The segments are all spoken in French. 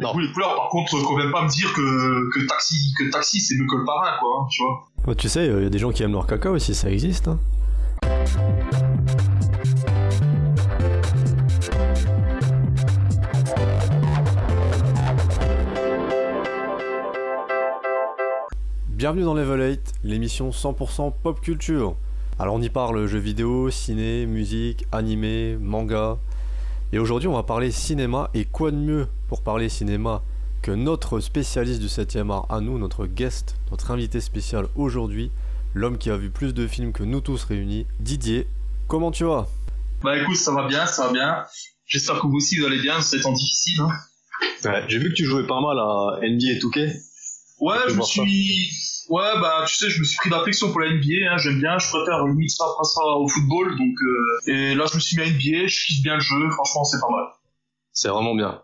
Non. goûts, les couleurs, par contre, quand même pas me dire que, que Taxi, que Taxi c'est mieux que le parrain, quoi, hein, tu vois. Ouais, tu sais, il y a des gens qui aiment leur caca aussi, ça existe. Hein. Bienvenue dans Level 8, l'émission 100% pop culture. Alors on y parle jeux vidéo, ciné, musique, animé, manga. Et aujourd'hui on va parler cinéma et quoi de mieux pour parler cinéma que notre spécialiste du 7ème art à nous, notre guest, notre invité spécial aujourd'hui, l'homme qui a vu plus de films que nous tous réunis, Didier. Comment tu vas? Bah écoute, ça va bien, ça va bien. J'espère que vous aussi vous allez bien, c'est temps difficile. Hein. Ouais, j'ai vu que tu jouais pas mal à NBA 2K. Ouais, je me ça. Ouais, bah tu sais, je me suis pris d'affection pour la NBA, hein, j'aime bien, je préfère limite ça ça au football, donc. Euh... Et là, je me suis mis à NBA, je kiffe bien le jeu, franchement, c'est pas mal. C'est vraiment bien.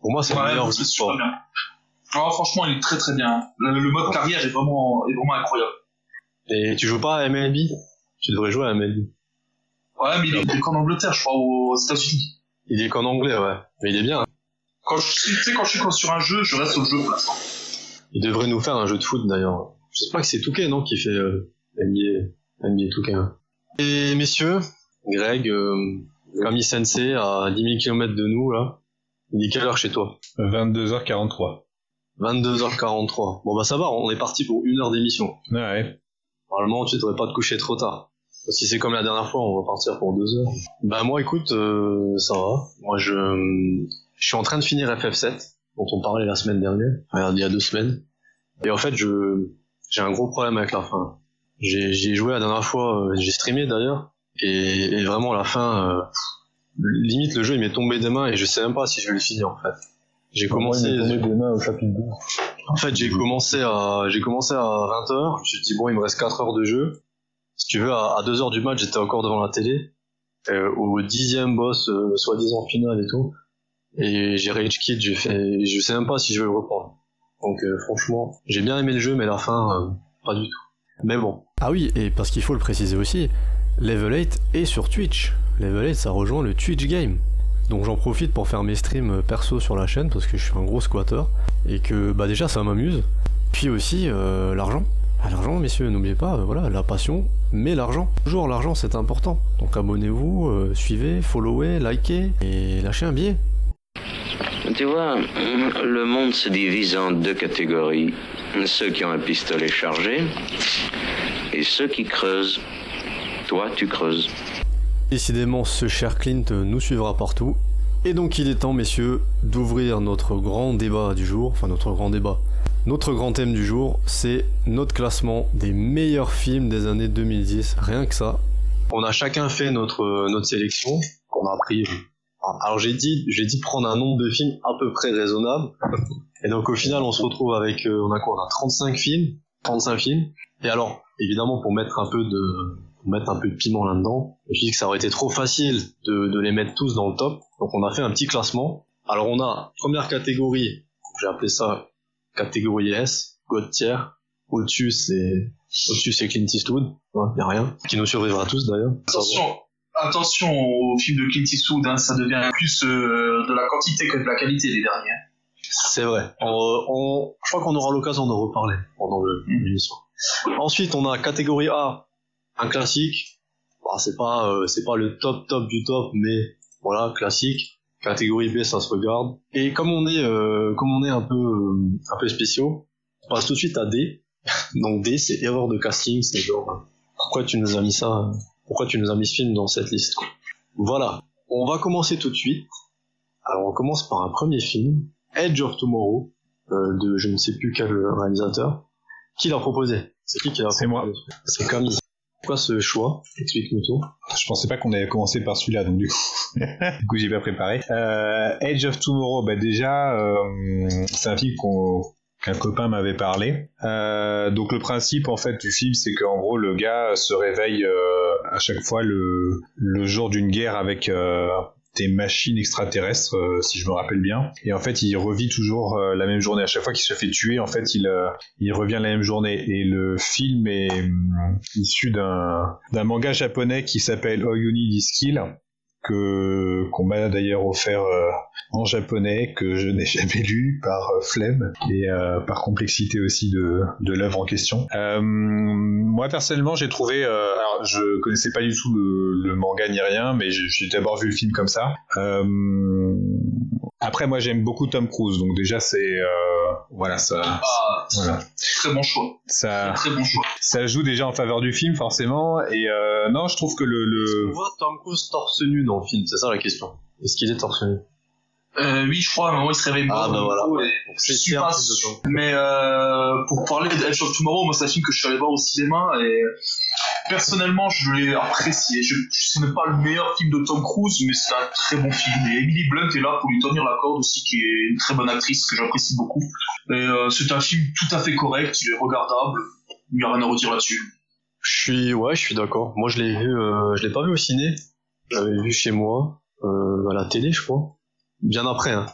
Pour moi, c'est le Ouais, meilleur c'est jeu de super sport. bien. Franchement, il est très très bien. Le, le mode carrière est vraiment, est vraiment incroyable. Et tu joues pas à MLB Tu devrais jouer à MLB. Ouais, mais il est, il est qu'en Angleterre, je crois, aux États-Unis. Il est qu'en anglais, ouais. Mais il est bien. hein. Quand je, tu sais, quand je suis sur un jeu, je reste au jeu pour l'instant. Il devrait nous faire un jeu de foot d'ailleurs. Je sais pas que c'est Touquet, non, qui fait euh, NBA, NBA Touquet. ouais. Et messieurs, Greg, euh, Kami Sensei, à 10 000 km de nous, là. Il est quelle heure chez toi? 22h43. 22h43. Bon bah ça va, on est parti pour une heure d'émission. Ouais. Normalement, tu devrais pas te coucher trop tard. Si c'est comme la dernière fois, on va partir pour deux heures. Bah moi, écoute, euh, ça va. Moi, je, je suis en train de finir FF7, dont on parlait la semaine dernière, enfin, il y a deux semaines. Et en fait, je j'ai un gros problème avec la fin. J'ai joué la dernière fois, euh, j'ai streamé d'ailleurs, et, et vraiment la fin, euh, limite le jeu il m'est tombé des mains et je sais même pas si je vais le finir en fait. J'ai commencé. des mains au chapitre 12. En fait, j'ai commencé à, j'ai commencé à 20h. Je me suis dit, bon, il me reste 4 heures de jeu. Si tu veux, à, à 2 heures du match, j'étais encore devant la télé. Euh, au dixième boss, euh, soi-disant final et tout. Et j'ai rage quit, j'ai fait, je sais même pas si je vais le reprendre. Donc, euh, franchement, j'ai bien aimé le jeu, mais la fin, euh, pas du tout. Mais bon. Ah oui, et parce qu'il faut le préciser aussi, Level 8 est sur Twitch. Level 8, ça rejoint le Twitch Game. Donc j'en profite pour faire mes streams euh, perso sur la chaîne parce que je suis un gros squatter et que bah déjà ça m'amuse. Puis aussi l'argent. Ah, l'argent, messieurs, n'oubliez pas, voilà, la passion, mais l'argent. Toujours l'argent, c'est important. Donc abonnez-vous, suivez, followez, likez et lâchez un billet. Tu vois, le monde se divise en deux catégories. Ceux qui ont un pistolet chargé et ceux qui creusent. Toi, tu creuses. Décidément, ce cher Clint nous suivra partout. Et donc il est temps, messieurs, d'ouvrir notre grand débat du jour, enfin notre grand débat. Notre grand thème du jour, c'est notre classement des meilleurs films des années 2010, rien que ça. On a chacun fait notre, notre sélection qu'on a pris. Alors j'ai dit, j'ai dit prendre un nombre de films à peu près raisonnable. Et donc au final, on se retrouve avec, euh, on a quoi? On a 35 films, 35 films. Et alors, évidemment, pour mettre un peu de, pour mettre un peu de piment là-dedans, je dis que ça aurait été trop facile de, de les mettre tous dans le top. Donc on a fait un petit classement. Alors on a première catégorie, j'ai appelé ça catégorie S, God tier. Au-dessus c'est, au-dessus c'est Clint Eastwood, ouais, y a rien, qui nous survivra tous d'ailleurs. Attention, attention au film de Clint Eastwood, hein, ça devient plus euh, de la quantité que de la qualité les derniers. hein. C'est vrai. On, on- je crois qu'on aura l'occasion d'en reparler pendant le- l'émission. Ensuite, on a catégorie A, un classique. Bah, c'est pas, euh, c'est pas le top top du top, mais voilà, classique. Catégorie B, ça se regarde. Et comme on est, euh, comme on est un peu, euh, un peu spéciaux, on passe tout de suite à D. Donc D, c'est erreur de casting, c'est genre, euh, pourquoi tu nous as mis ça, euh, pourquoi tu nous as mis ce film dans cette liste. quoi. Voilà. On va commencer tout de suite. Alors on commence par un premier film, Edge of Tomorrow, euh, de je ne sais plus quel réalisateur. Qui l'a proposé C'est qui qui l'a C'est moi. C'est Camille. Pourquoi ce choix Explique-nous tout. Je pensais pas qu'on allait commencer par celui-là, donc du coup, du coup j'ai pas préparé. Euh, Edge of Tomorrow, bah déjà, euh, c'est un film qu'on qu'un copain m'avait parlé. Euh, donc le principe en fait du film, c'est qu'en gros le gars se réveille euh, à chaque fois le, le jour d'une guerre avec euh, des machines extraterrestres, euh, si je me rappelle bien. Et en fait, il revit toujours euh, la même journée. À chaque fois qu'il se fait tuer, en fait, il, il revient la même journée. Et le film est hum, issu d'un manga japonais qui s'appelle All You Need Is Kill, qu'on m'a d'ailleurs offert euh, en japonais, que je n'ai jamais lu par euh, flemme et euh, par complexité aussi de, de l'œuvre en question. Moi personnellement, j'ai trouvé, alors je connaissais pas du tout le, manga ni rien, mais j'ai d'abord vu le film comme ça. Après, moi j'aime beaucoup Tom Cruise, donc déjà c'est euh, voilà ça, Ah, voilà, très bon choix. ça Très bon choix. ça joue déjà en faveur du film forcément et euh, non je trouve que le, On le... voit Tom Cruise torse nu dans le film, c'est ça la question. Est-ce qu'il est torse nu? Euh, oui, je crois, à un moment, il se réveille Ah, du voilà. et Je c'est suis pas sûr. Mais euh, pour parler de Edge of Tomorrow, moi c'est un film que je suis allé voir au cinéma et personnellement je l'ai apprécié. Je, ce n'est pas le meilleur film de Tom Cruise, mais c'est un très bon film. Et Emily Blunt est là pour lui tenir la corde aussi, qui est une très bonne actrice que j'apprécie beaucoup. Et euh, c'est un film tout à fait correct, il est regardable, il n'y a rien à redire là-dessus. Je suis, ouais, je suis d'accord. Moi, je l'ai vu, euh, je l'ai pas vu au ciné. Je l'avais vu chez moi, euh, à la télé, je crois. Bien après, hein.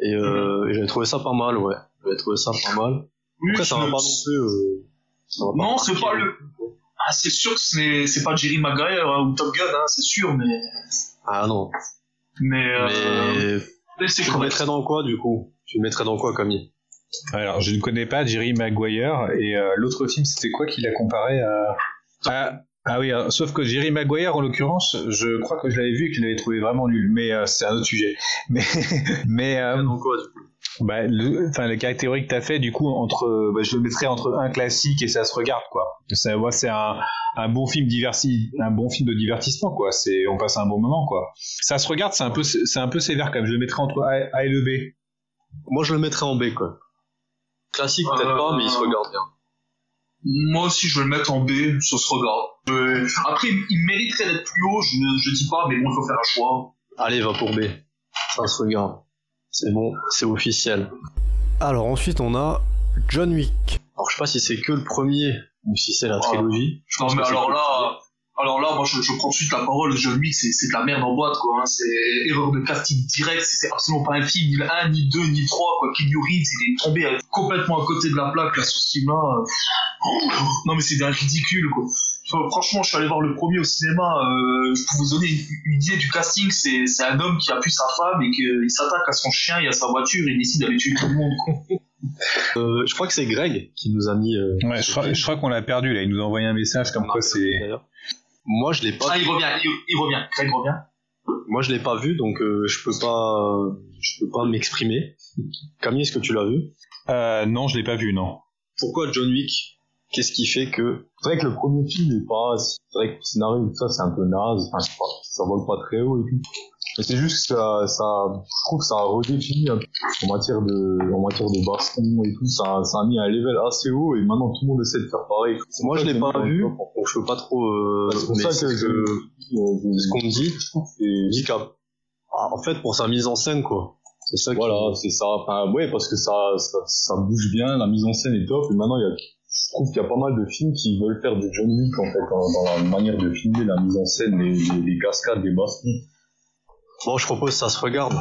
Et, euh, et j'avais trouvé ça pas mal, ouais. J'avais trouvé ça pas mal. Oui, Après, ça va pas non plus. Euh, ça va pas Non, c'est pas le. Ah, c'est sûr que c'est c'est pas Jerry Maguire hein, ou Top Gun, hein, c'est sûr, mais Ah non. mais, euh, Mais tu le mettrais dans quoi, du coup? Tu le mettrais dans quoi, Camille? Alors je ne connais pas Jerry Maguire et euh, l'autre film c'était quoi qu'il a comparé à ah oui euh, sauf que Jerry Maguire en l'occurrence je crois que je l'avais vu et que je l'avais trouvé vraiment nul mais euh, c'est un autre sujet mais mais euh, bah, le, enfin, la catégorie que t'as fait, du coup, entre, bah, je le mettrais entre un classique et ça se regarde, quoi. Ça, moi, c'est un, un bon film diverti, un bon film de divertissement, quoi. C'est, on passe un bon moment, quoi. Ça se regarde, c'est un peu, c'est un peu sévère, quand même. Je le mettrais entre A, A et le B. Moi, je le mettrais en B, quoi. Classique, peut-être Euh, pas, mais il se regarde bien. Moi aussi, je vais le mettre en B, ça se regarde. Euh, après, il mériterait d'être plus haut, je, ne- je dis pas, mais bon, il faut faire un choix. Allez, va pour B. Ça se regarde. C'est bon, c'est officiel. Alors ensuite on a John Wick. Alors, je sais pas si c'est que le premier ou si c'est la trilogie. Non, mais alors là, alors là, moi, je, je prends tout de suite la parole. John Wick, c'est de la merde en boîte, quoi. Hein. C'est erreur de casting direct. C'est absolument pas un film, ni le 1, ni le 2, ni le 3, quoi. Keanu Reeves, il est tombé complètement à côté de la plaque, là, sur ce film-là. Non, mais c'est d'un ridicule, quoi. Enfin, Franchement, je suis allé voir le premier au cinéma. Euh, pour vous donner une, une idée du casting, c'est c'est un homme qui a pu sa femme et qu'il s'attaque à son chien et à sa voiture et il décide d'aller tuer tout le monde, quoi. Euh, je crois que c'est Greg qui nous a mis. euh, Ouais, je crois, je crois qu'on l'a perdu, là. Il nous a envoyé un message comme quoi c'est, d'ailleurs. Moi, je l'ai pas. Ah, il revient, il, il revient. Greg revient. Moi, je l'ai pas vu, donc euh, je peux pas. Je peux pas m'exprimer. Camille, est-ce que tu l'as vu? Euh, non, je l'ai pas vu, non. Pourquoi John Wick? Qu'est-ce qui fait que C'est vrai que le premier film est pas. C'est vrai que le scénario tout ça, c'est un peu naze. Enfin, je sais pas, ça vole pas très haut et tout. Mais c'est juste que ça, ça, je trouve que ça a redéfini un peu en matière de, en matière de baston et tout. Ça, ça a mis un level assez haut et maintenant tout le monde essaie de faire pareil. Moi, je l'ai pas vu, donc je peux pas trop. Euh, C'est pour mais ça c'est que que- ce qu'on me dit. Qu'à- ah, en fait, pour sa mise en scène, quoi. C'est ça. Voilà, c'est ça. Enfin, ouais, parce que ça, ça, ça bouge bien, la mise en scène est top. Et maintenant, il y a, je trouve qu'il y a pas mal de films qui veulent faire du John Wick, en fait, dans, dans la manière de filmer, la mise en scène, les, les, les cascades, les bastons. Bon, je propose ça se regarde.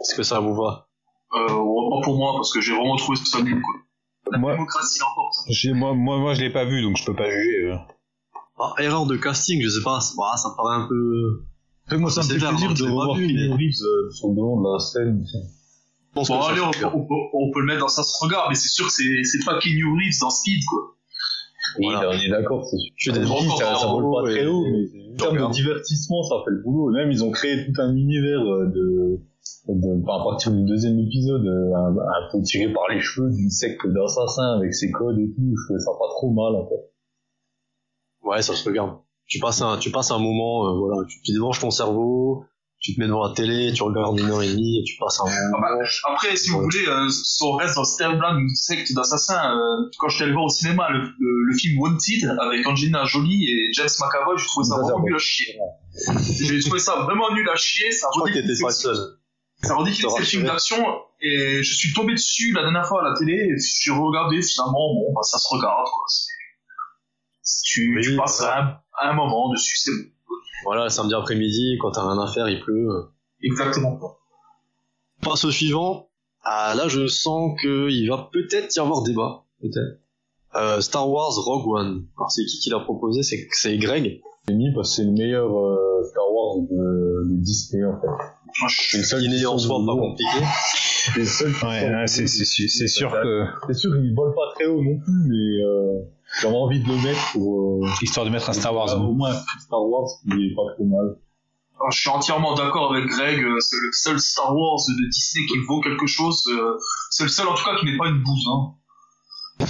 Est-ce que ça vous va? Euh, pas pour moi, parce que j'ai vraiment trouvé ça nul, quoi. La Moi- démocratie l'emporte. J'ai, moi, moi, moi, je l'ai pas vu, donc je peux pas juger. euh. ah, Erreur de casting, je sais pas. bah, ça me paraît un peu. Après, moi, ça me C'est fait plaisir hein, de je l'ai pas revoir Keanu Reeves euh, sur le devant de la scène. Je pense Bon, que ça allez, se on, peut, on peut le mettre dans ça se regarde, mais c'est sûr que c'est pas Keanu Reeves dans Speed, quoi. Oui, Voilà. on est d'accord. c'est- Je suis dis, ça, ça vole pas très haut, mais en termes de divertissement, ça fait le boulot. Même, ils ont créé tout un univers euh, de, de, enfin, à partir du deuxième épisode, euh, un, un peu tiré par les cheveux d'une secte d'assassins avec ses codes et tout. Je trouvais ça pas trop mal, en fait. Ouais, ça se regarde. Tu passes un, tu passes un moment, euh, voilà, tu, tu débranches ton cerveau, tu te mets devant la télé, tu regardes une heure et demie et tu passes un Ah moment. bah, après, si vous voulez, euh, on reste dans ce d'une secte d'assassins, euh, quand j'étais allé voir au cinéma le, le, le film Wanted avec Angelina Jolie et James McAvoy, j'ai trouvé ça vraiment nul à chier. J'ai trouvé ça vraiment nul à chier, ça Je crois que t'étais pas seul. ça redéfinit Je ces films d'action et je suis tombé dessus la dernière fois à la télé et j'ai regardé finalement, bon, bah, ça se regarde, quoi. Tu, Oui, tu passes un, un moment dessus, c'est bon. Voilà, samedi après-midi, quand t'as rien à faire, il pleut. Exactement. passe au suivant. Ah, là, je sens qu'il va peut-être y avoir débat. Peut-être. Euh, Star Wars Rogue One. Alors, c'est qui qui l'a proposé? C'est c'est Greg. J'ai mis parce que c'est le meilleur euh, Star Wars de, de Disney en fait. C'est le seul Qui en soi pas compliqué. C'est le seul qui Ouais, sort ouais, de c'est haut. c'est sûr, c'est sûr que C'est sûr, il vole pas très haut non plus, mais euh, j'avais envie de le mettre pour. Euh, histoire de mettre un Star Wars. hein. Au moins un Star Wars qui est pas trop mal. Alors, je suis entièrement d'accord avec Greg, euh, c'est le seul Star Wars de Disney qui vaut quelque chose, euh, c'est le seul en tout cas qui n'est pas une bouse. Hein.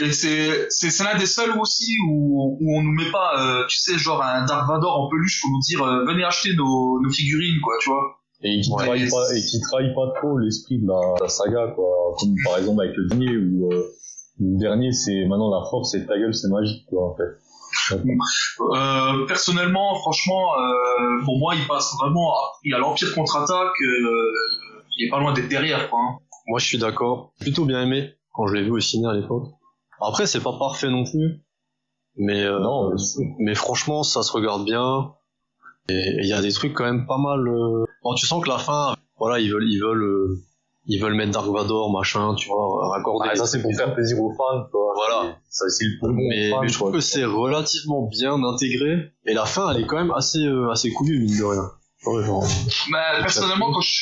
Et c'est c'est c'est l'un des seuls aussi où, où on nous met pas, euh, tu sais, genre un Dark Vador en peluche pour nous dire euh, venez acheter nos, nos figurines, quoi, tu vois. Et qui Ouais, trahit pas, et qui trahit pas trop l'esprit de la, la saga, quoi. Comme par exemple avec le dernier, où, euh, le dernier, c'est maintenant la force et ta gueule, c'est magique, quoi, en fait. Euh, personnellement, franchement, euh, pour moi, il passe vraiment. à- Il a l'Empire contre-attaque, euh, il est pas loin d'être derrière, quoi. hein. Moi, je suis d'accord. Plutôt bien aimé quand je l'ai vu au ciné à l'époque. Après, c'est pas parfait non plus. Mais, euh, Non, mais mais franchement, ça se regarde bien. Et il y a des trucs quand même pas mal. euh, Bon, tu sens que la fin, voilà, ils veulent, ils veulent, euh, ils veulent mettre Dark Vador, machin, tu vois, raccorder. Ah, ça, c'est pour faire plaisir aux fans, quoi. Voilà. Ça, c'est le plus bon Mais, fan, mais je trouve quoi. que c'est relativement bien intégré. Et la fin, elle est quand même assez, euh, assez coulue, mine de rien. Ouais, genre, Mais personnellement, quand je,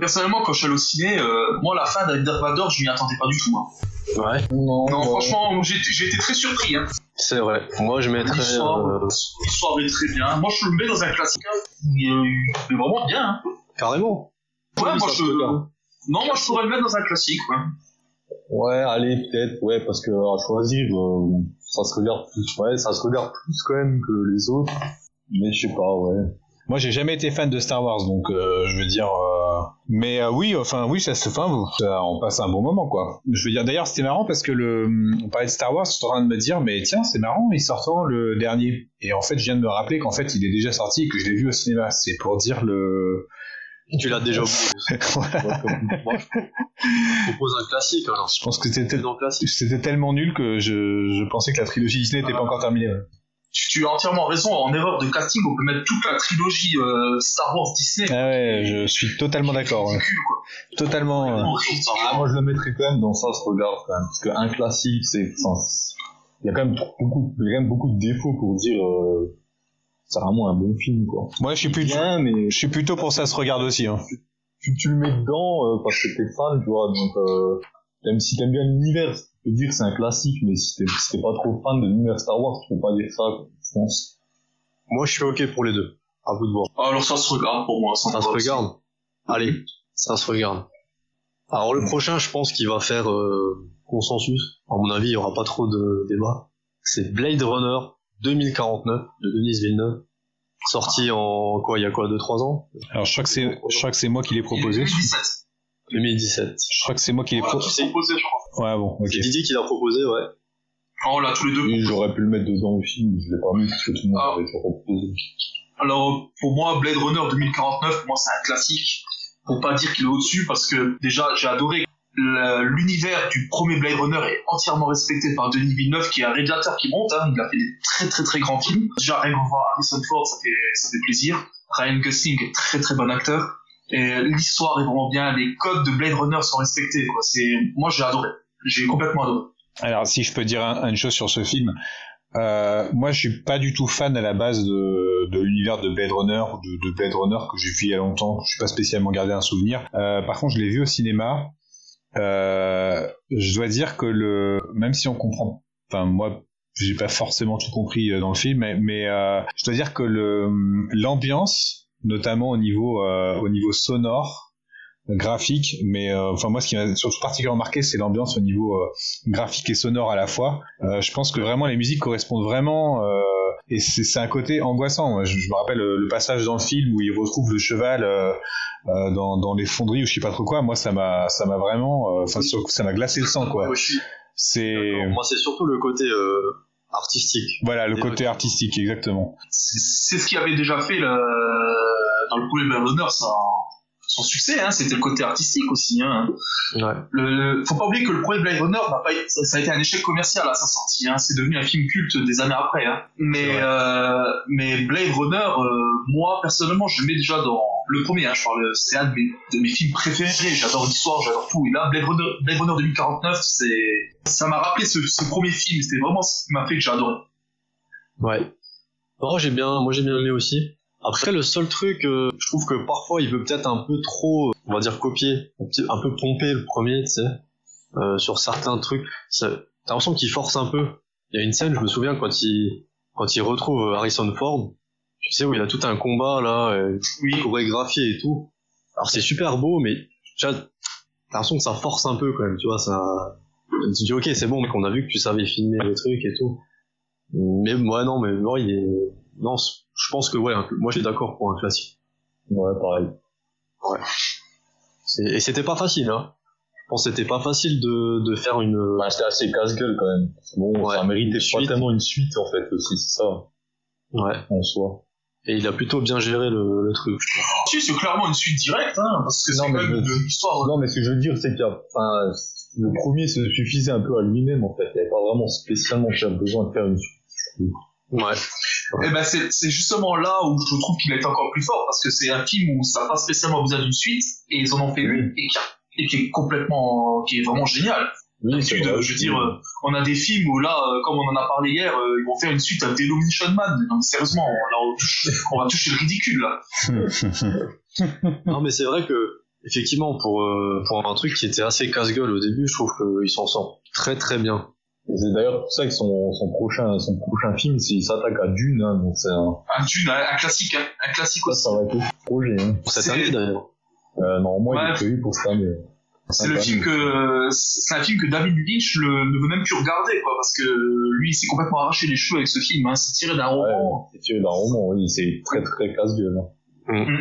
personnellement, quand je suis allé au ciné, euh, moi, la fin d'Dark Vador, je m'y attendais pas du tout. hein. ouais, Non, Non, ouais. franchement, j'ai j'ai été très surpris. Hein. c'est vrai. Moi, je mettrais. L'histoire, euh, est très bien. Moi, je le mets dans un classique. hein. Il est il est vraiment bien. Hein. carrément. Ouais, moi, je. Non, moi, je pourrais le mettre dans un classique. Ouais. Ouais, allez, peut-être, ouais, parce que à choisir, euh, ça se regarde plus, ouais, ça se regarde plus quand même que les autres. Mais je sais pas, ouais. Moi, j'ai jamais été fan de Star Wars, donc euh, je veux dire. euh, Mais euh, oui, enfin oui, ça se ça- on passe un bon moment, quoi. Je veux dire. D'ailleurs, c'était marrant parce que le, on parlait de Star Wars, je suis en train de me dire, mais tiens, c'est marrant, il sort quand le dernier? Et en fait, je viens de me rappeler qu'en fait, il est déjà sorti et que je l'ai vu au cinéma. C'est pour dire le. Tu l'as déjà oublié. Moi, je propose un classique alors. Je pense que c'était tellement nul que je, je pensais que la trilogie Disney n'était pas encore terminée. ouais. Tu, tu as entièrement raison. En erreur de casting, on peut mettre toute la trilogie euh, Star Wars Disney. Ah ouais, je suis totalement d'accord. Totalement. euh. Ah, moi, je le mettrais quand même dans ça se regarde, quand même. Parce qu'un classique, c'est, il y a quand même beaucoup, il y a quand même beaucoup de défauts pour dire, euh, c'est vraiment un bon film, quoi. Moi, je suis plus. Bien, mais Je suis plutôt pour ça se regarde aussi. Hein. tu, tu le mets dedans euh, parce que t'es fan, tu vois. Donc, euh, même si t'aimes bien l'univers, tu peux dire que c'est un classique, mais si t'es, si pas trop fan de l'univers Star Wars, tu peux pas dire ça, quoi, je pense. Moi, je suis ok pour les deux. À vous de voir. Ah, Alors ça se regarde pour moi. Ça se aussi. regarde. Allez, ça se regarde. Alors le prochain, je pense qu'il va faire euh, consensus. À mon avis, il y aura pas trop de débat. C'est Blade Runner 2049 de Denis Villeneuve, sorti en quoi Il y a quoi, 2-3 ans? Alors, je crois que c'est, je crois que c'est moi qui l'ai proposé. 2017. 2017. Je crois que c'est moi qui l'ai proposé. je crois. Ouais, bon, ok. C'est Didier qui l'a proposé, ouais. Oh, là, tous les deux. Et j'aurais pu le mettre dedans au film, je l'ai pas mis parce que tout le monde Ah. avait déjà proposé. Alors, pour moi, Blade Runner 2049, pour moi, c'est un classique. Pour pas dire qu'il est au-dessus, parce que déjà, j'ai adoré. L'univers du premier Blade Runner est entièrement respecté par Denis Villeneuve, qui est un réalisateur qui monte. Hein. Il a fait des très très très grands films. Déjà, rien qu'on voit Harrison Ford, ça fait, ça fait plaisir. Ryan Gosling est très très bon acteur. L'histoire est vraiment bien. Les codes de Blade Runner sont respectés. C'est, moi, j'ai adoré. J'ai complètement adoré. Alors, si je peux dire un- une chose sur ce film, euh, moi, je suis pas du tout fan à la base de, l'univers de Blade Runner, de, de Blade Runner que j'ai vu il y a longtemps. Je suis pas spécialement gardé un souvenir. Euh, par contre, je l'ai vu au cinéma. Euh, je dois dire que le, même si on comprend, enfin moi, j'ai pas forcément tout compris euh, dans le film, mais, mais euh, je dois dire que le l'ambiance, notamment au niveau euh, au niveau sonore, graphique, mais euh, enfin moi ce qui m'a surtout particulièrement marqué c'est l'ambiance au niveau graphique et sonore à la fois. Je pense que vraiment les musiques correspondent vraiment euh, et c'est c'est un côté angoissant. Je, je me rappelle le, le passage dans le film où il retrouve le cheval euh, euh, dans, dans les fonderies ou je sais pas trop quoi. Moi ça m'a ça m'a vraiment euh, enfin ça m'a glacé le sang quoi. Moi, suis- C'est d'accord. Moi, c'est surtout le côté euh, artistique. voilà le côté trucs. artistique exactement. c'est ce qui avait déjà fait le, dans le premier Blade Runner son succès, hein, c'était le côté artistique aussi. Hein. Ouais. Le, faut pas oublier que le premier Blade Runner, été- ça, ça a été un échec commercial à sa sortie. Hein. C'est devenu un film culte des années après. Hein. Mais, euh, mais Blade Runner, euh, moi personnellement, je le mets déjà dans le premier. Hein, je parle, c'est un de mes, de mes films préférés. J'adore l'histoire, j'adore tout. Et là, Blade Runner, Blade Runner 2049, c'est, ça m'a rappelé ce, ce premier film. C'était vraiment ce qui m'a fait que adoré. Ouais. Non, j'ai bien, moi j'ai bien aimé aussi. Après, le seul truc, euh, je trouve que parfois il veut peut-être un peu trop, euh, on va dire copier, un, peu pomper le premier, tu sais, euh, sur certains trucs. T'as l'impression qu'il force un peu. Il y a une scène, je me souviens quand il quand il retrouve Harrison Ford, tu sais où il a tout un combat là, euh, chorégraphié et tout. Alors c'est super beau, mais tu vois, t'as l'impression que ça force un peu quand même, tu vois, ça. Tu dis ok, c'est bon, mec, on a vu que tu savais filmer les trucs et tout. Mais moi non, mais moi il est non, je pense que ouais, moi je suis d'accord pour un classique. Ouais, pareil. C'est- Et c'était pas facile, hein. Je pense que c'était pas facile de, de faire une. Bah, c'était assez casse-gueule quand même. Bon, Ouais. ça méritait pas suite. tellement une suite en fait aussi, c'est ça, Ouais. en soi. Et il a plutôt bien géré le, le truc. je trouve. Si, c'est clairement une suite directe, hein, parce que Non, c'est mais quand même je- une histoire. Non, mais ce que je veux dire, c'est qu'il y a, enfin, le premier se suffisait un peu à lui-même en fait. Il n'y avait pas vraiment spécialement besoin de faire une suite. Ouais. Et ben c'est c'est justement là où je trouve qu'il a été encore plus fort, parce que c'est un film où ça n'a pas spécialement besoin d'une suite, et ils en ont fait une, et qui, a- et qui est complètement, qui est vraiment génial. Oui, D'habitude, vrai. je veux dire, euh, on a des films où là, euh, comme on en a parlé hier, euh, ils vont faire une suite à Denomination Man. Non, mais sérieusement, là, on, touche- on va toucher le ridicule, là. Non, mais c'est vrai que, effectivement, pour, euh, pour un truc qui était assez casse-gueule au début, je trouve qu'il s'en sort très très bien. Et C'est d'ailleurs pour ça que son, son prochain, son prochain film, c'est- il s'attaque à Dune, hein, donc c'est un, Un Dune, un, un classique, hein, un classique ça, aussi. ça va être le projet, hein. Pour cette année d'ailleurs. Euh, normalement, il Ouais. est prévu pour cette année. C'est le film que, c'est un film que David Lynch le, ne veut même plus regarder, quoi, parce que lui, il s'est complètement arraché les cheveux avec ce film, hein, c'est tiré d'un roman. C'est tiré d'un roman, oui, c'est très très casse-gueule. hein.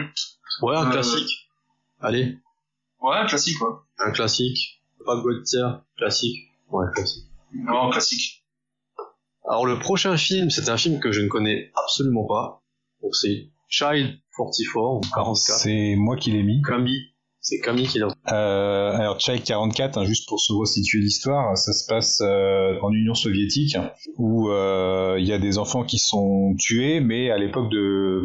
Ouais, un Euh, classique. Allez, Ouais, un classique, quoi. un classique. Pas Gauthier, classique. Ouais, classique. Non, classique. Alors le prochain film, c'est un film que je ne connais absolument pas. Donc c'est Child 44 ou 44. C'est moi qui l'ai mis. Camille. C'est Camille qui l'a. Euh, alors Child 44, hein, juste pour se resituer l'histoire, ça se passe euh, en Union soviétique où euh, il y a des enfants qui sont tués, mais à l'époque de,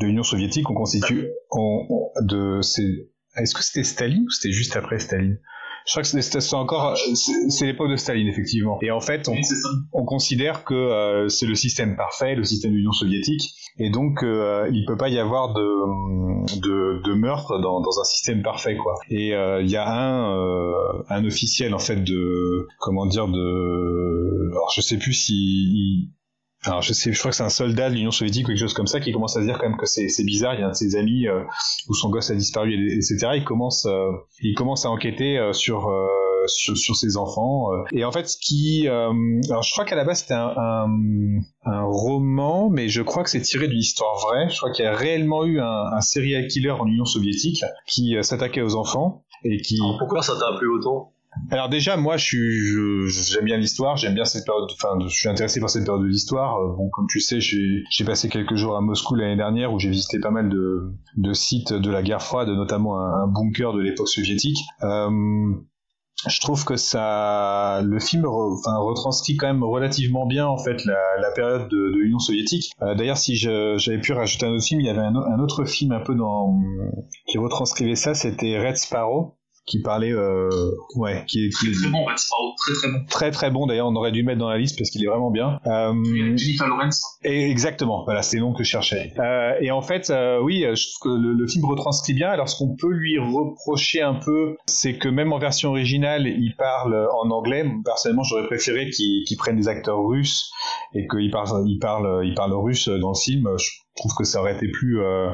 de l'Union soviétique, on constitue on, on- de c'est est-ce que c'était Staline ou c'était juste après Staline? Je crois que c'était encore c'est c'est l'époque de Staline effectivement. Et en fait, on, Oui, c'est ça. on considère que euh, c'est le système parfait, le système de l'Union soviétique, et donc euh, il peut pas y avoir de, de, de meurtre dans, dans un système parfait, quoi. Et euh, il y a un, euh, un officiel en fait de comment dire de, alors je sais plus si il- alors je sais, je crois que c'est un soldat de l'Union soviétique ou quelque chose comme ça qui commence à se dire quand même que c'est c'est bizarre. Il y a un de ses amis euh, où son gosse a disparu, et- etc. Il commence, euh, il commence à enquêter euh, sur euh, sur, sur ses enfants. Et en fait, ce qui, alors je crois qu'à la base c'était un, un, roman, mais je crois que c'est tiré d'une histoire vraie. Je crois qu'il y a réellement eu un, serial killer en Union soviétique qui s'attaquait aux enfants et qui Pourquoi ça t'a plu autant? Alors déjà, moi, je suis, j'aime bien l'histoire, j'aime bien cette période. Enfin, je suis intéressé par cette période de l'histoire. Euh, Bon, comme tu sais, j'ai passé quelques jours à Moscou l'année dernière où j'ai visité pas mal de, de sites de la guerre froide, notamment un, un bunker de l'époque soviétique. Euh, je trouve que ça, le film, enfin, retranscrit quand même relativement bien en fait la, la période de, de l'Union soviétique. Euh, D'ailleurs, si j'avais pu rajouter un autre film, il y avait un, un autre film un peu dans qui retranscrivait ça, c'était Red Sparrow qui parlait, euh, ouais, qui, qui Très très bon, Red Sparrow, très très bon. très très bon d'ailleurs on aurait dû le mettre dans la liste parce qu'il est vraiment bien. Euh, Jennifer Lawrence. et exactement voilà c'est le nom que je cherchais. Euh, et en fait euh, oui je trouve que le, le film retranscrit bien. Alors ce qu'on peut lui reprocher un peu c'est que même en version originale il parle en anglais. Personnellement j'aurais préféré qu'il qu'il prenne des acteurs russes et qu'il parle il parle il parle russe dans le film. Je trouve que ça aurait été plus euh,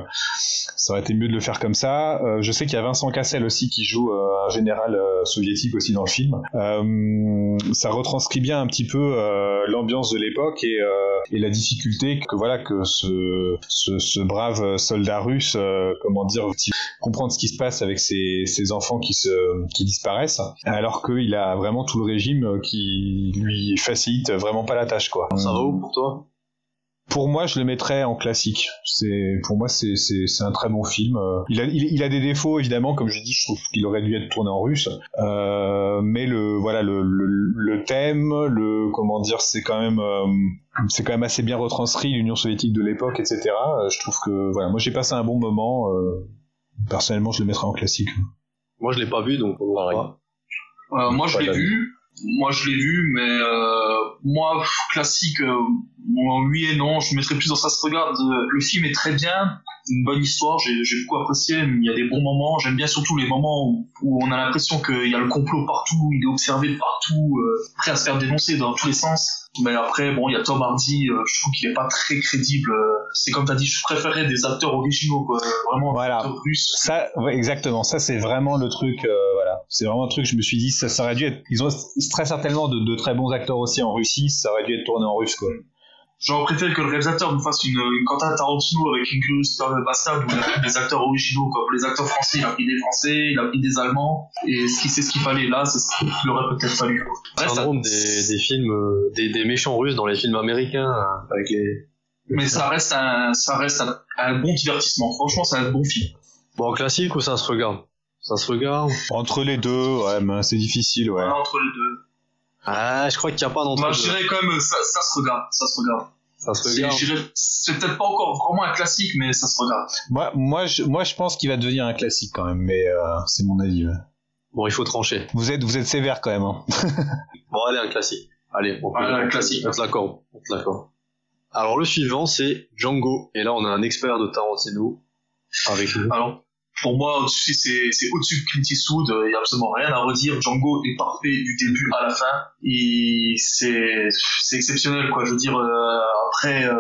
ça aurait été mieux de le faire comme ça. Euh, je sais qu'il y a Vincent Cassel aussi qui joue euh, un général soviétique aussi dans le film. Ça retranscrit bien un petit peu l'ambiance de l'époque et, et la difficulté que voilà que ce, ce, ce brave soldat russe, comment dire, comprendre ce qui se passe avec ses, ses enfants qui se qui disparaissent, alors qu'il a vraiment tout le régime qui lui facilite vraiment pas la tâche quoi. Ça va où pour toi? Pour moi, je le mettrais en classique. C'est pour moi, c'est c'est c'est un très bon film. Euh, Il a il, il a des défauts évidemment, comme je dis, je trouve qu'il aurait dû être tourné en russe. Euh, mais le voilà le, le le thème, le comment dire, c'est quand même euh, c'est quand même assez bien retranscrit l'Union soviétique de l'époque, etc. Je trouve que voilà, moi j'ai passé un bon moment. euh, personnellement, je le mettrais en classique. Moi je l'ai pas vu donc Pareil. Euh, moi, je l'ai vu. moi je l'ai vu, mais euh, moi classique, euh, bon, oui et non, je mettrais plus dans ça se regarde. Euh, Le film est très bien, une bonne histoire, j'ai beaucoup apprécié, il y a des bons moments. J'aime bien surtout les moments où, où on a l'impression qu'il y a le complot partout, il est observé de partout, euh, prêt à se faire dénoncer dans tous les sens. Mais après, bon, il y a Tom Hardy, euh, je trouve qu'il est pas très crédible. euh, C'est comme t'as dit, je préférais des acteurs originaux, quoi. Vraiment, Voilà. russes. Ça, ouais, exactement. Ça, c'est vraiment le truc. euh, c'est vraiment un truc. Je me suis dit, ça, ça aurait dû être. Ils ont très certainement de, de très bons acteurs aussi en Russie. Ça aurait dû être tourné en russe, quoi. J'aurais préféré que le réalisateur nous fasse une, une Quentin Tarantino avec Inglourious Bastard où il a pris des acteurs originaux. Quoi. Pour les acteurs français, il a pris des Français, il a pris des Allemands, et ce qui c'est ce qu'il fallait là, c'est ce qu'il aurait peut-être fallu. Quoi. Ouais, ça- Syndrome des, des films, euh, des, des méchants russes dans les films américains, euh, avec les... mais ça reste un, ça reste un, un bon divertissement. Franchement, c'est un bon film. Bon, classique ou ça se regarde? Ça se regarde Entre les deux, ouais, mais c'est difficile, ouais. Voilà, entre les deux. Ah, je crois qu'il n'y a pas d'entre deux. je dirais quand même, ça, ça se regarde, ça se regarde. Ça se C'est, regarde. je dirais, c'est peut-être pas encore vraiment un classique, mais ça se regarde. Moi, moi, je, moi, je pense qu'il va devenir un classique quand même, mais euh, c'est mon avis. ouais. Bon, il faut trancher. Vous êtes, vous êtes sévère quand même. Hein. Bon, allez, un classique. Allez, on peut Voilà, un classique. On te l'accorde. On te l'accorde. Alors, le suivant, c'est Django. Et là, on a un expert de Tarantino avec nous. Alors, pour moi, c'est, c'est au-dessus de Clint Eastwood, il n'y a absolument rien à redire. Django est parfait du début à la fin. Et c'est, c'est exceptionnel, quoi. Je veux dire, euh, après, euh,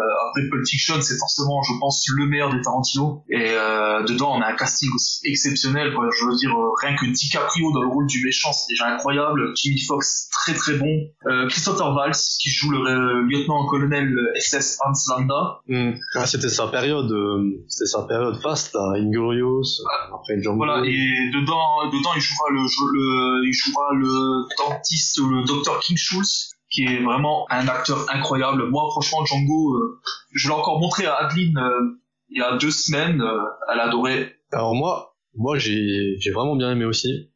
Pulp Fiction, c'est forcément, je pense, le meilleur des Tarantino. Et euh, dedans, on a un casting aussi exceptionnel, quoi. Je veux dire, euh, rien que DiCaprio dans le rôle du méchant, c'est déjà incroyable. Jimmy Fox, très très bon. Euh, Christopher Valls, qui joue le lieutenant-colonel SS Hans Landa. Hmm. Ah, c'était sa période, c'était sa période faste, là. Inglorious, euh, après Django. Voilà, et dedans, dedans il jouera le, le, il jouera le dentiste, le docteur King Schultz, qui est vraiment un acteur incroyable. Moi, franchement, Django, euh, je l'ai encore montré à Adeline euh, il y a deux semaines, euh, elle adorait. Alors moi, moi j'ai j'ai vraiment bien aimé aussi.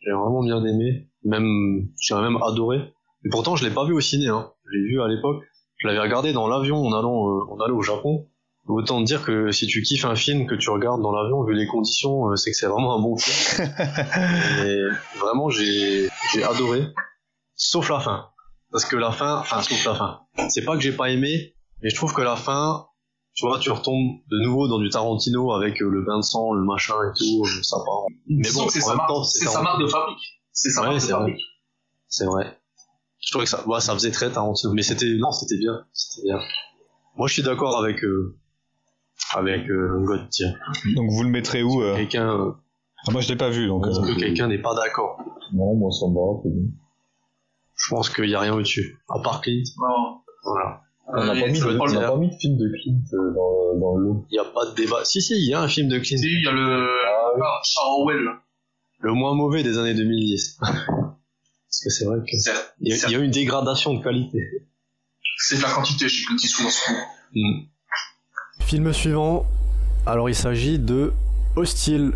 J'ai vraiment bien aimé, même j'ai même adoré. Et pourtant je l'ai pas vu au ciné. Hein. Je l'ai vu à l'époque. Je l'avais regardé dans l'avion en allant euh, en allant au Japon. Autant te dire que si tu kiffes un film que tu regardes dans l'avion, vu les conditions, euh, c'est que c'est vraiment un bon film. Et vraiment j'ai j'ai adoré, sauf la fin. Parce que la fin, enfin sauf la fin. C'est pas que j'ai pas aimé, mais je trouve que la fin, tu vois, tu retombes de nouveau dans du Tarantino avec euh, le bain de sang, le machin et tout, euh, ça part. Mais bon, c'est sa, sa marque de fabrique. C'est sa Ouais, marque de c'est vrai. fabrique. C'est vrai. Je trouvais que ça, ouais, ça faisait très Tarantino, mais c'était, non, c'était bien, c'était bien. Moi, je suis d'accord avec, euh, avec euh, God, tiens. Donc vous le mettrez où euh? Quelqu'un, euh, Ah, Moi, je l'ai pas vu, donc. est-ce euh, que quelqu'un n'est pas d'accord Non, moi ça me va. Je pense qu'il y a rien au-dessus. À part Clint, Non. voilà. On n'a Euh, pas, mis je de- veux pas on le n'a pas mis de film de Clint euh, dans, dans le lot. Il n'y a pas de débat. Si, si, il y a un film de Clint. Si, il y a le Ah, oui. ah, Charles Le moins mauvais des années 2010. Parce que c'est vrai que Certes, il y, y a eu une dégradation de qualité. c'est de la quantité chez Clint Eastwood en ce moment. Hmm. Film suivant, alors il s'agit de Hostile,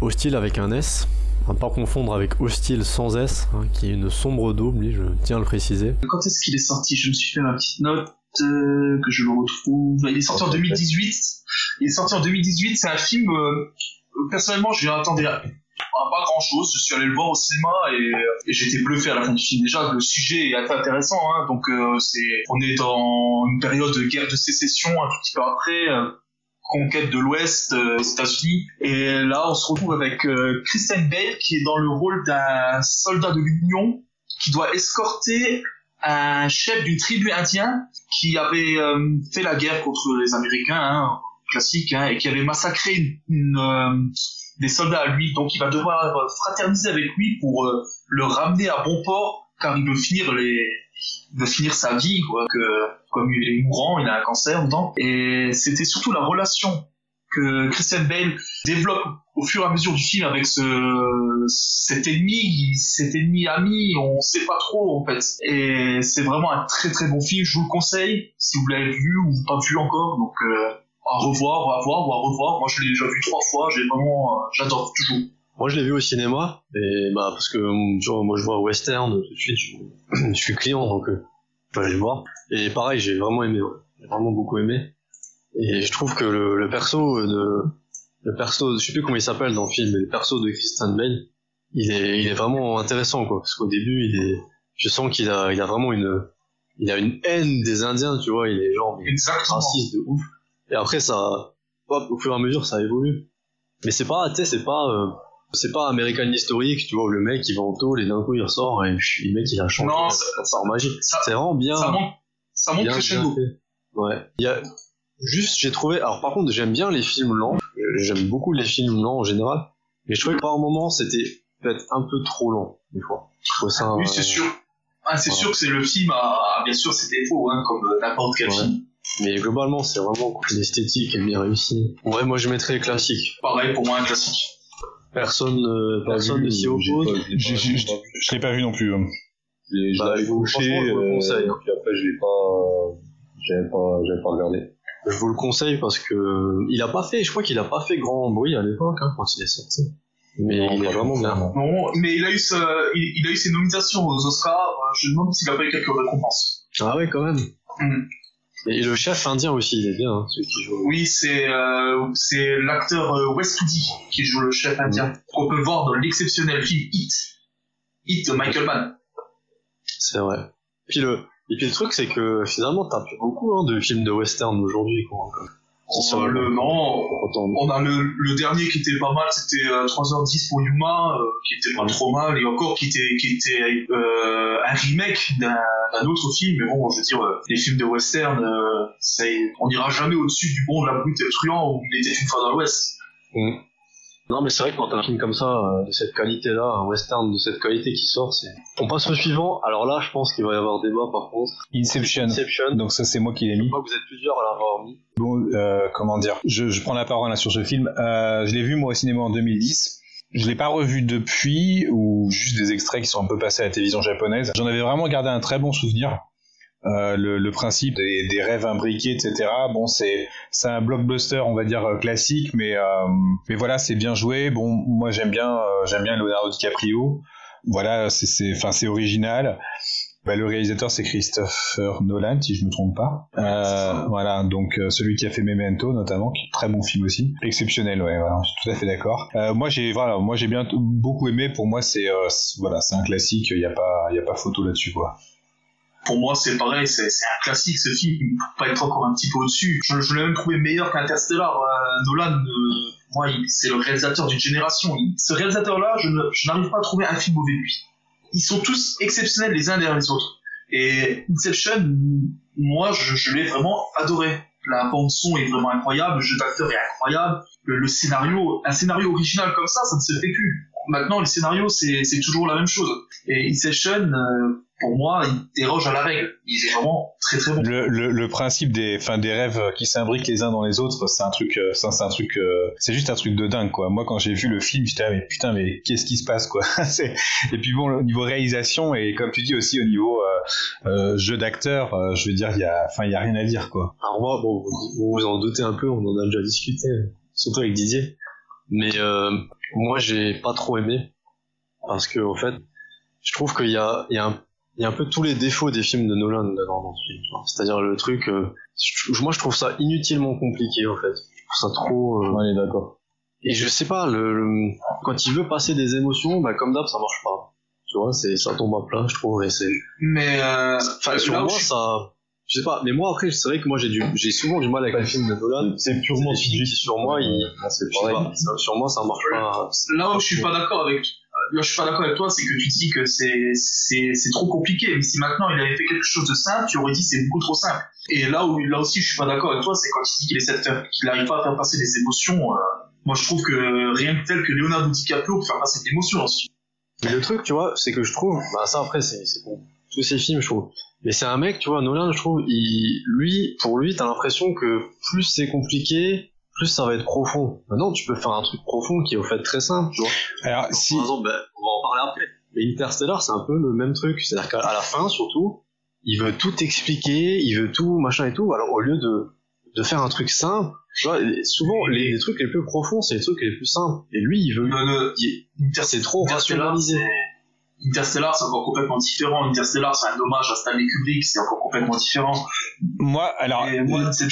Hostile avec un S, à ne pas confondre avec Hostile sans S, hein, qui est une sombre daube, lui, je tiens à le préciser. Quand est-ce qu'il est sorti? Je me suis fait ma petite note euh, que je le retrouve. Il est sorti en 2018. Il est sorti en 2018. C'est un film. euh, personnellement, je lui attendais à- à pas grand chose. Je suis allé le voir au cinéma et, j'étais bluffé à la fin du film. Déjà, le sujet est assez intéressant. Hein, donc, euh, on est dans une période de guerre de sécession un petit peu après. Conquête de l'Ouest euh, États-Unis et là on se retrouve avec euh, Christian Bale qui est dans le rôle d'un soldat de l'Union qui doit escorter un chef d'une tribu indienne qui avait euh, fait la guerre contre les Américains, hein, classique, hein, et qui avait massacré une, euh, des soldats à lui. Donc il va devoir fraterniser avec lui pour euh, le ramener à bon port, car il veut finir les, il veut finir sa vie, quoi, que comme il est mourant, il a un cancer dedans. Et c'était surtout la relation que Christian Bale développe au fur et à mesure du film avec ce cet ennemi, cet ennemi ami, on sait pas trop en fait. Et c'est vraiment un très très bon film, je vous le conseille si vous l'avez vu ou pas vu encore. Donc euh, à revoir, à voir à revoir. Moi je l'ai déjà vu trois fois, j'ai vraiment, euh, j'adore toujours. Moi, je l'ai vu au cinéma, et bah parce que vois, moi je vois western tout de suite, je, je suis client donc euh, je peux aller le voir. Et pareil, j'ai vraiment aimé, ouais. j'ai vraiment beaucoup aimé. Et je trouve que le, le perso de le perso, je sais plus comment il s'appelle dans le film, mais le perso de Christian Bale, il est il est vraiment intéressant quoi, parce qu'au début il est je sens qu'il a, il a vraiment une, il a une haine des Indiens, tu vois, il est genre raciste de ouf. Et après ça, hop, au fur et à mesure, ça évolue. Mais c'est pas, tu sais, c'est pas, euh, c'est pas American historique, tu vois, où le mec il va en tôle et d'un coup il ressort et le mec il a changé Non, euh, ça- par magie. Ça, C'est vraiment bien. ça monte, ça monte bien, bien. Ouais. Il y a juste, j'ai trouvé. Alors par contre, j'aime bien les films lents. J'aime beaucoup les films lents en général. Mais je trouvais que par moment c'était peut-être un peu trop lent des fois. Ça. Oui, euh, c'est sûr. Ah, c'est sûr que c'est le film a, bien sûr, ses défauts, hein, comme euh, n'importe quel Ouais. film. Mais globalement, c'est vraiment l'esthétique est bien réussie. Ouais, moi je mettrais classique. Pareil, pour moi, un classique. Personne, euh, personne ne s'y J'ai oppose. je l'ai pas- vu non plus. hein. Je Bah, l'avais je vous- couché, je vous le euh, conseille, hein. puis après je l'ai pas, j'avais pas, j'avais pas regardé. Je vous le conseille parce que il a pas fait, je crois qu'il a pas fait grand bruit à l'époque hein, quand il est sorti. Mais Non, il est vraiment bien. Non, mais il a eu, ce, il, il a eu ses nominations aux Oscars. euh, Je me demande s'il a pas eu quelques récompenses. Ah ouais, quand même. Mhm. Et le chef indien aussi, il est bien, hein, celui qui joue. Oui, c'est euh, c'est l'acteur euh, Wes Studi qui joue le chef indien. Qu'on peut voir dans l'exceptionnel film Hit. Hit de Michael Mann. C'est vrai. Puis le, et puis le truc, c'est que finalement, t'as plus beaucoup hein, de films de western aujourd'hui. Quoi. Euh, on a le, le dernier qui était pas mal, c'était euh, 3h10 pour Yuma, euh, qui était pas trop mal, et encore qui était, qui était euh, un remake d'un d'un autre film. Mais bon, je veux dire, euh, les films de western, euh, c'est- on n'ira jamais au-dessus du bon, de la brute et le truand où il était une fois dans l'Ouest. Non, mais c'est vrai que quand un film comme ça, euh, de cette qualité-là, un western de cette qualité qui sort, c'est. On passe au suivant. Alors là, je pense qu'il va y avoir débat par contre. Inception. Inception. Donc ça c'est moi qui l'ai Je mis. crois que vous êtes plusieurs à l'avoir mis. Bon, euh, comment dire? Je, je prends la parole là sur ce film. Euh, je l'ai vu moi au cinéma en 2010. Je l'ai pas revu depuis ou juste des extraits qui sont un peu passés à la télévision japonaise. J'en avais vraiment gardé un très bon souvenir. Euh, le, principe des, rêves imbriqués, etc. Bon, c'est c'est un blockbuster, on va dire euh, classique, mais euh, mais voilà, c'est bien joué. Bon, moi j'aime bien j'aime bien Leonardo DiCaprio. Voilà, c'est c'est enfin c'est original. Bah, le réalisateur c'est Christopher Nolan si je me trompe pas. Voilà, donc celui qui a fait Memento notamment, qui est très bon film aussi, exceptionnel, ouais, je suis tout à fait d'accord. Moi j'ai voilà, moi j'ai bien beaucoup aimé. Pour moi c'est c'est- voilà, c'est un classique, il y a pas il y a pas photo là-dessus quoi. Pour moi, c'est pareil, c'est un classique ce film, il peut pas être encore un petit peu au-dessus. Je, je l'ai même trouvé meilleur qu'Interstellar. Euh, Nolan, euh, moi, c'est le réalisateur d'une génération. Ce réalisateur-là, je, n'arrive pas à trouver un film mauvais lui. Ils sont tous exceptionnels les uns derrière les autres. Et Inception, moi, je, je l'ai vraiment adoré. La bande son est vraiment incroyable, le jeu d'acteur est incroyable, le, le scénario, un scénario original comme ça, ça ne se fait plus. Maintenant, le scénario, c'est toujours la même chose. Et Inception, euh, pour moi, il déroge à la règle. Il est vraiment très très bon. Le, le, le principe des enfin des rêves qui s'imbriquent les uns dans les autres, c'est un truc euh, ça, c'est un truc euh, c'est juste un truc de dingue quoi. Moi quand j'ai vu le film, j'étais là mais putain mais qu'est-ce qui se passe quoi? C'est- et puis bon au niveau réalisation et comme tu dis aussi au niveau euh, euh, jeu d'acteur, euh, je veux dire il y a enfin il y a rien à dire quoi. Alors moi, bon, vous vous vous en doutez un peu, on en a déjà discuté, surtout avec Didier. Mais euh, moi, j'ai pas trop aimé parce que en fait, je trouve qu'il y a, il y a un il y a un peu tous les défauts des films de Nolan dedans dans ce film. C'est-à-dire le truc, euh, je- moi je trouve ça inutilement compliqué en fait. Je trouve ça trop. euh, On est d'accord. Et je sais pas, le, le- quand il veut passer des émotions, bah comme d'hab ça marche pas. Tu vois, c'est ça tombe à plat, je trouve. Et c'est. Mais euh, Enfin, sur moi je ça. Je sais pas, mais moi après c'est vrai que moi j'ai du, j'ai souvent du mal avec les films de Nolan. C'est purement sur moi, pas, ça- sur moi ça marche pas. là où je suis pas d'accord avec là je suis pas d'accord avec toi, c'est que tu dis que c'est trop compliqué. Mais si maintenant il avait fait quelque chose de simple, tu aurais dit c'est beaucoup trop simple. Et là où là aussi je suis pas d'accord avec toi, c'est quand il dit qu'il essaie de qu'il arrive pas à faire passer des émotions. euh, moi je trouve que rien que tel que Leonardo DiCaprio peut faire passer des émotions film. Mais le truc, tu vois, c'est que je trouve, bah ça après c'est pour tous ces films, je trouve. Mais c'est un mec, tu vois, Nolan, je trouve, il, lui, pour lui, t'as l'impression que plus c'est compliqué, plus ça va être profond. Maintenant, tu peux faire un truc profond qui est au fait très simple, tu vois. Alors si Par exemple, ben, on va en parler après. Mais Interstellar, c'est un peu le même truc. C'est-à-dire qu'à la fin, surtout, il veut tout expliquer, il veut tout, machin et tout. Alors, au lieu de, de faire un truc simple, tu vois, souvent, les, les trucs les plus profonds, c'est les trucs les plus simples. Et lui, il veut, Le- le- il- Inter- c'est trop rationalisé. Interstellar, c'est encore complètement différent. Interstellar, c'est un hommage à Stanley Kubrick, c'est encore complètement différent. moi alors moi, c'est-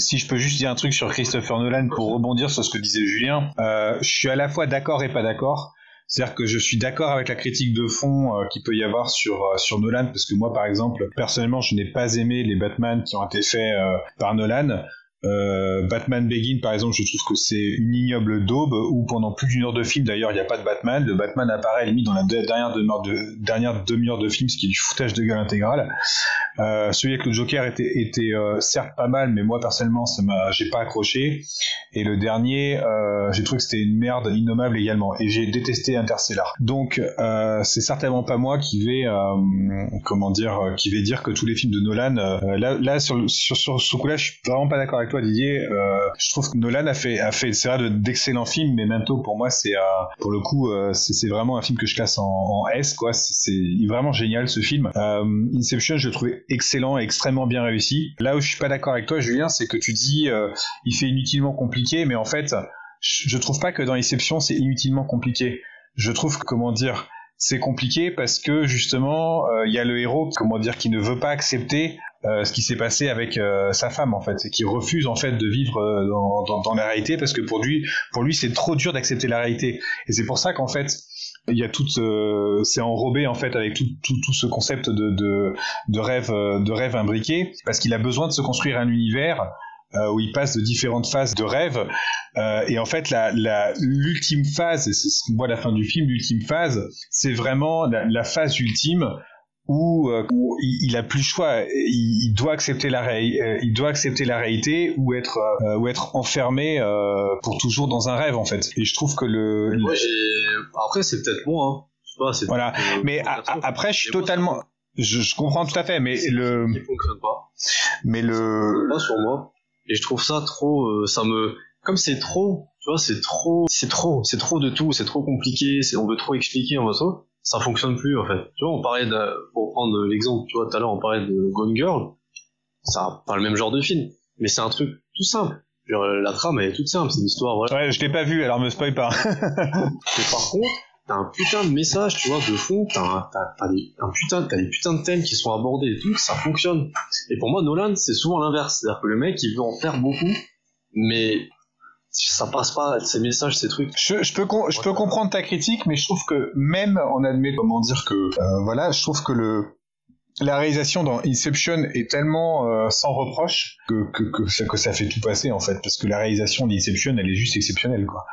si je peux juste dire un truc sur Christopher Nolan pour rebondir sur ce que disait Julien, euh, je suis à la fois d'accord et pas d'accord. C'est-à-dire que je suis d'accord avec la critique de fond euh, qu'il peut y avoir sur euh, sur Nolan, parce que moi, par exemple, personnellement, je n'ai pas aimé les Batman qui ont été faits euh, par Nolan. Euh, Batman Begin, par exemple, je trouve que c'est une ignoble daube où pendant plus d'une heure de film, d'ailleurs, il n'y a pas de Batman. Le Batman apparaît limite dans la de- dernière demi-heure de, demi-heure de film, ce qui est du foutage de gueule intégral. Celui avec le Joker était, était euh, certes pas mal, mais moi personnellement, ça m'a, j'ai pas accroché. Et le dernier, euh, j'ai trouvé que c'était une merde innommable également. Et j'ai détesté Interstellar. Donc, euh, c'est certainement pas moi qui vais, euh, comment dire, euh, qui vais dire que tous les films de Nolan, là, là sur, sur, sur ce coup-là, je suis vraiment pas d'accord avec toi, Didier. Je trouve que Nolan a fait, a fait, c'est vrai, de- d'excellents films, mais Memento, pour moi, c'est, pour le coup, c'est vraiment un film que je classe en, en S, quoi. C'est vraiment génial ce film. Inception, je le trouvais excellent et extrêmement bien réussi. Là où je suis pas d'accord avec toi, Julien, c'est que tu dis, euh, il fait inutilement compliqué, mais en fait, je je trouve pas que dans Inception, c'est inutilement compliqué. Je trouve que, comment dire, c'est compliqué parce que justement, euh, il y a le héros, comment dire, qui ne veut pas accepter euh, ce qui s'est passé avec sa femme en fait, et qui refuse en fait de vivre dans la réalité parce que pour lui, pour lui, c'est trop dur d'accepter la réalité. Et c'est pour ça qu'en fait, il y a tout, euh, c'est enrobé en fait avec tout, tout, tout ce concept de, de, de rêve, euh, de rêve imbriqué, parce qu'il a besoin de se construire un univers euh, où il passe de différentes phases de rêve. Euh, et en fait, la, la, l'ultime phase, c'est ce qu'on voit à la fin du film, l'ultime phase, c'est vraiment la, la phase ultime où, euh, où il, il a plus le choix. Il, il doit accepter la ré- euh, il doit accepter la réalité ou être euh, ou être enfermé euh, pour toujours dans un rêve en fait. Et je trouve que le, Moi. Après, c'est peut-être moi, hein. Je sais pas, c'est Voilà. euh, mais a- a- après, je suis totalement, je, je comprends tout à fait, mais le, qui fonctionne pas. mais le, Pas sur moi. Et je trouve ça trop. euh, ça me. Comme c'est trop. Tu vois, c'est trop. C'est trop. C'est trop de tout. C'est trop compliqué. C'est, on veut trop expliquer en façon. Ça fonctionne plus, en fait. Tu vois, on parlait de. Pour prendre l'exemple, tu vois, tout à l'heure, on parlait de Gone Girl. Un- pas le même genre de film. Mais c'est un truc tout simple. Genre, la trame, elle est toute simple. C'est une histoire, voilà. ouais, je l'ai pas vu, alors me spoil pas. Mais par contre, t'as un putain de message, tu vois, de fond, t'as un, t'as, t'as des, un putain, t'as des putains de thèmes qui sont abordés et tout, ça fonctionne. Et pour moi, Nolan, c'est souvent l'inverse. C'est-à-dire que le mec, il veut en faire beaucoup, mais ça passe pas, ces messages, ces trucs. Je, je peux je peux comprendre ta critique, mais je trouve que même on admet comment dire que euh, voilà, je trouve que le la réalisation dans Inception est tellement euh, sans reproche que, que, que, ça, que ça fait tout passer en fait, parce que la réalisation d'Inception elle est juste exceptionnelle quoi.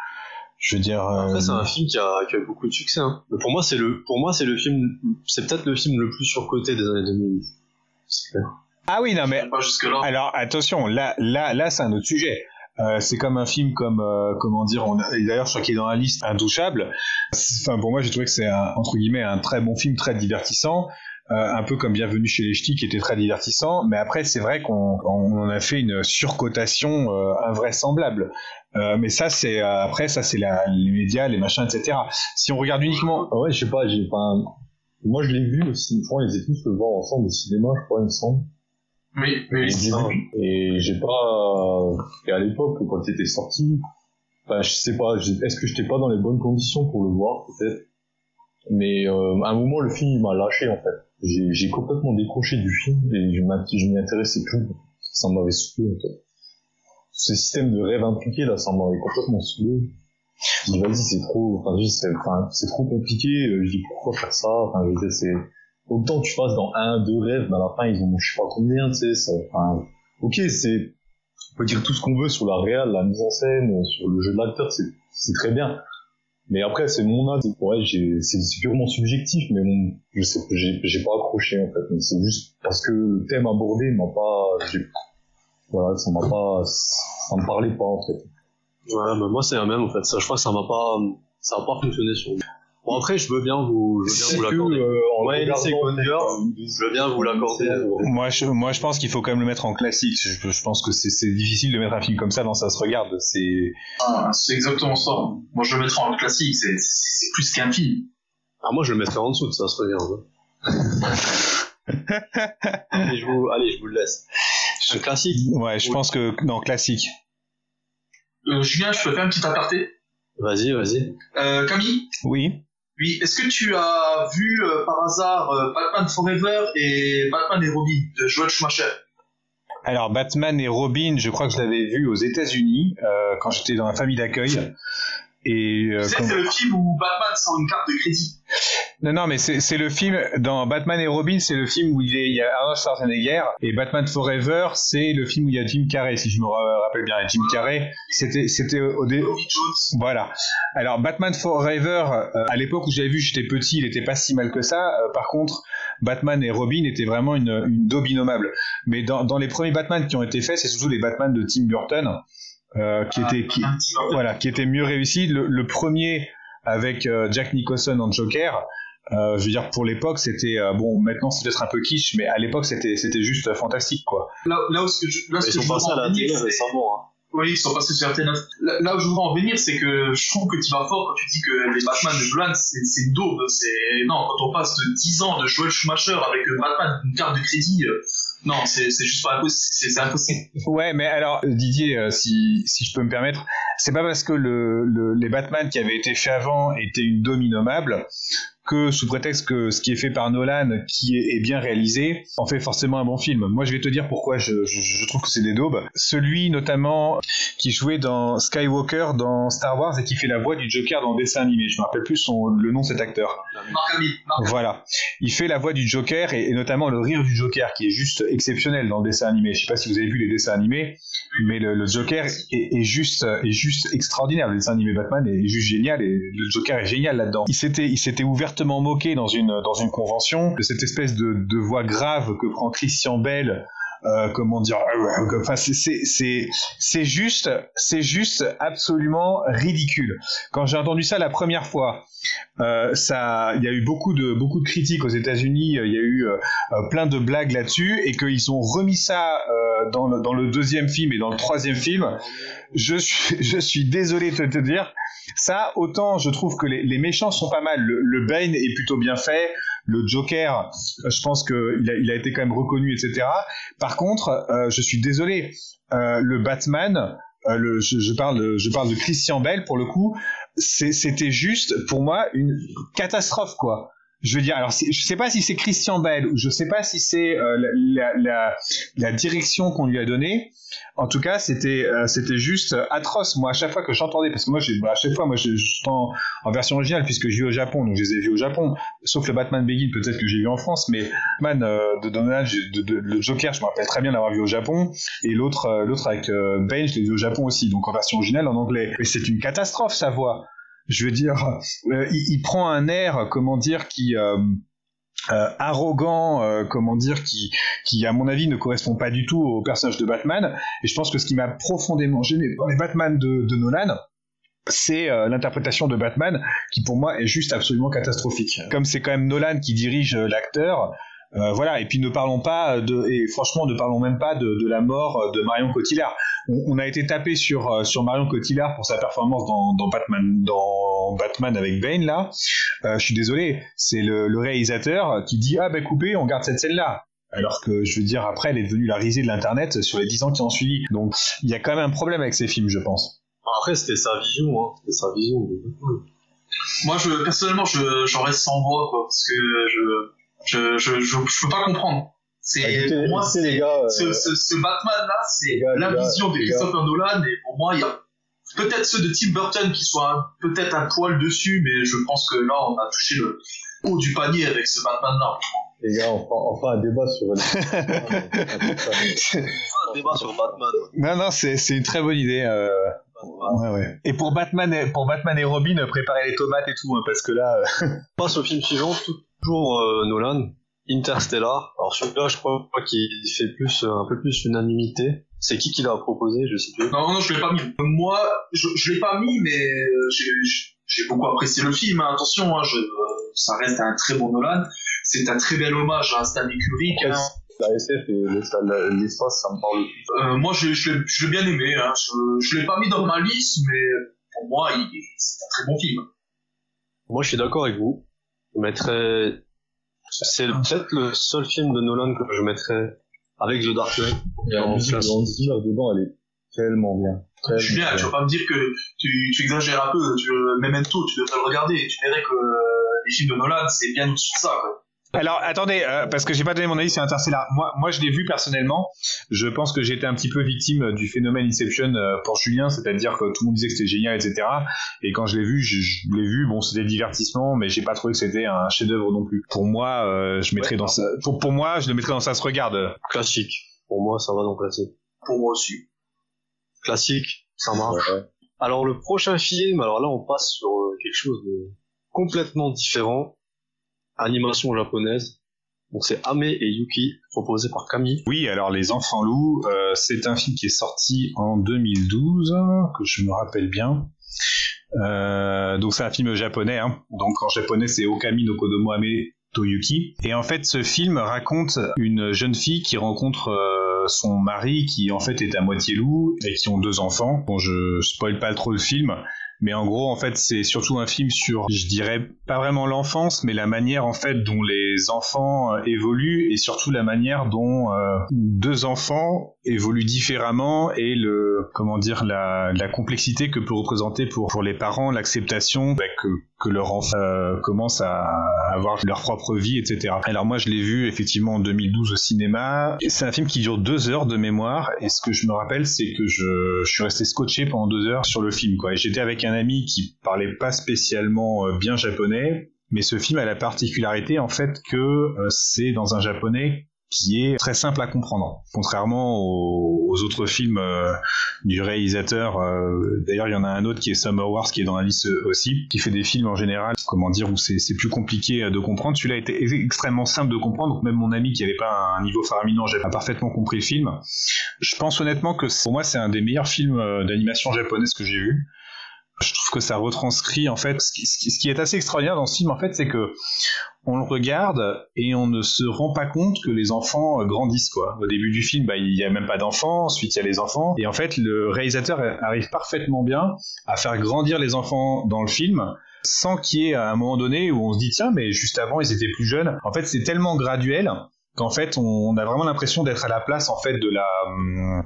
Je veux dire. euh, Après, c'est un film qui a, qui a eu beaucoup de succès. Hein. Mais pour moi, c'est le, pour moi, c'est le film, c'est peut-être le film le plus surcoté des années 2000. C'est clair. Ah oui non mais Pas. Alors attention, là, là, là, c'est un autre sujet. Euh, c'est comme un film comme euh, comment dire on a- et d'ailleurs je crois qu'il est dans la liste intouchable enfin pour moi j'ai trouvé que c'est un, entre guillemets un très bon film très divertissant euh, un peu comme Bienvenue chez les Ch'tis qui était très divertissant mais après c'est vrai qu'on on a fait une surcotation euh, invraisemblable Euh, mais ça c'est après ça c'est la- les médias les machins etc si on regarde uniquement Ah ouais, je sais pas, j'ai pas. Moi, je l'ai vu aussi. Je crois qu'ils étaient tous le voir ensemble au cinéma, je crois, il me semble. J'ai ça. vu. Et j'ai pas. Et à l'époque, quand c'était sorti, enfin, je sais pas, est-ce que j'étais pas dans les bonnes conditions pour le voir, peut-être? Mais euh, à un moment, le film il m'a lâché, en fait. J'ai complètement décroché du film et je m'y intéressais plus. Ça m'avait saoulé, en fait. Ce système de rêve impliqué, là, ça m'avait complètement saoulé. Je dis, vas-y, c'est trop, enfin, dis, c'est, trop compliqué, euh, je dis, pourquoi faire ça, enfin, je dire, c'est, autant tu fasses dans un, deux rêves, mais à la fin, ils ont, je sais pas combien, tu sais, ça, enfin, ok, c'est, on peut dire tout ce qu'on veut sur la réal, la mise en scène, sur le jeu de l'acteur, c'est, très bien. Mais après, c'est mon avis. Ouais, c'est, purement subjectif, mais bon, je sais, j'ai, j'ai pas accroché, en fait. C'est juste parce que le thème abordé m'a pas, voilà, ça m'a pas, ça me parlait pas, en fait. Ouais, bah moi, c'est la même, en fait. Je crois que ça m'a pas, ça a pas fonctionné sur moi. Bon, après, je veux bien vous, je veux bien C'est vous l'accorder. euh, euh, je veux bien vous l'accorder. Moi je, moi, je pense qu'il faut quand même le mettre en classique. Je, je pense que c'est c'est difficile de mettre un film comme ça dans Ça se regarde. C'est Ah, c'est exactement ça. Moi, je le mettrais en classique. C'est, plus qu'un film. Ah, moi, je le mettrais en dessous de ça, se regarde. allez, je vous, allez, je vous le laisse. Un classique. ouais, je pense que non classique. Euh, Julien, je peux faire un petit aparté. Vas-y, vas-y. Euh, Camille, Oui. Oui, est-ce que tu as vu euh, par hasard euh, Batman Forever et Batman et Robin de Joel Schumacher? Alors Batman et Robin, je crois que je l'avais vu aux États-Unis euh, quand j'étais dans la famille d'accueil. et Tu sais, c'est le film où Batman sort une carte de crédit. Non, non, mais c'est le film dans Batman et Robin, c'est le film où il, est, il y a Arnold Schwarzenegger et Batman Forever, c'est le film où il y a Jim Carrey, si je me ra- rappelle bien. Et Jim Carrey, c'était c'était au dé... Tommy Jones. Voilà. Alors Batman Forever, euh, à l'époque où j'avais vu, j'étais petit, il était pas si mal que ça. Euh, par contre, Batman et Robin étaient vraiment une, une daube innommable. Mais dans, dans les premiers Batman qui ont été faits, c'est surtout les Batman de Tim Burton euh, qui Ah, étaient qui, voilà, qui était mieux réussi. Le, le premier avec euh, Jack Nicholson en Joker, euh, je veux dire pour l'époque c'était euh, bon. Maintenant c'est peut-être un peu quiche, mais à l'époque c'était c'était juste fantastique quoi. Là, là où ce que je, là, ce Ils que je sont passés voudrais à en la télé venir, c'est- récemment. Hein. Oui, ils sont passés sur RTL. Là, là où je voudrais en venir, c'est que je trouve que tu vas fort quand tu dis que les Batman de Nolan, c'est daube. C'est non, quand on passe de 10 ans de Joel Schumacher avec euh, Batman une carte de crédit, euh, non, c'est c'est juste pas impossible. C'est impossible. Ouais, mais alors Didier, euh, si, si je peux me permettre, c'est pas parce que le, le- les Batman qui avaient été faits avant étaient une dôme innommable que sous prétexte que ce qui est fait par Nolan, qui est, est bien réalisé, en fait forcément un bon film. Moi, je vais te dire pourquoi je, je, je trouve que c'est des daubes. Celui notamment qui jouait dans Skywalker dans Star Wars et qui fait la voix du Joker dans le dessin animé. Je me rappelle plus son, le nom de cet acteur. Marc Hamill. Voilà. Il fait la voix du Joker et, et notamment le rire du Joker qui est juste exceptionnel dans le dessin animé. Je sais pas si vous avez vu les dessins animés, mais le, le Joker est, est juste est juste extraordinaire. Le dessin animé Batman est juste génial et le Joker est génial là-dedans. Il s'était il s'était moqué dans une dans une convention de cette espèce de, voix grave que prend Christian Bell. Euh, comment dire euh, enfin c'est juste c'est juste absolument ridicule quand j'ai entendu ça la première fois euh, ça, il y a eu beaucoup de beaucoup de critiques aux États-Unis. Il y a eu plein de blagues là-dessus et qu'ils ont remis ça dans, le, dans le deuxième film et dans le troisième film. Je suis je suis désolé de te dire ça. Autant je trouve que les, méchants sont pas mal. Le, le Bane est plutôt bien fait. Le Joker, je pense que il a, il a été quand même reconnu, etc. Par contre, euh, je suis désolé. Euh, le Batman, euh, je, parle de, je parle de Christian Bell pour le coup c'était juste pour moi une catastrophe quoi. Je veux dire, alors je sais pas si c'est Christian Bell ou je sais pas si c'est euh, la, direction qu'on lui a donnée. En tout cas, c'était euh, c'était juste atroce. Moi, à chaque fois que j'entendais, parce que moi, bah, à chaque fois, moi, je, je en, version originale puisque je vis au Japon, donc je les ai vus au Japon. Sauf le Batman Begin, peut-être que j'ai vu en France, mais Batman euh, de Donald, le Joker, je me rappelle très bien l'avoir vu au Japon, et l'autre l'autre avec Bane, je l'ai vu au Japon aussi, donc en version originale en anglais. Mais c'est une catastrophe sa voix. Je veux dire, euh, il, prend un air, comment dire, qui euh, euh, arrogant, euh, comment dire, qui, qui à mon avis ne correspond pas du tout au personnage de Batman. Et je pense que ce qui m'a profondément gêné dans les Batman de, Nolan, c'est euh, l'interprétation de Batman qui pour moi est juste absolument catastrophique. Comme c'est quand même Nolan qui dirige l'acteur, euh, voilà. Et puis ne parlons pas de, et franchement ne parlons même pas de, de la mort de Marion Cotillard. On, on a été tapé sur euh, sur Marion Cotillard pour sa performance dans, dans Batman dans Batman avec Bane là. Euh, je suis désolé, c'est le, le réalisateur qui dit ah ben coupé, on garde cette scène là. Alors que je veux dire après elle est devenue la risée de l'internet sur les dix ans qui ont suivi. Donc il y a quand même un problème avec ces films, je pense. Après, c'était sa vision, hein. C'était sa vision. Moi, je, personnellement, je, j'en reste sans voix, quoi, parce que je, je, je, je, je peux pas comprendre. C'est, Bah, pour moi, c'est, euh, ce, ce, ce Batman-là, c'est la gars, vision de Christopher Nolan, et pour moi, il y a peut-être ceux de Tim Burton qui sont un- peut-être un poil dessus, mais je pense que là, on a touché le haut du panier avec ce Batman-là. Les gars, on fera, on fera un débat sur Un débat sur Batman. non non, c'est c'est une très bonne idée. euh, Ouais, ouais. Et pour Batman, et, pour Batman et Robin, préparez les tomates et tout, hein, parce que là. euh, passe au film suivant, toujours euh, Nolan, Interstellar. Alors celui-là, je crois qu'il fait plus euh, un peu plus l'unanimité. C'est qui qui l'a proposé, je sais plus. Non, non, je l'ai pas mis. Moi, je, je l'ai pas mis, mais euh, j'ai, beaucoup apprécié le film. hein. Attention, hein, je, euh, ça reste un très bon Nolan. C'est un très bel hommage à Stanley Kubrick. hein. La SF et l'espace, ça me parle. Euh, moi, je, je l'ai je l'ai bien aimé. Hein. Je, je l'ai pas mis dans ma liste, mais pour moi, c'est un très bon film. Moi, je suis d'accord avec vous. Je mettrais... C'est peut-être le seul film de Nolan que je mettrais avec The Dark Knight. Et la En musique de dedans, elle est tellement bien. Tellement Je suis bien, tu vas pas me dire que tu, tu exagères un peu. Tu, Memento, tu devrais le regarder. Tu verrais que euh, les films de Nolan, c'est bien au-dessus de ça. Quoi. Alors attendez, euh, parce que j'ai pas donné mon avis sur Interstellar. Moi, moi je l'ai vu personnellement. Je pense que j'étais un petit peu victime du phénomène Inception euh, pour Julien, c'est-à-dire que tout le monde disait que c'était génial, etc. Et quand je l'ai vu, je, je l'ai vu. Bon, c'était divertissement, mais j'ai pas trouvé que c'était un chef-d'œuvre non plus. Pour moi, euh, je mettrais dans ça. Pour, pour moi, je le mettrais dans ça se regarde. Classique. Pour moi, ça va dans classique. Pour moi aussi. Classique, ça marche. Alors le prochain film, alors là on passe sur euh, quelque chose de complètement différent. Animation japonaise. Donc c'est Ame et Yuki, proposé par Camille. Oui, alors Les Enfants Loups, euh, c'est un film qui est sorti en 2012, que je me rappelle bien. Euh, donc c'est un film japonais, hein. donc en japonais c'est Okami no Kodomo Ame Toyuki. Et en fait ce film raconte une jeune fille qui rencontre euh, son mari qui en fait est à moitié loup et qui ont deux enfants. Bon je spoil pas trop le film, mais en gros en fait c'est surtout un film sur je dirais pas vraiment l'enfance mais la manière en fait dont les enfants euh, évoluent et surtout la manière dont euh, deux enfants évoluent différemment et le comment dire la, la complexité que peut représenter pour pour les parents l'acceptation bah, que que leur enfant euh, commence à avoir leur propre vie, etc. Alors moi je l'ai vu effectivement en 2012 au cinéma. C'est un film qui dure deux heures de mémoire et ce que je me rappelle c'est que je, je suis resté scotché pendant deux heures sur le film quoi. Et j'étais avec un ami qui parlait pas spécialement euh, bien japonais, mais ce film a la particularité en fait que euh, c'est dans un japonais qui est très simple à comprendre. Contrairement aux, autres films euh, du réalisateur, euh, d'ailleurs il y en a un autre qui est Summer Wars qui est dans la liste aussi, qui fait des films en général, comment dire, où c'est plus compliqué euh, de comprendre. Celui-là était ex- extrêmement simple de comprendre, donc même mon ami qui n'avait pas un niveau faraminant, j'ai pas parfaitement compris le film. Je pense honnêtement que pour moi c'est un des meilleurs films d'animation japonaise que j'ai vu. Je trouve que ça retranscrit en fait ce qui, est assez extraordinaire dans ce film en fait, c'est que on le regarde et on ne se rend pas compte que les enfants euh, grandissent quoi. Au début du film, bah, il y a même pas d'enfants, ensuite il y a les enfants et en fait le réalisateur arrive parfaitement bien à faire grandir les enfants dans le film sans qu'il y ait à un moment donné où on se dit tiens mais juste avant ils étaient plus jeunes. En fait c'est tellement graduel qu'en fait on a vraiment l'impression d'être à la place en fait de la hum,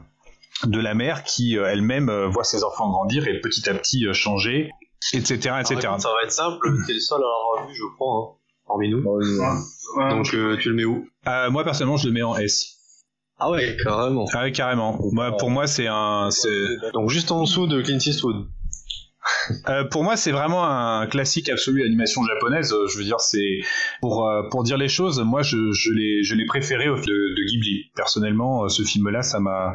de la mère qui euh, elle-même euh, voit ses enfants grandir et petit à petit euh, changer, etc., etc. Ça va être simple, t'es le seul à l'avoir vu, je crois, hein, parmi nous. Ouais, Donc euh, tu le mets où? Euh, moi personnellement je le mets en S. Ah ouais, carrément. Ah carrément. Moi, pour moi, c'est un. c'est- Donc juste en dessous de Clint Eastwood. Euh, pour moi, c'est vraiment un classique absolu d'animation japonaise. Euh, Je veux dire, c'est pour euh, pour dire les choses. Moi, je je l'ai je l'ai préféré au film de, de Ghibli. Personnellement, ce film-là, ça m'a.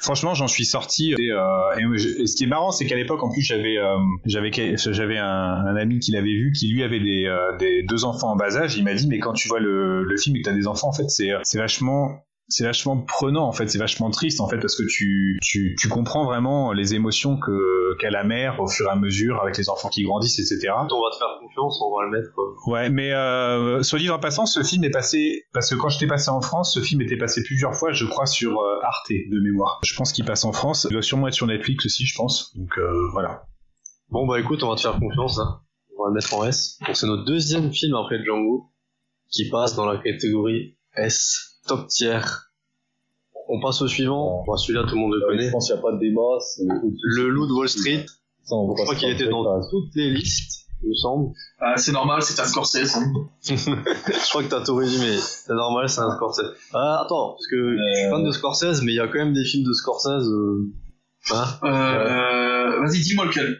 Franchement, j'en suis sorti. Et, et, ce qui est marrant, c'est qu'à l'époque, en plus, j'avais j'avais j'avais un, un ami qui l'avait vu, qui lui avait des des deux enfants en bas âge. Il m'a dit, mais quand tu vois le le film et que t'as des enfants, en fait, c'est c'est vachement c'est vachement prenant en fait, c'est vachement triste en fait parce que tu, tu, tu comprends vraiment les émotions que qu'a la mère au fur et à mesure avec les enfants qui grandissent, etc. On va te faire confiance, on va le mettre. euh, Ouais, mais euh, soit dit en passant, ce film est passé parce que quand j'étais passé en France, ce film était passé plusieurs fois, je crois, sur euh, Arte de mémoire. Je pense qu'il passe en France. Il doit sûrement être sur Netflix aussi, je pense. Donc euh, voilà. Bon bah écoute, on va te faire confiance là. On va le mettre en S. Donc c'est notre deuxième film après Django qui passe dans la catégorie S, top tier. On passe au suivant. Bon, celui-là tout le monde le Je connaît. pense qu'il n'y a pas de débat. c'est. Le Loup de Wall Street. Ça, on va Je crois qu'il était dans toutes les listes, il me semble. Ah, c'est normal, c'est un Scorsese. hein. Je crois que t'as tout résumé. C'est normal, c'est un Scorsese. Ah, attends, parce que je suis fan de Scorsese, mais il y a quand même des films de Scorsese. euh, Hein Euh, Vas-y, dis-moi lequel.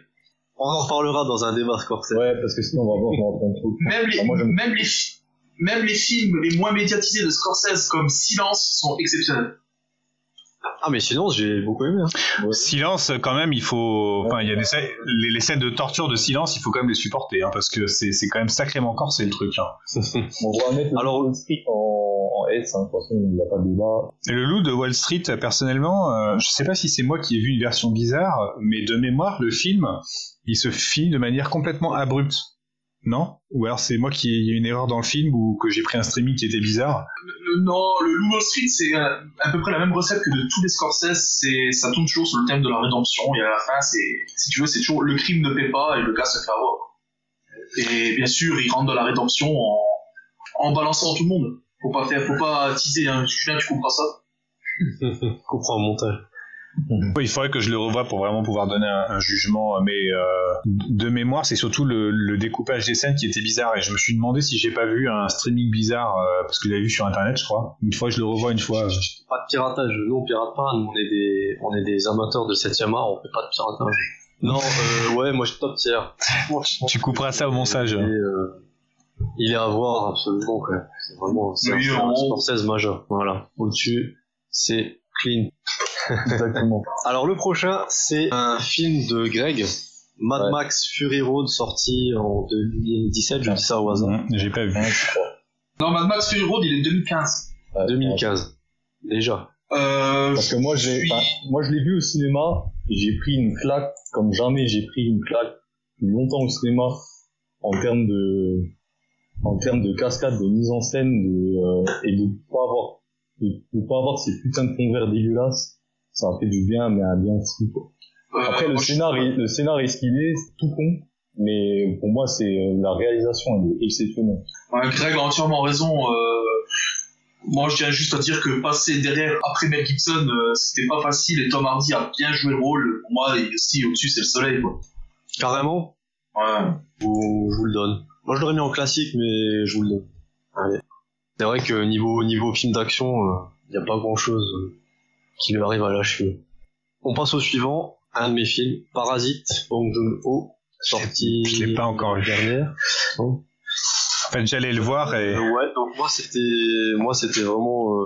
on en reparlera dans un débat Scorsese. Ouais, parce que sinon, on va voir qu'on rentre en trop. Même les, moi, j'aime- même, les, fi- même les films les moins médiatisés de Scorsese comme Silence sont exceptionnels. Ah, mais sinon, j'ai beaucoup aimé. Hein. Silence, quand même, il faut. Enfin, il y a des scènes- les, les scènes de torture de silence, il faut quand même les supporter, hein, parce que c'est c'est quand même sacrément corsé le truc. Hein. On va mettre Alors- le Wall Street en, en S, hein. de toute façon, il n'y a pas de débat. Et Le loup de Wall Street, personnellement, euh, je sais pas si c'est moi qui ai vu une version bizarre, mais de mémoire, le film, il se finit de manière complètement abrupte. Non? Ou alors c'est moi qui ai une erreur dans le film ou que j'ai pris un streaming qui était bizarre? Le- non, le Loup Wall Street, c'est euh, à peu près la même recette que de tous les Scorsese. C'est, ça tourne toujours sur le thème de la rédemption. Et à la fin, c'est, si tu veux, c'est toujours le crime ne paie pas et le gars se fait avoir. Et bien sûr, il rentre dans la rédemption en, en balançant tout le monde. Faut pas faire, faut pas teaser. Hein. Julien, tu comprends ça Comprends au montage. Ouais, il faudrait que je le revoie pour vraiment pouvoir donner un, un jugement, mais euh, de mémoire, c'est surtout le, le découpage des scènes qui était bizarre. Et je me suis demandé si j'ai pas vu un streaming bizarre, euh, parce que je l'avais vu sur internet, je crois. Une fois, je le revois une fois. euh. Pas de piratage, nous on pirate pas, nous on est des, on est des amateurs de 7ème art, on fait pas de piratage. Non, euh, ouais, moi je suis top tier. Franchement, je Tu couperas ça au montage. euh, il est à voir absolument, quoi. C'est vraiment, c'est Oui, un, en un haut. Scorsese majeur. Voilà. Au-dessus, c'est clean. Exactement. Alors le prochain, c'est un film de Greg, Mad Ouais. Max Fury Road, sorti en 2017, je dis ça au hasard. Mmh, J'ai pas vu. Non, Mad Max Fury Road, il est 2015. Ouais, 2015. Déjà. Euh, Parce que moi, j'ai, je suis- enfin, moi, je l'ai vu au cinéma, et j'ai pris une claque, comme jamais j'ai pris une claque longtemps au cinéma, en termes de, en termes de cascade, de mise en scène, de, euh, et de pas avoir, de, de pas avoir ces putains de convers dégueulasses. Ça a fait du bien, mais un bien fou, quoi. euh, Après, le moi, je- scénario, le scénario, ce qu'il est, c'est tout con. Mais pour moi, c'est euh, la réalisation, elle est exceptionnelle. Ouais, Greg a entièrement raison. Euh, moi, je tiens juste à dire que passer derrière après Mel Gibson, euh, c'était pas facile et Tom Hardy a bien joué le rôle. Pour moi, et aussi au-dessus, c'est le soleil. Quoi. Carrément, Ouais. je vous, je vous le donne. Moi je l'aurais mis en classique, mais je vous le donne. Allez. C'est vrai que niveau, niveau film d'action, il n'y a pas grand chose qui lui arrive à la cheville. On passe au suivant, un de mes films, Parasite, Bong Joon-ho, sorti Je l'ai pas encore vu. dernière. En fait, j'allais le voir et Euh, ouais, donc moi c'était, moi c'était vraiment, euh,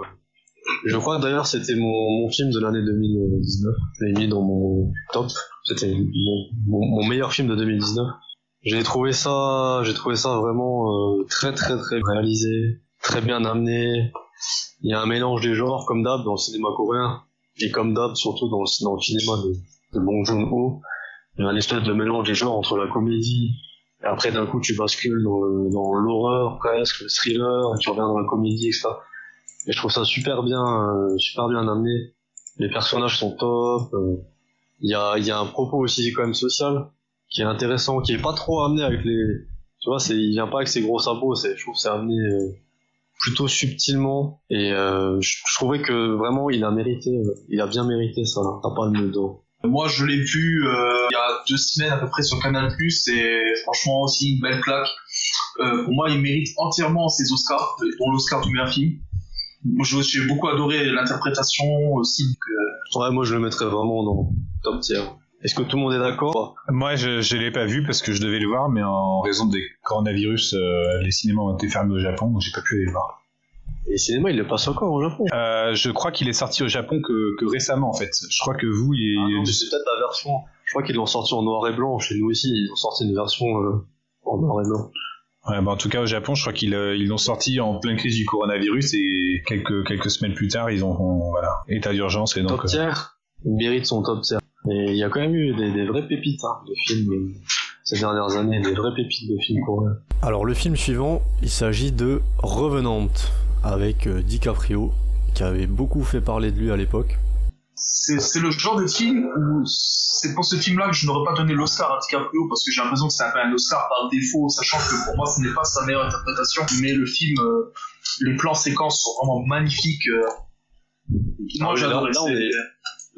je crois que d'ailleurs c'était mon, mon film de l'année 2019. Je l'ai mis dans mon top. C'était mon, mon, mon meilleur film de 2019. J'ai trouvé ça, j'ai trouvé ça vraiment euh, très très très réalisé, très bien amené. Il y a un mélange des genres comme d'hab dans le cinéma coréen et comme d'hab surtout dans le, cinéma de, Joon-ho. Il y a un espèce de mélange des genres entre la comédie et après d'un coup tu bascules dans, dans l'horreur presque, le thriller, et tu reviens dans la comédie, etc. Et je trouve ça super bien, euh, super bien amené. Les personnages sont top. euh, Il y, a, y a un propos aussi quand même social qui est intéressant, qui est pas trop amené avec les. Tu vois, c'est, il vient pas avec ses gros sabots. Je trouve c'est amené euh, plutôt subtilement. Et euh, je, je trouvais que vraiment il a mérité, euh, il a bien mérité ça. T'as pas le d'or. Moi, je l'ai vu euh, il y a deux semaines à peu près sur Canal+, et franchement aussi une belle claque. Euh, pour moi, il mérite entièrement ses Oscars, euh, dont l'Oscar du meilleur film. Moi, J'ai beaucoup adoré l'interprétation aussi. donc, euh, Ouais, moi je le mettrais vraiment dans top tier. Est-ce que tout le monde est d'accord moi, je, je l'ai pas vu parce que je devais le voir, mais en raison des coronavirus, euh, les cinémas ont été fermés au Japon, donc j'ai pas pu aller le voir. Et le cinéma, il le passe encore au Japon. Euh, je crois qu'il est sorti au Japon que, que récemment, en fait. Je crois que vous, il Ah est... non, mais c'est peut-être la version. Je crois qu'ils l'ont sorti en noir et blanc. Chez nous aussi, ils ont sorti une version euh, en noir et blanc. Ouais, bah, en tout cas, au Japon, je crois qu'ils euh, ils l'ont sorti en pleine crise du coronavirus et quelques, quelques semaines plus tard, ils ont, voilà, état d'urgence et donc. top tier, mérite son top tier. Et il y a quand même eu des, des vraies pépites hein, de films euh, ces dernières années, des vraies pépites de films coréens. Alors le film suivant, il s'agit de Revenant avec euh, DiCaprio qui avait beaucoup fait parler de lui à l'époque. c'est le genre de film où c'est pour ce film-là que je n'aurais pas donné l'Oscar à DiCaprio parce que j'ai l'impression que c'est un peu un Oscar par défaut, sachant que pour moi ce n'est pas sa meilleure interprétation. Mais le film, euh, les plans séquences sont vraiment magnifiques. euh. Moi Ah oui, j'ai là- adoré. là, on c'est- est-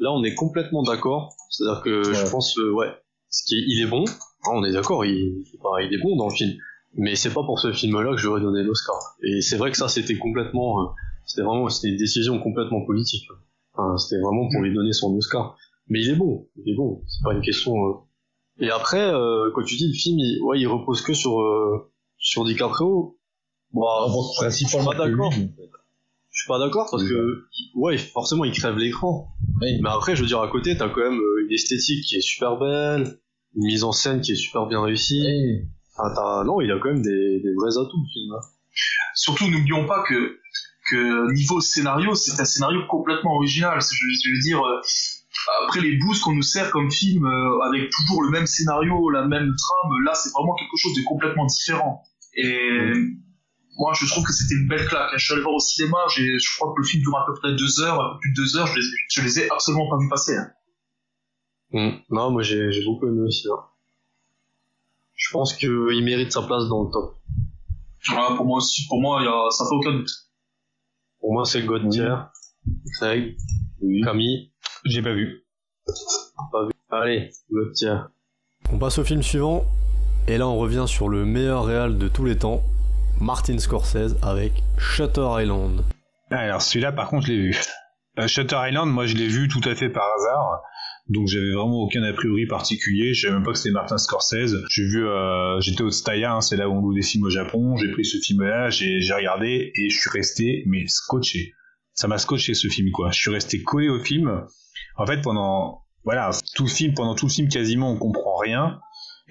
Là, on est complètement d'accord. C'est-à-dire que je pense, euh, ouais, ce qui est- il est bon. on est d'accord, il, bah, il est bon dans le film. Mais c'est pas pour ce film-là que j'aurais donné l'Oscar. Et c'est vrai que ça, c'était complètement, euh, c'était vraiment, c'était une décision complètement politique. Enfin, c'était vraiment pour lui donner son Oscar. Mais il est bon, il est bon. C'est pas une question. euh. Et après, quand tu dis le film, il, ouais, il repose que sur sur DiCaprio. Bah, je suis principalement pas d'accord. Je suis pas d'accord parce que, ouais, forcément, il crève l'écran. Mais après, je veux dire, à côté, t'as quand même euh, une esthétique qui est super belle, une mise en scène qui est super bien réussie. Et- Enfin, t'as- non, il a quand même des, des vrais atouts, le film. hein. Surtout n'oublions pas que que niveau scénario, c'est un scénario complètement original. Je veux dire. euh, après les boosts qu'on nous sert comme film euh, avec toujours le même scénario, la même trame, là c'est vraiment quelque chose de complètement différent. Et moi je trouve que c'était une belle claque. Je suis allé le voir au cinéma, je crois que le film dure à peu près deux heures, un peu plus de deux heures, je les, je les ai absolument pas vus passer. hein. Mm. Non, moi, j'ai beaucoup aimé aussi. hein. Je pense qu'il mérite sa place dans le top. Voilà, pour moi aussi, pour moi, il y a, ça fait aucun doute. Pour moi, c'est God tier. Craig, Camille. J'ai pas vu. Allez, le tiens. On passe au film suivant, et là on revient sur le meilleur réal de tous les temps, Martin Scorsese avec Shutter Island. Alors celui-là, par contre, je l'ai vu. Euh, Shutter Island, moi, je l'ai vu tout à fait par hasard. Donc j'avais vraiment aucun a priori particulier. Je savais même pas que c'était Martin Scorsese. J'ai vu, euh, j'étais au Tsutaya, hein, c'est là où on loue des films au Japon. J'ai pris ce film-là, j'ai regardé et je suis resté mais scotché. Ça m'a scotché ce film quoi. Je suis resté collé au film. En fait pendant voilà tout le film, pendant tout film quasiment on comprend rien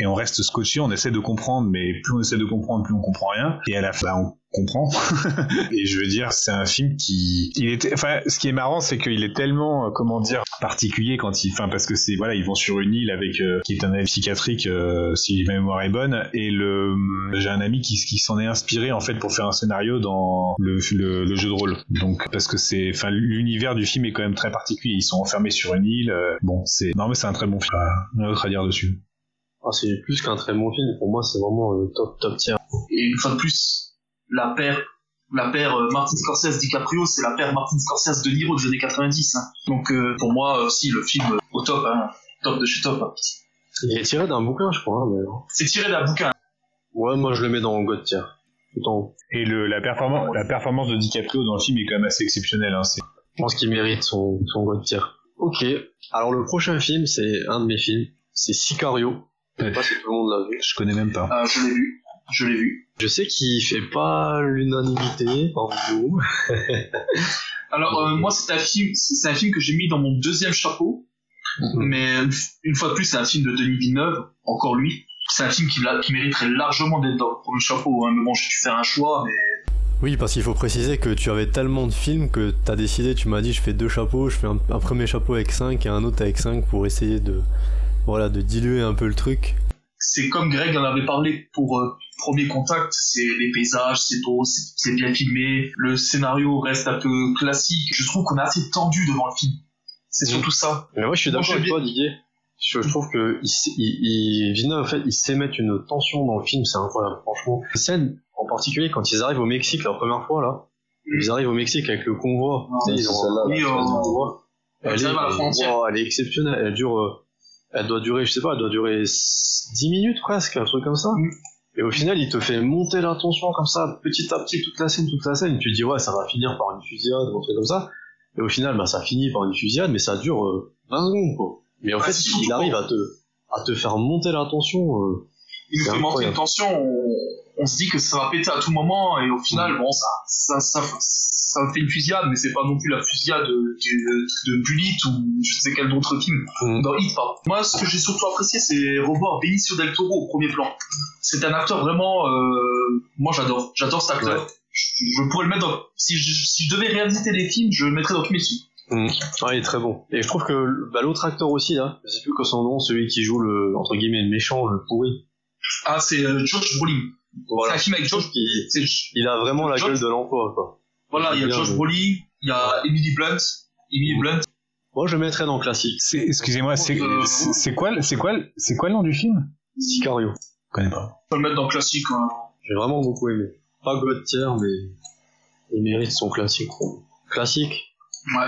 et on reste scotché, on essaie de comprendre, mais plus on essaie de comprendre, plus on comprend rien. Et à la fin, on comprend. et je veux dire, c'est un film qui, il était, enfin, ce qui est marrant, c'est qu'il est tellement, euh, comment dire, particulier quand il, enfin, parce que c'est, voilà, ils vont sur une île avec, euh, qui est un île psychiatrique, euh, si ma mémoire est bonne, et le, j'ai un ami qui, qui s'en est inspiré en fait pour faire un scénario dans le, le, jeu de rôle. Donc, parce que c'est, enfin, l'univers du film est quand même très particulier. Ils sont enfermés sur une île. bon, c'est, non mais c'est un très bon film. Rien d'autre à dire dessus. Ah, c'est plus qu'un très bon film. Pour moi, c'est vraiment euh, top, top tier. Et une fois de plus, la paire, la paire euh, Martin Scorsese DiCaprio, c'est la paire Martin Scorsese de Niro des années 90. hein. Donc euh, pour moi aussi le film euh, au top, hein, top de chez top. hein. Il est tiré d'un bouquin, je crois. hein, mais... C'est tiré d'un bouquin. Ouais, moi, je le mets dans le God tier. Tout en haut. Et le, la, performance, la performance de DiCaprio dans le film est quand même assez exceptionnelle. Hein. C'est- Je pense qu'il mérite son, son God tier. Ok. Alors, le prochain film, c'est un de mes films. C'est Sicario. Je sais pas si tout le monde l'a vu. Je connais même pas. Euh, je l'ai vu, je l'ai vu. Je sais qu'il fait pas l'unanimité parmi nous. Alors euh, moi c'est un film, c'est un film que j'ai mis dans mon deuxième chapeau, Mhm. mais une fois de plus c'est un film de Denis Villeneuve, encore lui. C'est un film qui, mériterait largement d'être dans le premier chapeau. Hein. Mais bon, j'ai dû faire un choix. Mais Oui, parce qu'il faut préciser que tu avais tellement de films que t'as décidé, tu m'as dit je fais deux chapeaux, je fais un, un premier chapeau avec 5 et un autre avec 5 pour essayer de, voilà, de diluer un peu le truc. c'est comme Greg en avait parlé pour euh, Premier Contact. C'est les paysages, c'est beau, c'est bien filmé. Le scénario reste un peu classique. Je trouve qu'on est assez tendu devant le film. C'est Mhm. surtout ça. Mais moi, je suis d'accord avec toi, Didier. Je, je trouve que il, s- il, il, Villeneuve, en fait, il sait mettre une tension dans le film, c'est incroyable, franchement. La scène, en particulier, quand ils arrivent au Mexique la première fois, là, ils arrivent au Mexique avec le convoi. Sais, ils ont celle-là, Oui, euh. Ils Elle est, la frontière. elle est exceptionnelle. Elle dure, euh, elle doit durer, je sais pas, elle doit durer 10 minutes presque, un truc comme ça. Mm. Et au final, il te fait monter la tension comme ça, petit à petit, toute la scène, toute la scène. Tu te dis, ouais, ça va finir par une fusillade un truc comme ça. Et au final, bah, ça finit par une fusillade, mais ça dure euh, 20 secondes, quoi. Mais en Ah, fait, il arrive à te, à te faire monter la tension. euh. Il nous fait monter une tension. On, on se dit que ça va péter à tout moment. Et au final, bon, ça, ça, ça, ça fait une fusillade, mais c'est pas non plus la fusillade de, de, de Bullet ou je sais quel autre film. Mm. Dans Hit, pardon. Moi, ce que j'ai surtout apprécié, c'est revoir Benicio del Toro au premier plan. C'est un acteur vraiment, euh, moi j'adore, j'adore cet acteur. Je, je pourrais le mettre dans, si je, si je devais réaliser des films, je le mettrais dans tous mes films. Mm. Ouais, il est très bon. Et je trouve que bah, l'autre acteur aussi, là, je sais plus que son nom, celui qui joue le, entre guillemets, le méchant, le pourri. Ah, c'est euh, Josh Brolin. Voilà. C'est un film avec qu'il c'est, il a vraiment la gueule de l'emploi, quoi. Voilà, il y a Bien, Josh Brolin, il y a Emily Blunt, Emily Blunt. Moi, je mettrais dans le classique. C'est- Excusez-moi, c'est Euh, c'est- c'est quoi, le- c'est quoi, le- c'est quoi le nom du film? Sicario. Je connais pas. On peut le mettre dans le classique. hein. J'ai vraiment beaucoup aimé. Pas God tier, mais il mérite son classique. Classique? Ouais.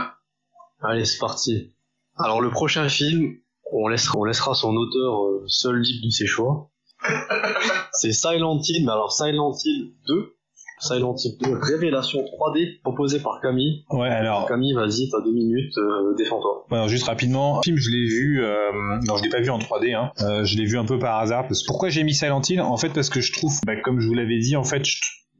Allez, c'est parti. Alors, le prochain film, on laissera, on laissera son auteur euh, seul libre de ses choix. c'est Silent Hill, mais alors Silent Hill 2. Silent Hill 2, révélation 3D, proposé par Camille. Ouais, alors, Camille, vas-y, t'as deux minutes, euh, défends-toi. alors, juste rapidement, le film, je l'ai vu, euh, non, je l'ai pas vu en 3D, hein. Euh, je l'ai vu un peu par hasard. Parce... Pourquoi j'ai mis Silent Hill? En fait, parce que je trouve, bah, comme je vous l'avais dit, en fait, je-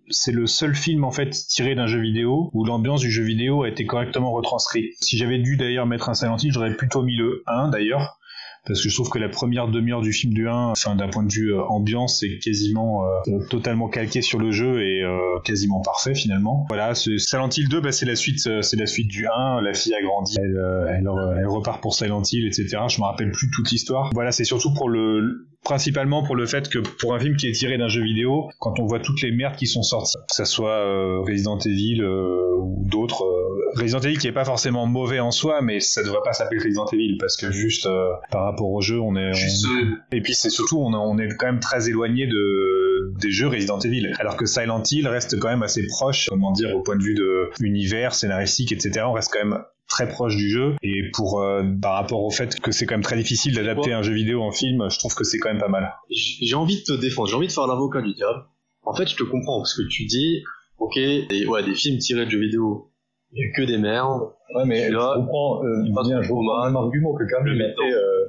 c'est le seul film en fait tiré d'un jeu vidéo où l'ambiance du jeu vidéo a été correctement retranscrite. Si j'avais dû d'ailleurs mettre un Silent Hill, j'aurais plutôt mis le 1 d'ailleurs. Parce que je trouve que la première demi-heure du film du 1, enfin, d'un point de vue euh, ambiance, c'est quasiment euh, totalement calqué sur le jeu et euh, quasiment parfait finalement. Voilà, Silent Hill 2, bah, c'est la suite, euh, c'est la suite du 1. La fille a grandi, elle, euh, elle, euh, repart pour Silent Hill, etc. Je me rappelle plus toute l'histoire. Voilà, c'est surtout pour le, principalement pour le fait que pour un film qui est tiré d'un jeu vidéo, quand on voit toutes les merdes qui sont sorties, que ça soit euh, Resident Evil euh, ou d'autres, euh, Resident Evil qui est pas forcément mauvais en soi, mais ça devrait pas s'appeler Resident Evil parce que juste euh, par rapport au jeu, on est, on- Juste, et puis c'est surtout on, on est quand même très éloigné de des jeux Resident Evil. Alors que Silent Hill reste quand même assez proche, comment dire, au point de vue de univers, scénaristique, etc. On reste quand même très proche du jeu et pour euh, par rapport au fait que c'est quand même très difficile d'adapter un jeu vidéo en film, je trouve que c'est quand même pas mal. J'ai j'ai envie de te défendre, j'ai envie de faire l'avocat du diable. En fait, je te comprends parce que tu dis, ok, des, ouais, des films tirés de jeux vidéo, il y a que des merdes. Ouais, mais Celui-là, je comprends, euh, pas bien, je comprends un argument que Camille Le a fait euh,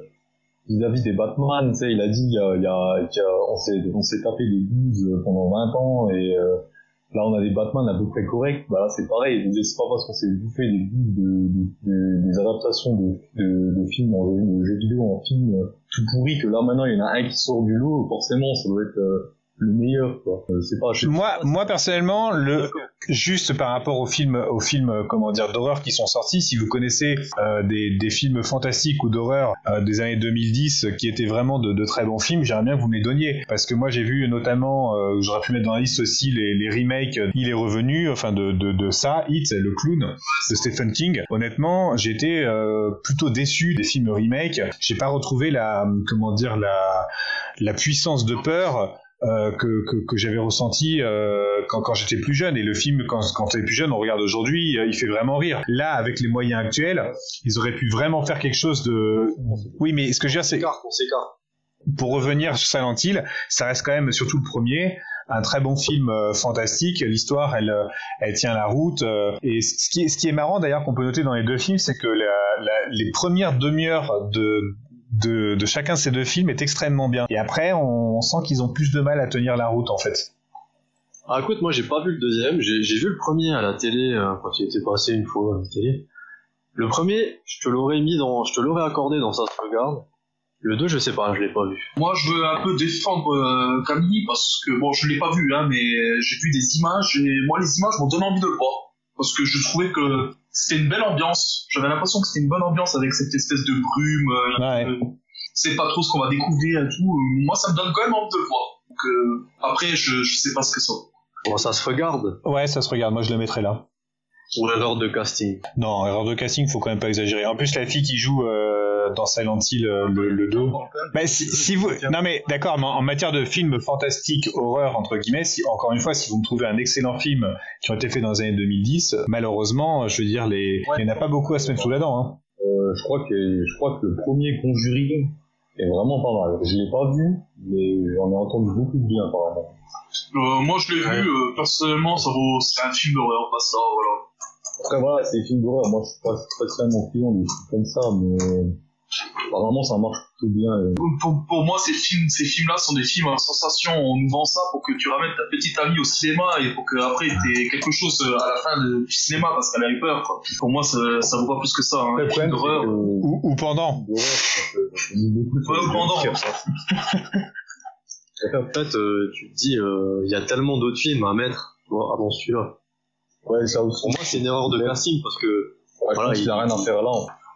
vis-à-vis des Batman, tu sais, il a dit, il y a, il y a, qu'il y a- on s'est, on s'est tapé des 12 pendant 20 ans et euh, là on a des Batman à peu près corrects, bah là c'est pareil, je c'est pas parce qu'on s'est bouffé des 12 de, de- de- des adaptations de, de, de films en jeu, de jeux vidéo en film euh, tout pourri que là maintenant il y en a un qui sort du lot, forcément ça doit être euh, le meilleur quoi. Euh, c'est pas, Moi, moi personnellement, le juste par rapport aux films, aux films, euh, comment dire, d'horreur qui sont sortis, si vous connaissez euh, des, des films fantastiques ou d'horreur euh, des années 2010 euh, qui étaient vraiment de, de très bons films, j'aimerais bien que vous me les donniez, parce que moi j'ai vu notamment, euh, j'aurais pu mettre dans la liste aussi les, les remakes. Il est revenu, enfin de, de, de ça, It, le clown de Stephen King. Honnêtement, j'étais euh, plutôt déçu des films remake. J'ai pas retrouvé la, comment dire, la, la puissance de peur euh, que, que, que j'avais ressenti euh, quand, quand j'étais plus jeune. Et le film, quand, quand t'es plus jeune, on regarde aujourd'hui, euh, il fait vraiment rire. Là, avec les moyens actuels, ils auraient pu vraiment faire quelque chose de... Oui, mais ce que je veux dire, c'est on pour revenir sur Silent Hill, ça reste quand même, surtout le premier, un très bon film euh, fantastique. L'histoire, elle, elle tient la route. euh, et ce qui est, ce qui est marrant d'ailleurs qu'on peut noter dans les deux films, c'est que la- la- les premières demi-heures de, de, de chacun de ces deux films est extrêmement bien. Et après, on, on sent qu'ils ont plus de mal à tenir la route en fait. Ah écoute, moi j'ai pas vu le deuxième, j'ai vu le premier à la télé euh, quand il était passé une fois à la télé. Le premier, je te l'aurais mis dans, je te l'aurais accordé dans ça se regarde. Le 2, je sais pas, je l'ai pas vu. Moi, je veux un peu défendre euh, Camille parce que bon, je l'ai pas vu, hein, mais j'ai vu des images et moi, les images m'ont donné envie de le voir parce que je trouvais que c'était une belle ambiance. J'avais l'impression que c'était une bonne ambiance avec cette espèce de brume. euh, Ouais. euh, c'est pas trop ce qu'on va découvrir et tout. Moi, ça me donne quand même envie de le voir. Donc, euh, après, je, je sais pas ce que c'est. Bon, ça se regarde? Ouais, ça se regarde. Moi, je le mettrais là. Ou erreur de casting. Non, erreur de casting, faut quand même pas exagérer. En plus, la fille qui joue euh, dans Silent Hill, euh, le, le 2. Bah, si, si vous, non mais d'accord, mais en matière de films fantastiques, horreur entre guillemets, si, encore une fois, si vous me trouvez un excellent film qui ont été faits dans les années 2010, malheureusement, je veux dire, les, il n'y en a pas beaucoup à se mettre sous la dent. Hein. Euh, je crois que je crois que le premier Conjuring est vraiment pas mal. Je l'ai pas vu, mais j'en ai entendu beaucoup de bien apparemment. Euh, moi, je l'ai vu. euh, personnellement, ça vaut. C'est un film d'horreur, pas ça. Voilà. Après voilà, c'est des films d'horreur. Moi, je suis pas spécialement client des films comme ça, mais apparemment ça marche plutôt bien. et- pour, pour moi, ces films, ces films-là sont des films à sensation. On nous vend ça pour que tu ramènes ta petite amie au cinéma et pour que après t'aies quelque chose euh, à la fin de- du cinéma parce qu'elle a eu peur. quoi. Pour moi, ça, ça vaut pas plus que ça. Hein. Le problème, d'horreur. que Ou, ou pendant. Ouais, ou pendant. En fait, euh, tu te dis, euh, il y a tellement d'autres films à mettre, tu vois, avant celui-là. Ouais, ça aussi. Pour moi, c'est une erreur de casting parce que Ouais, Voilà, il- a rien à faire là.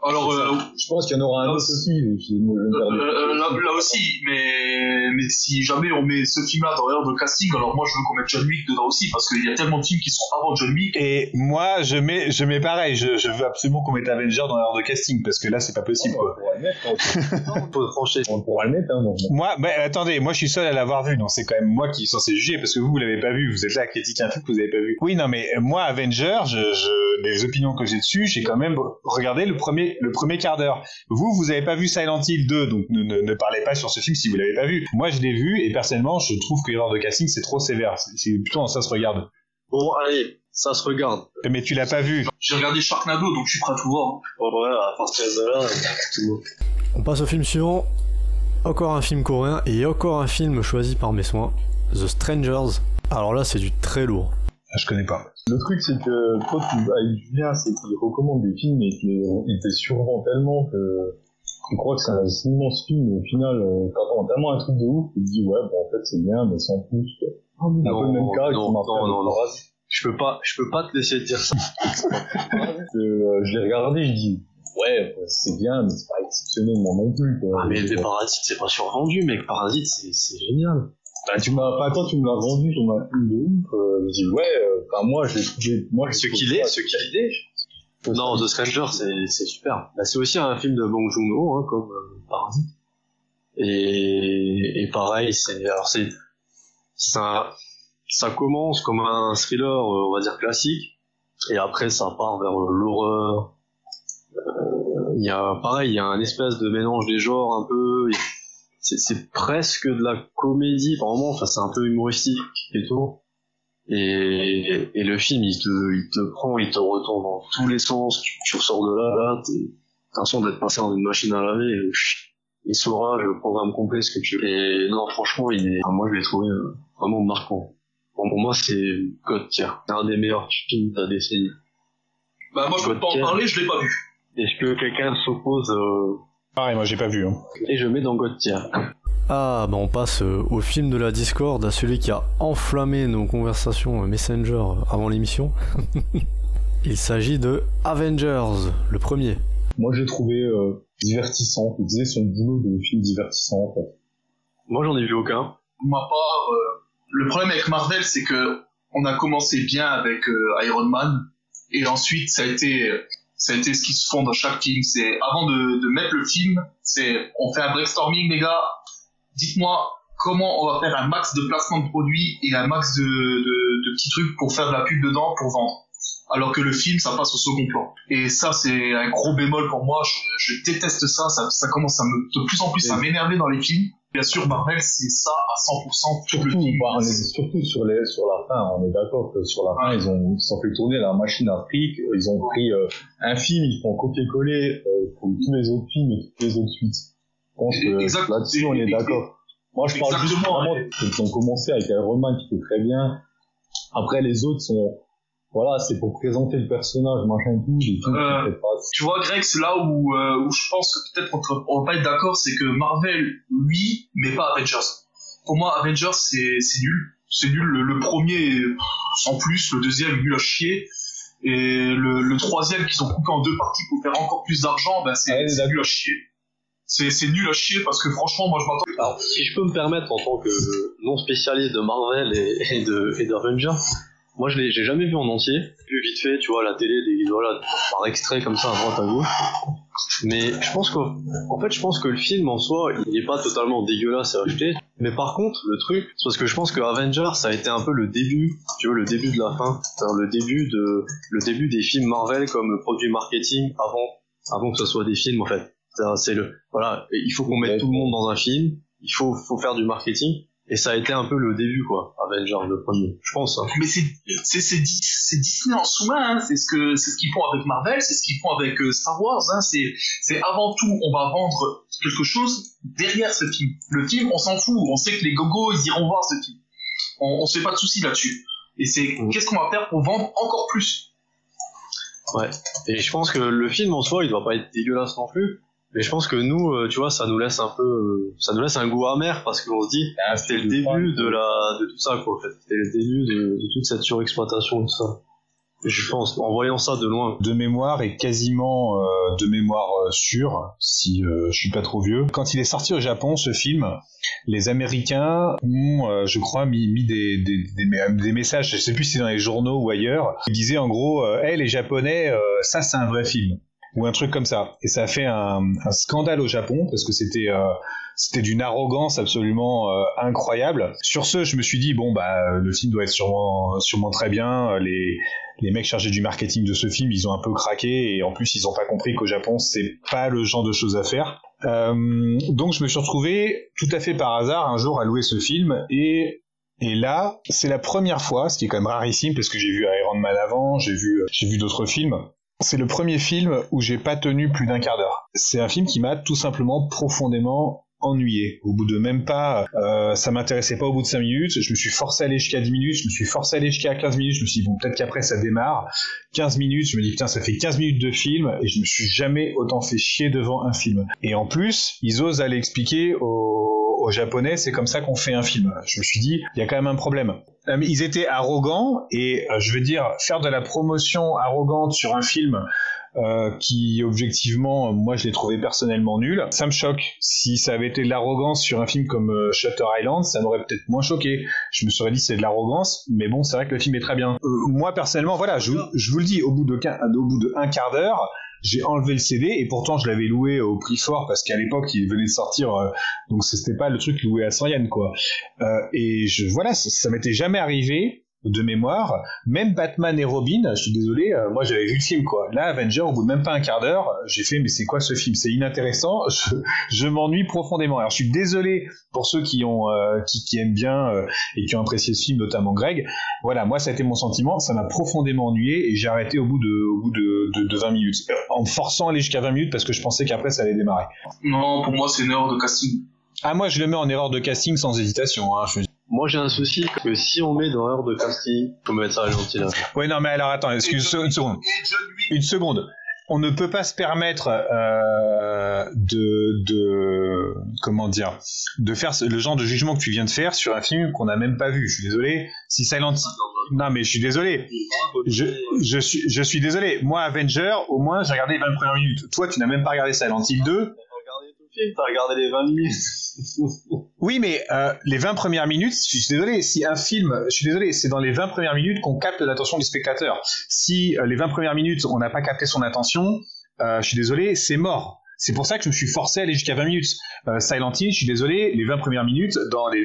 Alors euh, Je pense qu'il y en aura un Là autre aussi. euh, euh, là, là aussi, mais mais si jamais on met ce film-là dans l'heure de casting, alors moi je veux qu'on mette John Wick dedans aussi parce qu'il y a tellement de films qui sont avant John Wick. Et moi, je mets, je mets pareil. Je, je veux absolument qu'on mette Avenger dans l'heure de casting parce que là, c'est pas possible. on Quoi. pourra le mettre. faut trancher. On pourra le mettre. Hein, donc. Moi, bah, attendez, moi je suis seul à l'avoir vu, donc c'est quand même moi qui suis censé juger parce que vous, vous l'avez pas vu, vous êtes là à critiquer un film que vous avez pas vu. Oui, non, mais euh, moi, Avenger, je, je, les opinions que j'ai dessus, j'ai quand même regardé le premier, le premier quart d'heure. Vous, vous avez pas vu Silent Hill 2, donc ne, ne, ne parlez pas sur ce film si vous l'avez pas vu. Moi, je l'ai vu et personnellement, je trouve que l'erreur de casting c'est trop sévère. C'est plutôt ça se regarde. Bon, allez, ça se regarde. Mais tu l'as pas vu. J'ai regardé Sharknado, donc je suis prêt à tout voir. Bon, ouais, à partir de là, tout. On passe au film suivant. Encore un film coréen et encore un film choisi par mes soins. The Strangers. Alors là, c'est du très lourd. Ah, je connais pas. Le truc, c'est que toi, tu, avec Julien, c'est qu'il recommande des films et qu'il il te survend tellement que tu crois que c'est un immense film. Et au final, euh, on a tellement un truc de ouf, tu te dis, ouais, bon, en fait, c'est bien, mais sans plus. C'est un peu le même cas non, non, non, non. Je peux pas, je peux pas te laisser dire ça. euh, je l'ai regardé, je dis, ouais, c'est bien, mais c'est pas exceptionnellement non plus. Quoi. Ah, mais des parasites, c'est pas survendu, mec. Parasites, c'est, c'est génial. Bah, tu m'as, pas toi, tu me l'as vendu un film de ouf. Euh, je dis, ouais, euh, enfin, moi, je l'ai moi, je Ce qu'il est, ce qu'il est. Non, The Stranger, c'est, c'est super. Bah, c'est aussi un film de Bong Joon-ho, hein, comme euh, Parasite. Et, et pareil, c'est, alors c'est, ça, ça commence comme un thriller, euh, on va dire classique, et après ça part vers euh, l'horreur. Euh, Il y a, pareil, il y a un espèce de mélange des genres un peu. C'est, c'est presque de la comédie par moment, enfin c'est un peu humoristique et tout. Et, et le film, il te, il te prend, il te retourne dans tous les sens. Tu, tu ressors de là, là, t'es, t'as l'impression d'être passé dans une machine à laver. Et, il saura le programme complet, ce que tu veux. Et non, franchement, il est, enfin, moi je l'ai trouvé euh, vraiment marquant. Bon, pour moi, c'est God tier. Un des meilleurs films de la décennie. Bah, moi, je peux pas en parler, je l'ai pas vu. Est-ce que quelqu'un s'oppose euh, Pareil, moi j'ai pas vu. Hein. Et je mets dans God tier. Ah, bah on passe euh, au film de la Discord, à celui qui a enflammé nos conversations euh, Messenger euh, avant l'émission. Il s'agit de Avengers, le premier. Moi, j'ai trouvé euh, divertissant. Il faisait son boulot de film divertissant, en fait. Moi, j'en ai vu aucun. Pour ma part, euh, le problème avec Marvel, c'est que on a commencé bien avec euh, Iron Man, et ensuite ça a été ça a été ce qui se fond dans chaque film. C'est avant de, de mettre le film, c'est on fait un brainstorming, les gars. Dites-moi comment on va faire un max de placement de produits et un max de, de, de petits trucs pour faire de la pub dedans pour vendre. Alors que le film, ça passe au second plan. Et ça, c'est un gros bémol pour moi. Je, je déteste ça. ça. Ça commence à me, de plus en plus à m'énerver dans les films. Bien sûr, Marvel, c'est ça à 100% tout le Surtout, film. bah, surtout sur, les, sur la fin, on est d'accord que sur la fin, ils ont, ils ont fait tourner la machine à fric, ils ont pris euh, un film, ils font copier-coller euh, pour tous les autres films et toutes les autres suites. Je pense que là-dessus, on est d'accord. Moi, je parle juste Exactement, vraiment ouais. qu'ils ont commencé avec Iron Man qui fait très bien. Après, les autres sont, voilà, c'est pour présenter le personnage, machin et tout, films Euh, qui fait pas. Tu vois, Greg, c'est là où, euh, où je pense que peut-être on, on va pas être d'accord, c'est que Marvel, oui, mais pas Avengers. Pour moi, Avengers, c'est c'est nul. C'est nul. Le, le premier, sans plus. Le deuxième, nul à chier. Et le, le troisième, qu'ils ont coupé en deux parties pour faire encore plus d'argent, ben c'est Ah, c'est nul à chier. C'est c'est nul à chier parce que franchement, moi, je m'attends. Alors, si je peux me permettre en tant que non spécialiste de Marvel et, et de et d'Avengers, moi je l'ai j'ai jamais vu en entier. Vu vite fait, tu vois, à la télé, des voilà, par extrait comme ça à droite à gauche. Mais je pense qu'en en fait, je pense que le film en soi, il est pas totalement dégueulasse à acheter. Mais par contre, le truc, c'est parce que je pense que Avengers, ça a été un peu le début, tu vois, le début de la fin, c'est-à-dire le début de, le début des films Marvel comme produit marketing avant, avant que ce soit des films en fait. C'est-à-dire, C'est le, voilà, il faut qu'on mette tout le monde dans un film, il faut, faut faire du marketing, et ça a été un peu le début quoi, Avengers le premier, je pense. hein. Mais c'est c'est c'est Dis- c'est Disney en sous-main. Hein. C'est ce que c'est ce qu'ils font avec Marvel, c'est ce qu'ils font avec euh, Star Wars. Hein. C'est avant tout, on va vendre quelque chose derrière ce film. Le film, on s'en fout. On sait que les gogos, ils iront voir ce film. On, se fait pas de soucis là-dessus. Et c'est Mm. qu'est-ce qu'on va faire pour vendre encore plus? Et je pense que le film en soi, il doit pas être dégueulasse non plus. Mais je pense que nous, euh, tu vois, ça nous laisse un peu, euh, ça nous laisse un goût amer parce qu'on se dit, Ah, c'était le début de la, de tout ça quoi. En fait, c'était le début de, de toute cette surexploitation tout ça. Je pense, en voyant ça de loin. de mémoire et quasiment euh, de mémoire euh, sûre, si euh, je suis pas trop vieux. Quand il est sorti au Japon, ce film, les Américains ont, euh, je crois, mis, mis des, des, des, des messages, je sais plus si c'est dans les journaux ou ailleurs, qui disaient en gros, euh, hey, les Japonais, euh, ça c'est un vrai film ou un truc comme ça. Et ça a fait un, un scandale au Japon parce que c'était euh, c'était d'une arrogance absolument euh, incroyable. Sur ce, je me suis dit bon bah le film doit être sûrement sûrement très bien. Les les mecs chargés du marketing de ce film, ils ont un peu craqué et en plus ils ont pas compris qu'au Japon c'est pas le genre de choses à faire. Euh, donc je me suis retrouvé tout à fait par hasard un jour à louer ce film et et là, c'est la première fois, ce qui est quand même rarissime parce que j'ai vu Iron Man avant, j'ai vu j'ai vu d'autres films. C'est le premier film où j'ai pas tenu plus d'un quart d'heure. C'est un film qui m'a tout simplement profondément ennuyé. Au bout de même pas, euh, ça m'intéressait pas au bout de 5 minutes, je me suis forcé à aller jusqu'à 10 minutes, je me suis forcé à aller jusqu'à 15 minutes, je me suis dit bon peut-être qu'après ça démarre. 15 minutes, je me dis putain ça fait 15 minutes de film et je me suis jamais autant fait chier devant un film. Et en plus, ils osent aller expliquer aux, aux japonais c'est comme ça qu'on fait un film. Je me suis dit il y a quand même un problème. Euh, ils étaient arrogants et euh, je veux dire faire de la promotion arrogante sur un film euh, qui objectivement moi je l'ai trouvé personnellement nul ça me choque si ça avait été de l'arrogance sur un film comme Shutter Island ça m'aurait peut-être moins choqué je me serais dit c'est de l'arrogance mais bon c'est vrai que le film est très bien moi personnellement voilà je, vous le dis au bout de au bout de un quart d'heure j'ai enlevé le CD et pourtant je l'avais loué au prix fort parce qu'à l'époque il venait de sortir, euh, donc c'était pas le truc loué à 100 yens quoi. Euh, et je voilà, ça, ça m'était jamais arrivé de mémoire, même Batman et Robin, je suis désolé, euh, moi j'avais vu le film quoi. Là, Avenger, au bout de même pas un quart d'heure, j'ai fait mais c'est quoi ce film? C'est inintéressant, je, je m'ennuie profondément. Alors je suis désolé pour ceux qui ont euh, qui, qui aiment bien euh, et qui ont apprécié ce film, notamment Greg. Voilà, moi ça a été mon sentiment, ça m'a profondément ennuyé et j'ai arrêté au bout de au bout de, de, de 20 minutes, en me forçant à aller jusqu'à 20 minutes parce que je pensais qu'après ça allait démarrer. Non, pour moi, c'est une erreur de casting. Ah moi je le mets en erreur de casting sans hésitation. Hein, je... Moi j'ai un souci que si on met dans l'heure de casting, faut mettre ça à gentil là. Ouais non mais alors attends, excuse une seconde. Une seconde. On ne peut pas se permettre euh, de, de comment dire de faire ce- le genre de jugement que tu viens de faire sur un film qu'on n'a même pas vu. Je suis désolé. Si Silent non mais je suis désolé. Je, je suis je suis désolé. Moi Avenger, au moins j'ai regardé les 20 premières minutes. Toi tu n'as même pas regardé Silent Hill 2. T'as regardé tout le film, t'as regardé les 20 minutes. Oui, mais euh, les 20 premières minutes, je suis désolé, si un film, je suis désolé, c'est dans les 20 premières minutes qu'on capte l'attention du spectateur. Si euh, les 20 premières minutes, on n'a pas capté son attention, euh, je suis désolé, c'est mort. C'est pour ça que je me suis forcé à aller jusqu'à 20 minutes. Silent Hill, je suis désolé, les 20 premières minutes, dans les,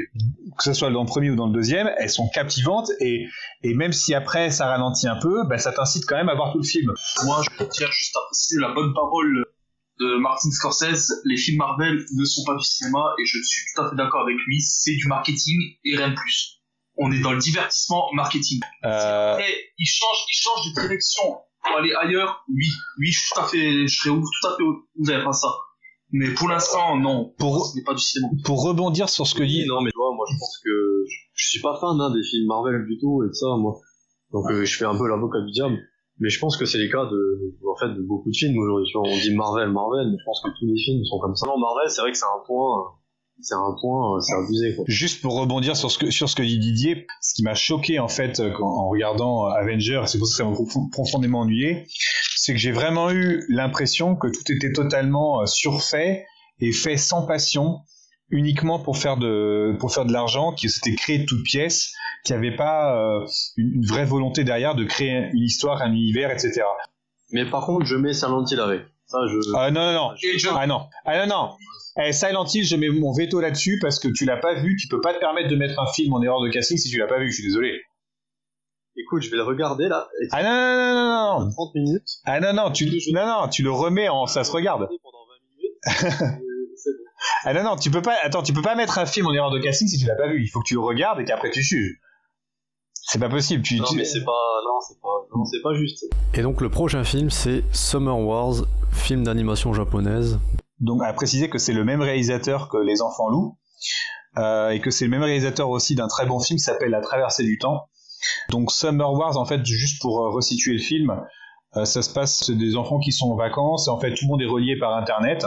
que ce soit dans le premier ou dans le deuxième, elles sont captivantes et, et même si après ça ralentit un peu, bah, ça t'incite quand même à voir tout le film. moi, je tiens juste à préciser la bonne parole de Martin Scorsese. Les films Marvel ne sont pas du cinéma et je suis tout à fait d'accord avec lui. C'est du marketing et rien de plus. On est dans le divertissement marketing. Euh, Après, il change, il change de direction pour aller ailleurs. Oui, oui, je suis tout à fait, je serais ou- tout à fait ouvert à ça. Mais pour l'instant, non. Pour- ce n'est pas du cinéma. pour rebondir sur ce que dit, non mais tu vois, moi je pense que je, je suis pas fan hein, des films Marvel du tout et de ça moi. Donc euh, je fais un peu l'avocat du diable. Mais je pense que c'est les cas de, en fait, de beaucoup de films aujourd'hui. On dit Marvel, Marvel, mais je pense que tous les films sont comme ça. Non, Marvel, c'est vrai que c'est un point, c'est un point, euh, c'est abusé, quoi. Juste pour rebondir sur ce que, sur ce que dit Didier, ce qui m'a choqué en fait euh, en regardant Avenger, et c'est pour ça que ça m'a profond- profondément ennuyé, c'est que j'ai vraiment eu l'impression que tout était totalement euh, surfait et fait sans passion, uniquement pour faire de, pour faire de l'argent, que c'était créé de toutes pièces, qu'il n'y avait pas euh, une, une vraie volonté derrière de créer une histoire, un univers, etc. Mais par contre, je mets Silent Hill avec. Ça, je, Ah non, non, non. John- Ah non, ah non, non. Eh, Silent Hill, je mets mon veto là-dessus parce que tu l'as pas vu, tu peux pas te permettre de mettre un film en erreur de casting si tu l'as pas vu, je suis désolé. écoute, je vais le regarder, là. Ah non, non, non, non, non. 30 minutes. Ah non, non, tu, non, non, tu le remets en, ça se regarde. Pendant 20 minutes. Ah non, non, tu peux pas, attends, tu peux pas mettre un film en erreur de casting si tu l'as pas vu. Il faut que tu le regardes et qu'après tu juges. C'est pas possible, tu, Non, tu- mais c'est pas, non, c'est pas, non, c'est pas juste. Et donc le prochain film c'est Summer Wars, film d'animation japonaise. donc à préciser que c'est le même réalisateur que Les Enfants Loups euh, et que c'est le même réalisateur aussi d'un très bon film qui s'appelle La Traversée du Temps. Donc Summer Wars, en fait, juste pour euh, resituer le film, euh, ça se passe c'est des enfants qui sont en vacances et en fait tout le monde est relié par Internet.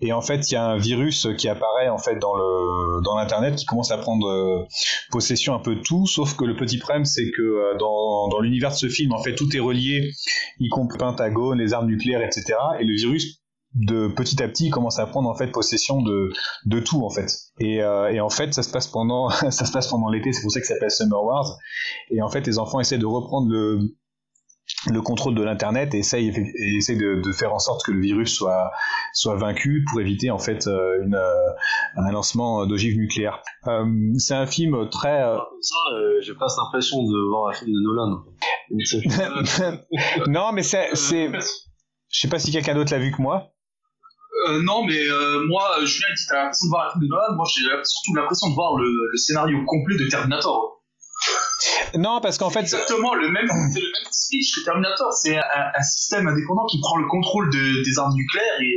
Et en fait il y a un virus qui apparaît en fait dans le dans l'internet qui commence à prendre euh, possession un peu de tout sauf que le petit problème c'est que euh, dans, dans l'univers de ce film en fait tout est relié y compris Pentagone les armes nucléaires etc et le virus de petit à petit commence à prendre en fait possession de de tout en fait. Et, euh, et en fait ça se passe pendant ça se passe pendant l'été c'est pour ça que ça s'appelle Summer Wars. Et en fait les enfants essaient de reprendre le le contrôle de l'internet et essayent de, de faire en sorte que le virus soit soit vaincu pour éviter en fait euh, une, euh, un lancement d'ogives nucléaires. Euh, c'est un film très euh, ça, euh, j'ai presque l'impression de voir un film de Nolan. Non mais c'est c'est je sais pas si quelqu'un d'autre l'a vu que moi. Non, mais moi, Julien dit t'as l'impression de voir un film de Nolan. Moi, j'ai surtout l'impression de voir le, le scénario complet de Terminator. Non parce qu'en fait exactement le même, c'est le même speech que Terminator. C'est un, un système indépendant qui prend le contrôle de- des armes nucléaires et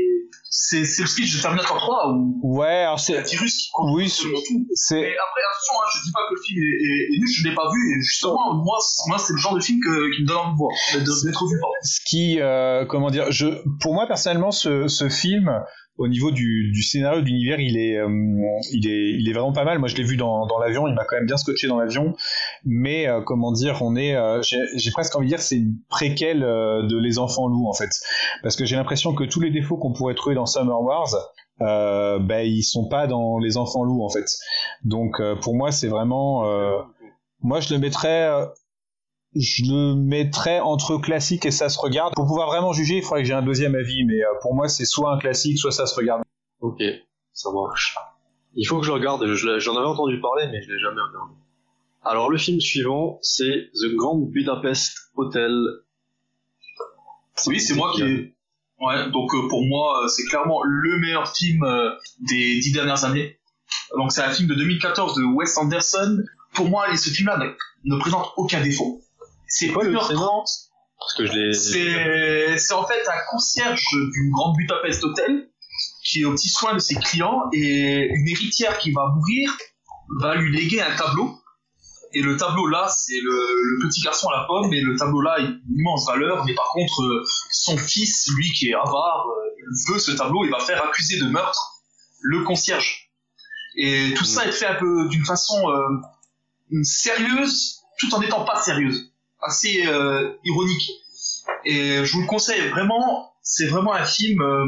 c'est c'est le speech de Terminator 3 où ouais alors c'est un virus qui contrôle oui tout. c'est Mais après, attention, hein, je dis pas que le film est, est- est nul, je l'ai pas vu, et justement, moi, moi c'est le genre de film que, qui me donne envie de voir, d'être vu, ce qui, euh, comment dire, je, pour moi personnellement, ce, ce film, au niveau du, scénario, de l'univers, il est, euh, il est, il est vraiment pas mal. Moi, je l'ai vu dans, dans l'avion, il m'a quand même bien scotché dans l'avion. Mais euh, comment dire, on est, euh, j'ai presque envie de dire, c'est une préquelle de Les Enfants Loups en fait, parce que j'ai l'impression que tous les défauts qu'on pourrait trouver dans Summer Wars. Euh, ben ils sont pas dans les enfants loups en fait donc pour moi c'est vraiment moi je le mettrais je le mettrais entre classique et ça se regarde. Pour pouvoir vraiment juger, il faudrait que j'ai un deuxième avis, mais euh, pour moi, c'est soit un classique, soit ça se regarde. Ok, ça marche. Il faut que je le regarde, je- j'en avais entendu parler, mais je l'ai jamais regardé. Alors le film suivant, c'est The Grand Budapest Hotel. Oui, c'est moi qui ai. Ouais, donc euh, pour moi, euh, c'est clairement le meilleur film euh, des dix dernières années. Donc c'est un film de 2014 de Wes Anderson. Pour moi, et ce film-là ne, ne présente aucun défaut. C'est quoi le 1h30. Parce que je l'ai... C'est en fait un concierge du Grand Budapest Hotel qui est au petit soin de ses clients et une héritière qui va mourir va lui léguer un tableau. Et le tableau là, c'est le, le petit garçon à la pomme et le tableau là a une immense valeur. Mais par contre, euh, son fils, lui qui est avare, euh, veut ce tableau et va faire accuser de meurtre le concierge. Et tout ça est fait un peu d'une façon euh, sérieuse tout en n'étant pas sérieuse. Assez euh, ironique. Et je vous le conseille vraiment, c'est vraiment un film euh,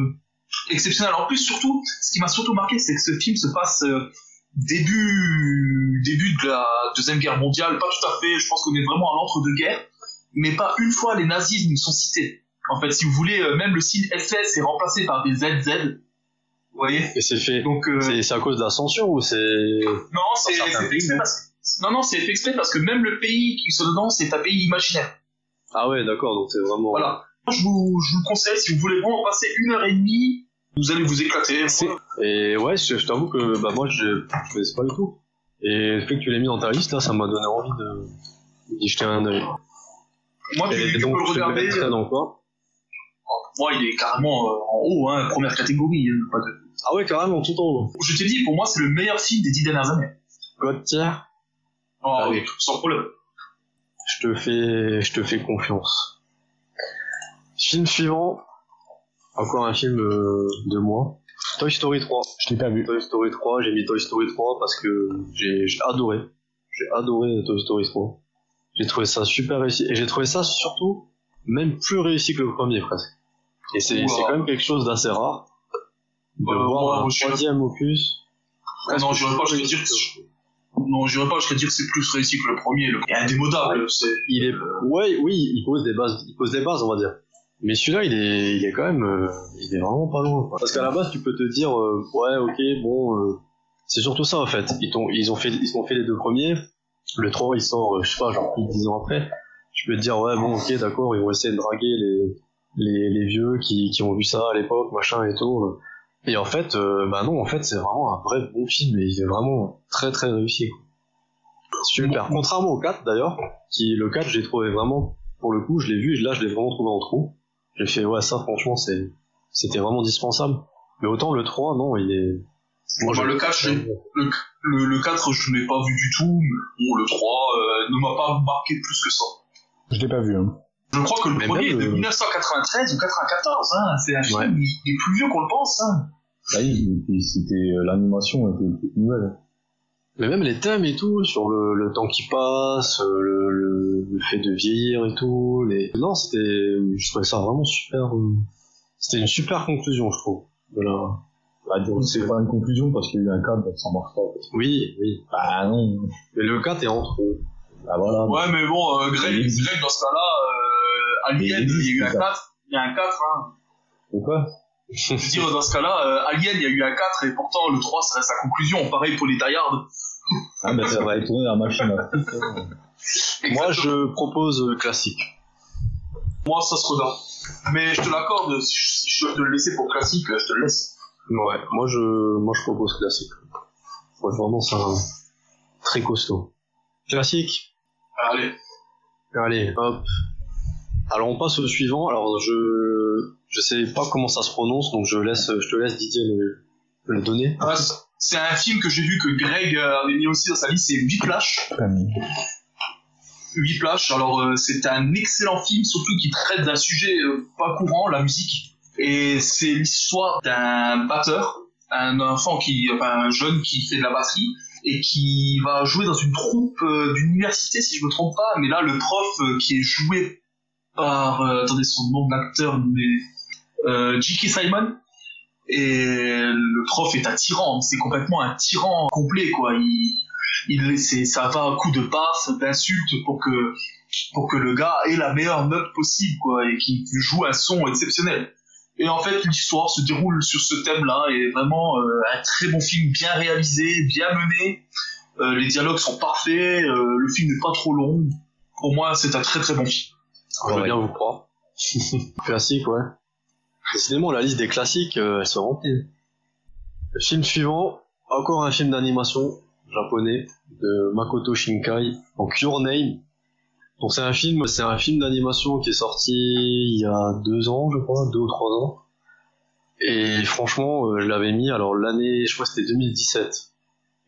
exceptionnel. En plus, surtout, ce qui m'a surtout marqué, c'est que ce film se passe euh, début, début de la Deuxième Guerre mondiale, pas tout à fait, je pense qu'on est vraiment à l'entre-deux-guerres, mais pas une fois les nazis ne sont cités. En fait, si vous voulez, même le signe SS est remplacé par des ZZ. Vous voyez? Et c'est fait... Donc, euh, C'est à cause de l'ascension ou c'est... non, c'est c'est parce que- non, non, c'est fait exprès parce que même le pays qui sont dedans, c'est un pays imaginaire. Ah ouais, d'accord, donc c'est vraiment... Voilà. Moi, Je vous, je vous le conseille, si vous voulez vraiment passer une heure et demie, vous allez vous éclater. Et ouais, je, je t'avoue que bah, moi, je je connaissais pas du tout. Et le fait que tu l'aies mis dans ta liste, là, ça m'a donné envie de d'y jeter un œil. Moi, tu, tu donc, peux le regarder. mettrais dans quoi? Moi, il est carrément euh, en haut, hein, première catégorie. hein, pas de- Ah ouais, carrément, tout en haut. Je t'ai dit, pour moi, c'est le meilleur film des dix dernières années. Tier, Ah Ah oui, sans problème. je te fais, je te fais confiance. Film suivant, encore un film euh, de moi. Toy Story 3. Je l'ai pas vu. Toy Story 3, j'ai mis Toy Story 3 parce que j'ai adoré. J'ai adoré Toy Story 3. J'ai trouvé ça super réussi. Et j'ai trouvé ça surtout même plus réussi que le premier presque. Et c'est quand même quelque chose d'assez rare. De Bah, voir moi, un troisième opus. Ah non, pas, je vais dire que- Non, j'irais pas, je vais dire que c'est plus réussi que le premier. Il est indémodable. Il est, ouais, oui, il pose des bases, il pose des bases, on va dire. Mais celui-là, il est, il est quand même, euh, il est vraiment pas loin. Parce qu'à la base, tu peux te dire, euh, ouais, ok, bon, euh, c'est surtout ça en fait. Ils, t'ont- ils ont fait, ils ont fait les deux premiers. Le 3, il sort, je sais pas, genre plus de 10 ans après. Tu peux te dire, ouais, bon, ok, d'accord, ils vont essayer de draguer les, les, les vieux qui, qui ont vu ça à l'époque, machin et tout. Et en fait, euh, bah non, en fait, c'est vraiment un vrai bon film et il est vraiment très très réussi. Super. Contrairement au 4 d'ailleurs, qui le 4 j'ai trouvé vraiment pour le coup je l'ai vu et là je l'ai vraiment trouvé en trop j'ai fait ouais ça franchement c'est c'était vraiment dispensable mais autant le 3 non il est Moi, je- le 4, je l'ai- le, le, le 4, je l'ai pas vu du tout. mais Bon, le 3 euh, ne m'a pas marqué plus que ça. Je l'ai pas vu. Hein. Je crois que le Mais premier même, est de euh, 1993 ou 94. Hein. C'est un film, Ouais. il, est plus vieux qu'on le pense. Hein. Ah oui, et puis c'était euh, l'animation était toute nouvelle. mais même les thèmes et tout sur le, le temps qui passe euh, le, le, le fait de vieillir et tout les non c'était je trouvais ça vraiment super euh, c'était une super conclusion je trouve de la Bah, donc, c'est pas une conclusion parce qu'il y a eu un cadre, donc ça marche pas. oui oui Bah non. mais le 4 est en trop Bah voilà. Ouais, mais bon, euh, Greg. Greg, dans ce cas-là, euh, Alien, Il y a eu un ça. 4. Il y a un 4, hein. Pourquoi Je veux dire, dans ce cas-là, euh, Alien, il y a eu un 4, et pourtant, le 3, ça reste sa conclusion. Pareil pour les Hard. Ah bah ça va être tourné la machine. à hein. moi je propose euh, classique Moi, ça se regarde. Mais je te l'accorde, si je, si je dois te le laisser pour classique, je te le laisse. Ouais, moi je, moi je propose classique. Ouais, vraiment c'est un très costaud. Classique. Allez. Allez, hop. Alors on passe au suivant. Alors je, je sais pas comment ça se prononce, donc je laisse, je te laisse Didier le, le donner. Ah, c'est un film que j'ai vu que Greg euh, avait mis aussi dans sa liste, c'est Whiplash. Whiplash, alors euh, c'est un excellent film, surtout qui traite d'un sujet euh, pas courant, la musique. Et c'est l'histoire d'un batteur, un enfant qui, enfin un jeune qui fait de la batterie et qui va jouer dans une troupe euh, d'université, si je me trompe pas. Mais là, le prof euh, qui est joué par, euh, attendez son nom d'acteur, mais euh. Simon. Et le prof est un tyran, c'est complètement un tyran complet, quoi. Il, il ça va à coup de baffes, d'insultes pour que pour que le gars ait la meilleure note possible, quoi, et qu'il joue un son exceptionnel. Et en fait, l'histoire se déroule sur ce thème-là, et vraiment euh, un très bon film, bien réalisé, bien mené. Euh, les dialogues sont parfaits, le film n'est pas trop long. Pour moi, c'est un très très bon film. Je veux bien vous croire? Classique, ouais. Décidément, la liste des classiques, euh, elle se remplit. Le film suivant, encore un film d'animation japonais de Makoto Shinkai, donc Your Name. Donc c'est un film, c'est un film d'animation qui est sorti il y a deux ans, je crois, deux ou trois ans. Et franchement, euh, je l'avais mis, alors l'année, je crois que c'était 2017.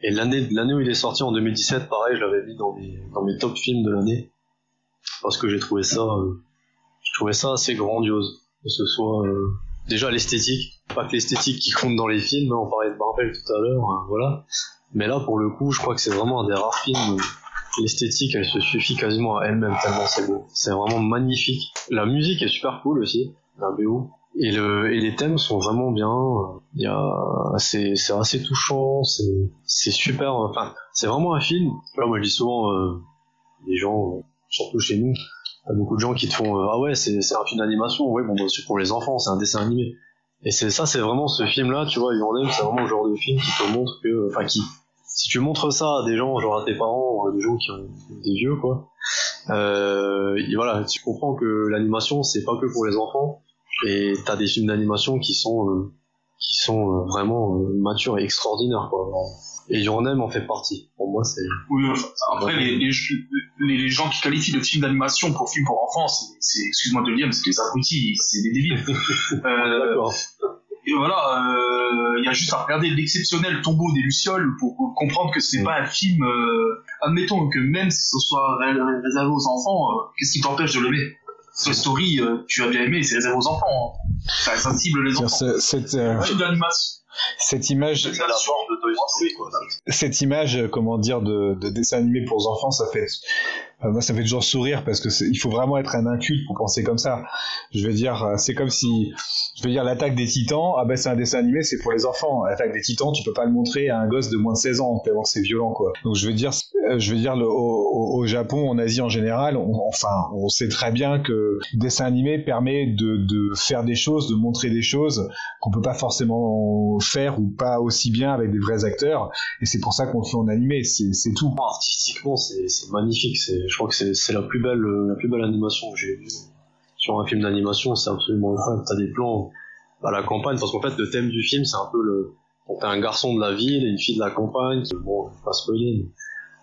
Et l'année, l'année où il est sorti en 2017, pareil, je l'avais mis dans mes, dans mes top films de l'année. Parce que j'ai trouvé ça, euh, je ça assez grandiose. Que ce soit, euh, déjà l'esthétique. Pas que l'esthétique qui compte dans les films, hein, on parlait de Marvel tout à l'heure, hein, voilà. Mais là, pour le coup, je crois que c'est vraiment un des rares films où l'esthétique, elle se suffit quasiment à elle-même tellement c'est beau. C'est vraiment magnifique. La musique est super cool aussi, la BO. Et, le, et les thèmes sont vraiment bien. C'est, assez touchant, c'est, super. Enfin, c'est vraiment un film. Là, moi, je dis souvent, euh, les gens, surtout chez nous, t'as beaucoup de gens qui te font, euh, ah ouais, c'est, c'est un film d'animation. Ouais, bon, bah, c'est pour les enfants, c'est un dessin animé. Et c'est ça, c'est vraiment ce film-là, tu vois, Your Name, c'est vraiment le genre de film qui te montre que, enfin, qui, si tu montres ça à des gens, genre à tes parents, des gens qui ont des vieux, quoi, euh, voilà, tu comprends que l'animation, c'est pas que pour les enfants, et t'as des films d'animation qui sont, euh, qui sont euh, vraiment euh, matures et extraordinaires, quoi. Et Your Name en fait partie. Pour moi, c'est. Oui, après, les, les, gens qui qualifient le film d'animation pour film pour enfants, c'est, c'est- excuse-moi de le dire, mais c'est des abrutis, c'est des débiles. Euh, D'accord. et voilà, euh, il y a juste à regarder l'exceptionnel tombeau des Lucioles pour, pour comprendre que c'est Mm. pas un film. euh, admettons que même si ce soit ré- ré- réservé aux enfants, euh, qu'est-ce qui t'empêche de l'aimer? Toy Story, euh, tu as bien aimé, c'est réservé aux enfants. Hein. Ça sensible les enfants. c'est- Un film d'animation. Cette image, C'est la forme de Toy Story, quoi. cette image, euh, comment dire, de, de dessin animé pour enfants, ça fait, euh, moi, ça fait toujours sourire parce que il faut vraiment être un inculte pour penser comme ça. Je veux dire, euh, c'est comme si, je veux dire, l'attaque des Titans, ah ben c'est un dessin animé, c'est pour les enfants. L'attaque des Titans, tu peux pas le montrer à un gosse de moins de 16 ans tellement c'est violent, quoi. Donc je veux dire, euh, je veux dire, au, au- Japon, en Asie en général, on- enfin, on sait très bien que le dessin animé permet de, de faire des choses, de montrer des choses qu'on peut pas forcément faire ou pas aussi bien avec des vrais acteurs. Et c'est pour ça qu'on le fait en animé, c'est tout. Artistiquement, c'est magnifique. C'est, je crois que c'est la plus belle, la plus belle animation que j'ai vue sur un film d'animation. C'est absolument incroyable. T'as des plans à la campagne, parce qu'en fait, le thème du film, c'est un peu le, t'as un garçon de la ville et une fille de la campagne qui, bon, pas spoiler,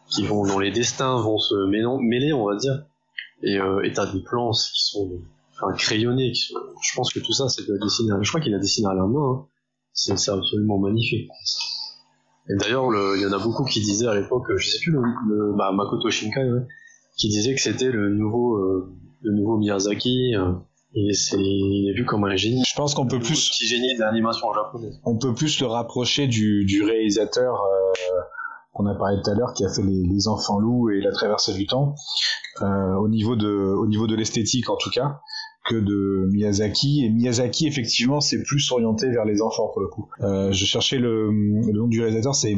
qui vont, dont les destins vont se mêler, on va dire. Et, euh, t'as des plans qui sont, enfin, crayonnés, qui sont, je pense que tout ça, c'est de la dessiné, à- je crois qu'il a dessiné à la main, hein. C'est, absolument magnifique. Et d'ailleurs, le- il y en a beaucoup qui disaient à l'époque, je sais plus le bah, Makoto Shinkai, ouais, qui disait que c'était le nouveau, euh, le nouveau Miyazaki. euh, et c'est, il est vu comme un génie. Je pense qu'on peut plus, petit génie de l'animation japonaise. on peut plus le rapprocher du, du réalisateur euh, qu'on a parlé tout à l'heure, qui a fait les, les Enfants loups et La Traversée du temps, euh, au niveau de, au niveau de l'esthétique en tout cas, que de Miyazaki. Et Miyazaki, effectivement, c'est plus orienté vers les enfants pour le coup. Euh, je cherchais le, le nom du réalisateur, c'est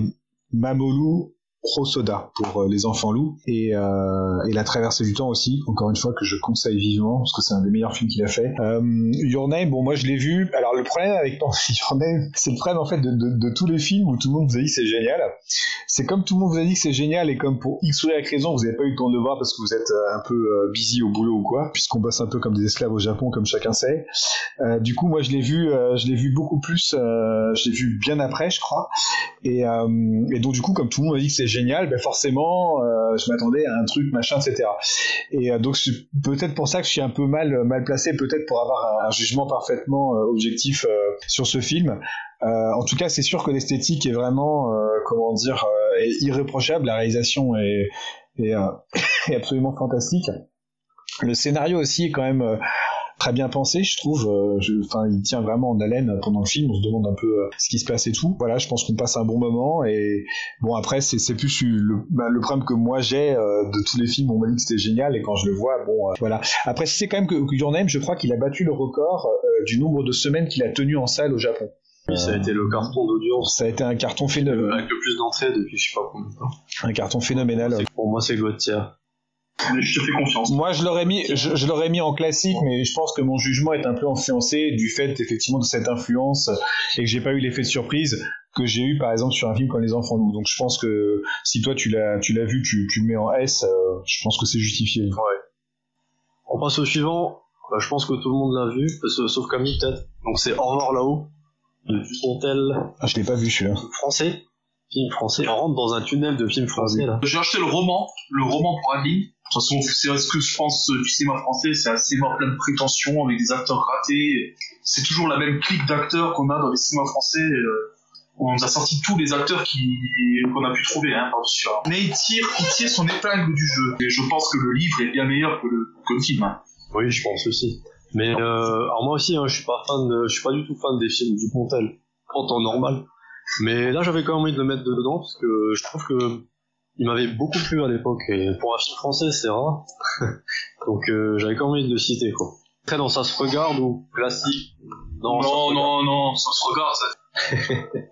Mamoru Hosoda pour euh, les enfants loups. Et, euh, et la traversée du temps aussi encore une fois que je conseille vivement parce que c'est un des meilleurs films qu'il a fait. Euh, Your Name bon moi je l'ai vu. Alors le problème avec Your Name c'est le problème en fait de, de, tous les films où tout le monde vous a dit c'est génial. C'est comme tout le monde vous a dit que c'est génial et comme pour X ou Y raison vous n'avez pas eu le temps de le voir parce que vous êtes euh, un peu busy au boulot ou quoi puisqu'on bosse un peu comme des esclaves au Japon comme chacun sait. Du coup moi je l'ai vu je l'ai vu beaucoup plus je l'ai vu bien après je crois. Et, et donc du coup, comme tout le monde m'a dit que c'est génial, ben forcément, euh, je m'attendais à un truc, machin, etc. Et euh, donc c'est peut-être pour ça que je suis un peu mal mal placé, peut-être pour avoir un, jugement parfaitement euh, objectif sur ce film. En tout cas, c'est sûr que l'esthétique est vraiment, comment dire, irréprochable. La réalisation est, est, absolument fantastique. Le scénario aussi est quand même très bien pensé, je trouve. Euh, Enfin, il tient vraiment en haleine pendant le film. On se demande un peu euh, ce qui se passe et tout. Voilà, je pense qu'on passe un bon moment. Et bon, après, c'est plus le, bah, le problème que moi j'ai euh, de tous les films. On m'a dit que c'était génial et quand je le vois, bon, voilà. Après, c'est quand même que, que Your Name, je crois qu'il a battu le record du nombre de semaines qu'il a tenu en salle au Japon. Oui, ça a été le carton d'audience Ça a été un carton phénoménal. avec le plus d'entrées depuis je sais pas combien de temps. Un carton phénoménal. Pour moi, c'est Glotier. Mais je te fais confiance. Moi, je l'aurais mis, je, je l'aurais mis en classique, mais je pense que mon jugement est un peu influencé du fait effectivement de cette influence et que j'ai pas eu l'effet de surprise que j'ai eu par exemple sur un film comme Les Enfants Loups. Donc je pense que si toi tu l'as, tu l'as vu, tu, tu le mets en S, euh, je pense que c'est justifié. On passe au suivant. Bah, je pense que tout le monde l'a vu, sauf Camille peut-être. Donc c'est Au revoir là-haut, de Dupontel, Ah, je l'ai pas vu celui-là. français. Film français. On rentre dans un tunnel de films français là. J'ai acheté le roman, le roman pour Aline. De toute façon, c'est ce que je pense du cinéma français, c'est un cinéma plein de prétentions, avec des acteurs ratés. C'est toujours la même clique d'acteurs qu'on a dans les cinémas français. euh, On nous a sorti tous les acteurs qu'on a pu trouver, hein, par-dessus. Mais il tire, il tire son épingle du jeu. Et je pense que le livre est bien meilleur que le, que le film. hein. Oui, je pense aussi. Mais euh, alors moi aussi, hein, je suis pas fan, de, je suis pas du tout fan des films du Pontel en temps normal. Mais là, j'avais quand même envie de le mettre dedans parce que je trouve que il m'avait beaucoup plu à l'époque et pour un film français, c'est rare. Donc euh, j'avais quand même envie de le citer quoi. Après, dans ça se regarde ou classique Non, non, non, ça se regarde. ça.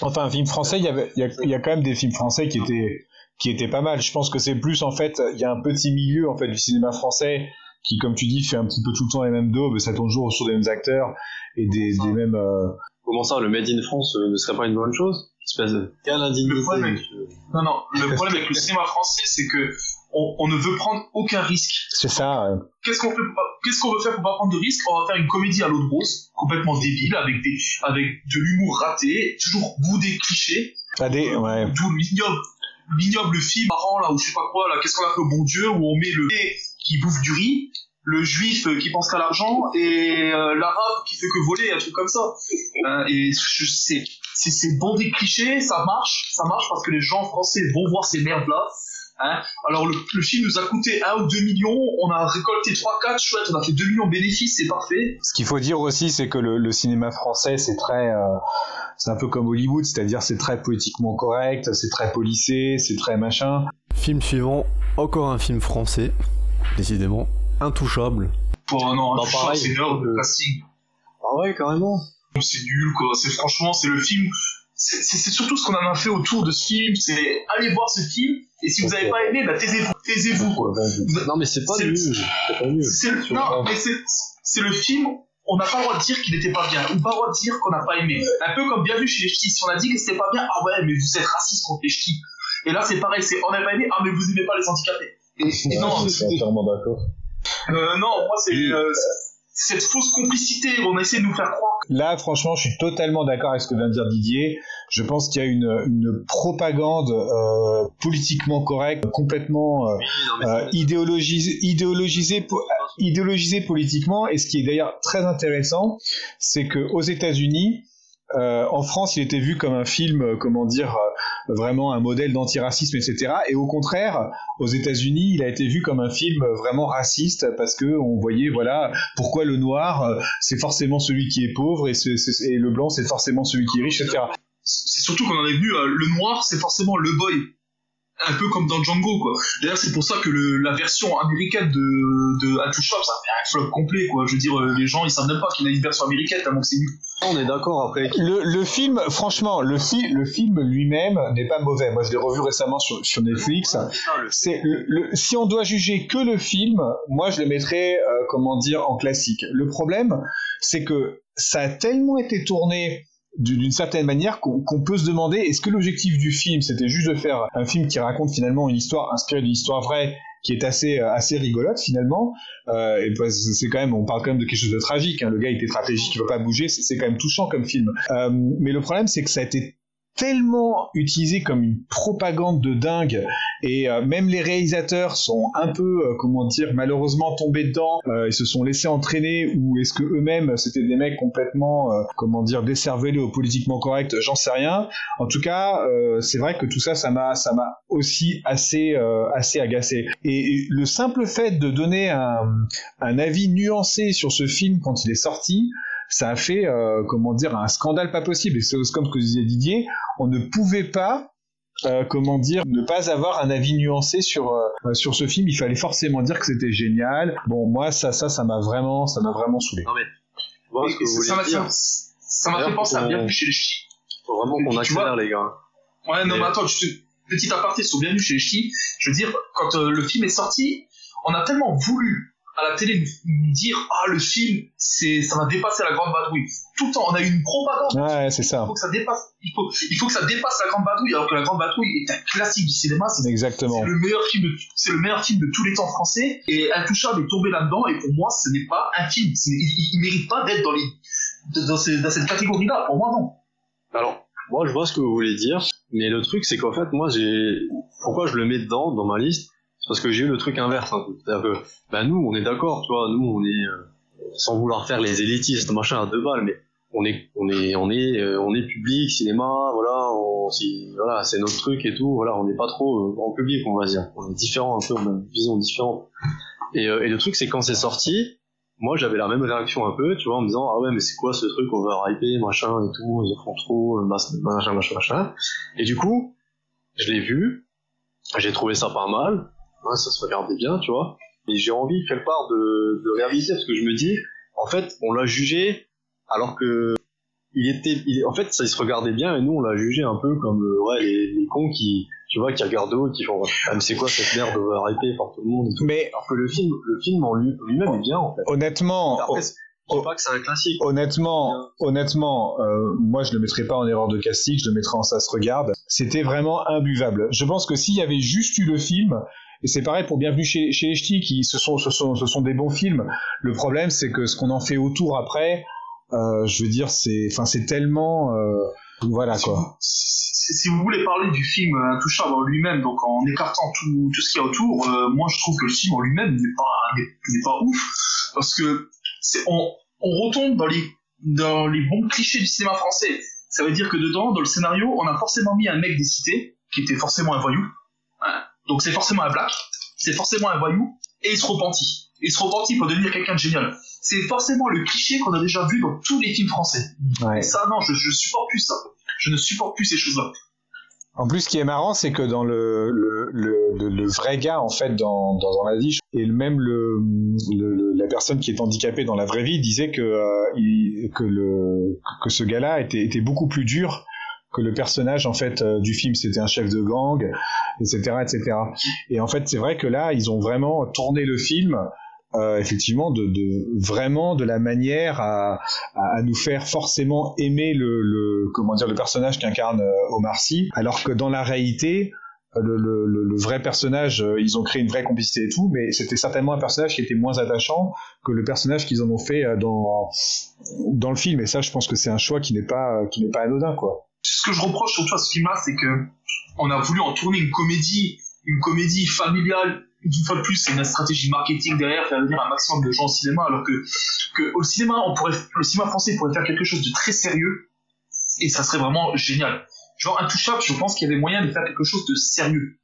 Enfin, un film français, il y, avait, il, y a, il y a quand même des films français qui étaient, qui étaient pas mal. Je pense que c'est plus, en fait, il y a un petit milieu en fait, du cinéma français qui, comme tu dis, fait un petit peu tout le temps les mêmes daubes, ça tourne toujours autour des mêmes acteurs et des, des mêmes... euh, Comment ça, le Made in France euh, ne serait pas une bonne chose Espèce de quelle indignité. Le problème, monsieur. Non, non, le problème avec le cinéma français, c'est que on, on ne veut prendre aucun risque. C'est ça, qu'est-ce qu'on fait pour pas- qu'est-ce qu'on veut faire pour pas prendre de risques On va faire une comédie à l'eau de rose, complètement débile, avec des, avec de l'humour raté, toujours boudé cliché, pas des... Ouais. d'où l'ignoble, l'ignoble film marrant là, ou je sais pas quoi là, qu'est-ce qu'on a fait au bon Dieu, où on met le nez qui bouffe du riz, le juif euh, qui pense qu'à l'argent et euh, l'arabe qui fait que voler, un truc comme ça. Euh, et c'est c'est bon des clichés, ça marche, ça marche parce que les gens français vont voir ces merdes là. Hein Alors le, le film nous a coûté 1 ou 2 millions, on a récolté 3-4, chouette, on a fait 2 millions de bénéfices, c'est parfait. Ce qu'il faut dire aussi, c'est que le, le cinéma français, c'est très... euh, c'est un peu comme Hollywood, c'est-à-dire c'est très politiquement correct, c'est très policé, c'est très machin. Film suivant, encore un film français, décidément, intouchable. Pour un an, Bah, pareil. c'est une heure de Euh, casting. Ah ouais, carrément. C'est nul, quoi. C'est franchement, c'est le film. C'est surtout ce qu'on en a fait autour de ce film. C'est allez voir ce film. Et si vous n'avez pas aimé, bah taisez-vous, taisez-vous. quoi. Non mais c'est pas nul. C'est pas nul. C'est le- non, mais c'est c'est le film. On n'a pas le droit de dire qu'il n'était pas bien, ou pas le droit de dire qu'on n'a pas aimé. Un peu comme Bienvenue chez les Ch'tis. Si on a dit que c'était pas bien, ah ouais, mais vous êtes raciste contre les Ch'tis. Et là, c'est pareil, c'est on n'a pas aimé, ah mais vous aimez pas les handicapés. Et, et non, je suis entièrement d'accord. euh, non, moi c'est euh, cette fausse complicité. On essaie de nous faire croire. Là, franchement, je suis totalement d'accord avec ce que vient de dire Didier. Je pense qu'il y a une, une propagande euh, politiquement correcte, complètement euh, euh, idéologisée, idéologisée, po- idéologisée politiquement. Et ce qui est d'ailleurs très intéressant, c'est que aux États-Unis, euh, en France, il était vu comme un film, euh, comment dire, euh, vraiment un modèle d'antiracisme, etc. Et au contraire, aux États-Unis, il a été vu comme un film vraiment raciste parce que on voyait, voilà, pourquoi le noir, euh, c'est forcément celui qui est pauvre et, et le blanc, c'est forcément celui qui est riche, etc. c'est surtout qu'on en est venu, euh, le noir, c'est forcément le boy. Un peu comme dans Django, quoi. D'ailleurs, c'est pour ça que le- la version américaine de, de Intouchable, ça fait un flop complet, quoi. Je veux dire, euh, les gens, ils savent même pas qu'il y a une version américaine, tellement que c'est nul. On est d'accord après. Le, le film, franchement, le, fi- le film lui-même n'est pas mauvais. Moi, je l'ai revu récemment sur, sur Netflix. C'est le, le- si on doit juger que le film, moi je le mettrais, euh, comment dire, en classique. Le problème, c'est que ça a tellement été tourné d'une certaine manière qu'on peut se demander est-ce que l'objectif du film c'était juste de faire un film qui raconte finalement une histoire inspirée d'une histoire vraie qui est assez euh, assez rigolote finalement euh, et c'est quand même on parle quand même de quelque chose de tragique hein. le gars il était stratégique il veut pas bouger c'est quand même touchant comme film Euh, mais le problème c'est que ça a été tellement utilisé comme une propagande de dingue et euh, même les réalisateurs sont un peu euh, comment dire malheureusement tombés dedans euh, ils se sont laissés entraîner ou est-ce que eux-mêmes c'était des mecs complètement euh, comment dire décervelés au politiquement correct j'en sais rien. En tout cas euh, c'est vrai que tout ça ça m'a ça m'a aussi assez euh, assez agacé. Et, et le simple fait de donner un, un avis nuancé sur ce film quand il est sorti ça a fait euh, comment dire un scandale pas possible et c'est comme ce que disait Didier on ne pouvait pas euh, comment dire, ne pas avoir un avis nuancé sur euh, sur ce film. Il fallait forcément dire que c'était génial. Bon, moi ça ça ça m'a vraiment ça m'a vraiment saoulé. Ce que Et vous ça m'a fait, penser à Bienvenue chez les Ch'tis. Faut vraiment qu'on accélère les gars. Ouais, non, Mais- mais attends, je te- petit aparté sur Bienvenue chez les Ch'tis, je veux dire, quand euh, le film est sorti, on a tellement voulu à la télé nous dire ah le film c'est ça va dépasser la grande vadrouille tout le temps on a eu une propagande Ouais, c'est ça. il faut que ça dépasse il faut, il faut que ça dépasse la grande vadrouille alors que la grande vadrouille est un classique du cinéma c'est Exactement. c'est le meilleur film de, c'est le meilleur film de tous les temps français et Intouchable est tombé là-dedans et pour moi ce n'est pas un film il, il, il mérite pas d'être dans les dans, ces- dans cette catégorie là pour moi non Alors, moi, je vois ce que vous voulez dire, mais le truc, c'est qu'en fait, moi, j'ai. Pourquoi je le mets dedans, dans ma liste? Parce que j'ai eu le truc inverse, un peu. C'est-à-dire que, bah, nous, on est d'accord, tu vois, nous, on est. euh, sans vouloir faire les élitistes, machin, à deux balles, mais on est, on est, on est, euh, on est public, cinéma, voilà, on, voilà, c'est notre truc et tout, voilà, on n'est pas trop euh, grand public, on va dire. On est différent un peu, on a une vision différente. Et, euh, et le truc, c'est quand c'est sorti, moi j'avais la même réaction un peu, tu vois, en me disant ah ouais mais c'est quoi ce truc overhypé, machin et tout, ils font trop, machin, machin, machin. Et du coup, je l'ai vu, j'ai trouvé ça pas mal, ouais, ça se regardait bien, tu vois. Et j'ai envie quelque part de, de réaliser parce que je me dis, en fait, on l'a jugé alors que il était, il- en fait, ça il se regardait bien et nous on l'a jugé un peu comme euh, ouais les, les cons qui, tu vois, qui regardent haut, qui font ah, mais c'est quoi cette merde overhypée par tout le monde et tout. Mais Alors que le film, le film en lui- lui-même est bien en fait. honnêtement, Après, dis pas que c'est un classique. Honnêtement, honnêtement, euh, moi je le mettrais pas en erreur de casting, je le mettrais en ça se regarde. C'était vraiment imbuvable. Je pense que s'il y avait juste eu le film, et c'est pareil pour Bienvenue chez, chez les Ch'tis, qui ce sont, ce sont, ce sont des bons films. Le problème, c'est que ce qu'on en fait autour après, euh, je veux dire, c'est, enfin, c'est tellement, euh, voilà si, quoi. vous, si, si vous voulez parler du film Intouchable en lui-même, donc en écartant tout, tout ce qu'il y a autour, euh, moi je trouve que le film en lui-même n'est pas, n'est, n'est pas ouf, parce que c'est, on, on retombe dans les, dans les bons clichés du cinéma français. Ça veut dire que dedans, dans le scénario, on a forcément mis un mec des cités, qui était forcément un voyou. Donc c'est forcément un black, c'est forcément un voyou, et il se repentit. Il se repentit pour devenir quelqu'un de génial. C'est forcément le cliché qu'on a déjà vu dans tous les films français. Ouais. Et ça, non, je, je supporte plus ça. Je ne supporte plus ces choses-là. En plus, ce qui est marrant, c'est que dans le, le, le, le- le vrai gars, en fait, dans, dans, dans la vie, et même le, la personne qui est handicapée dans la vraie vie disait que, euh, il- que, le, que ce gars-là était, était beaucoup plus dur que le personnage, en fait, euh, du film. C'était un chef de gang, etc., etc. Et en fait, c'est vrai que là, ils ont vraiment tourné le film euh, effectivement de, vraiment de la manière à, nous faire forcément aimer le, le comment dire le personnage qu'incarne euh, Omar Sy alors que dans la réalité le, vrai personnage ils ont créé une vraie complicité et tout mais c'était certainement un personnage qui était moins attachant que le personnage qu'ils en ont fait dans dans le film et ça je pense que c'est un choix qui n'est pas qui n'est pas anodin quoi Ce que je reproche surtout à ce film-là, c'est que on a voulu en tourner une comédie, une comédie familiale. Une fois de plus, c'est une stratégie marketing derrière, faire venir un maximum de gens au cinéma, alors que, que au cinéma, on pourrait, le cinéma français pourrait faire quelque chose de très sérieux, et ça serait vraiment génial. Genre, Intouchable, je pense qu'il y avait moyen de faire quelque chose de sérieux.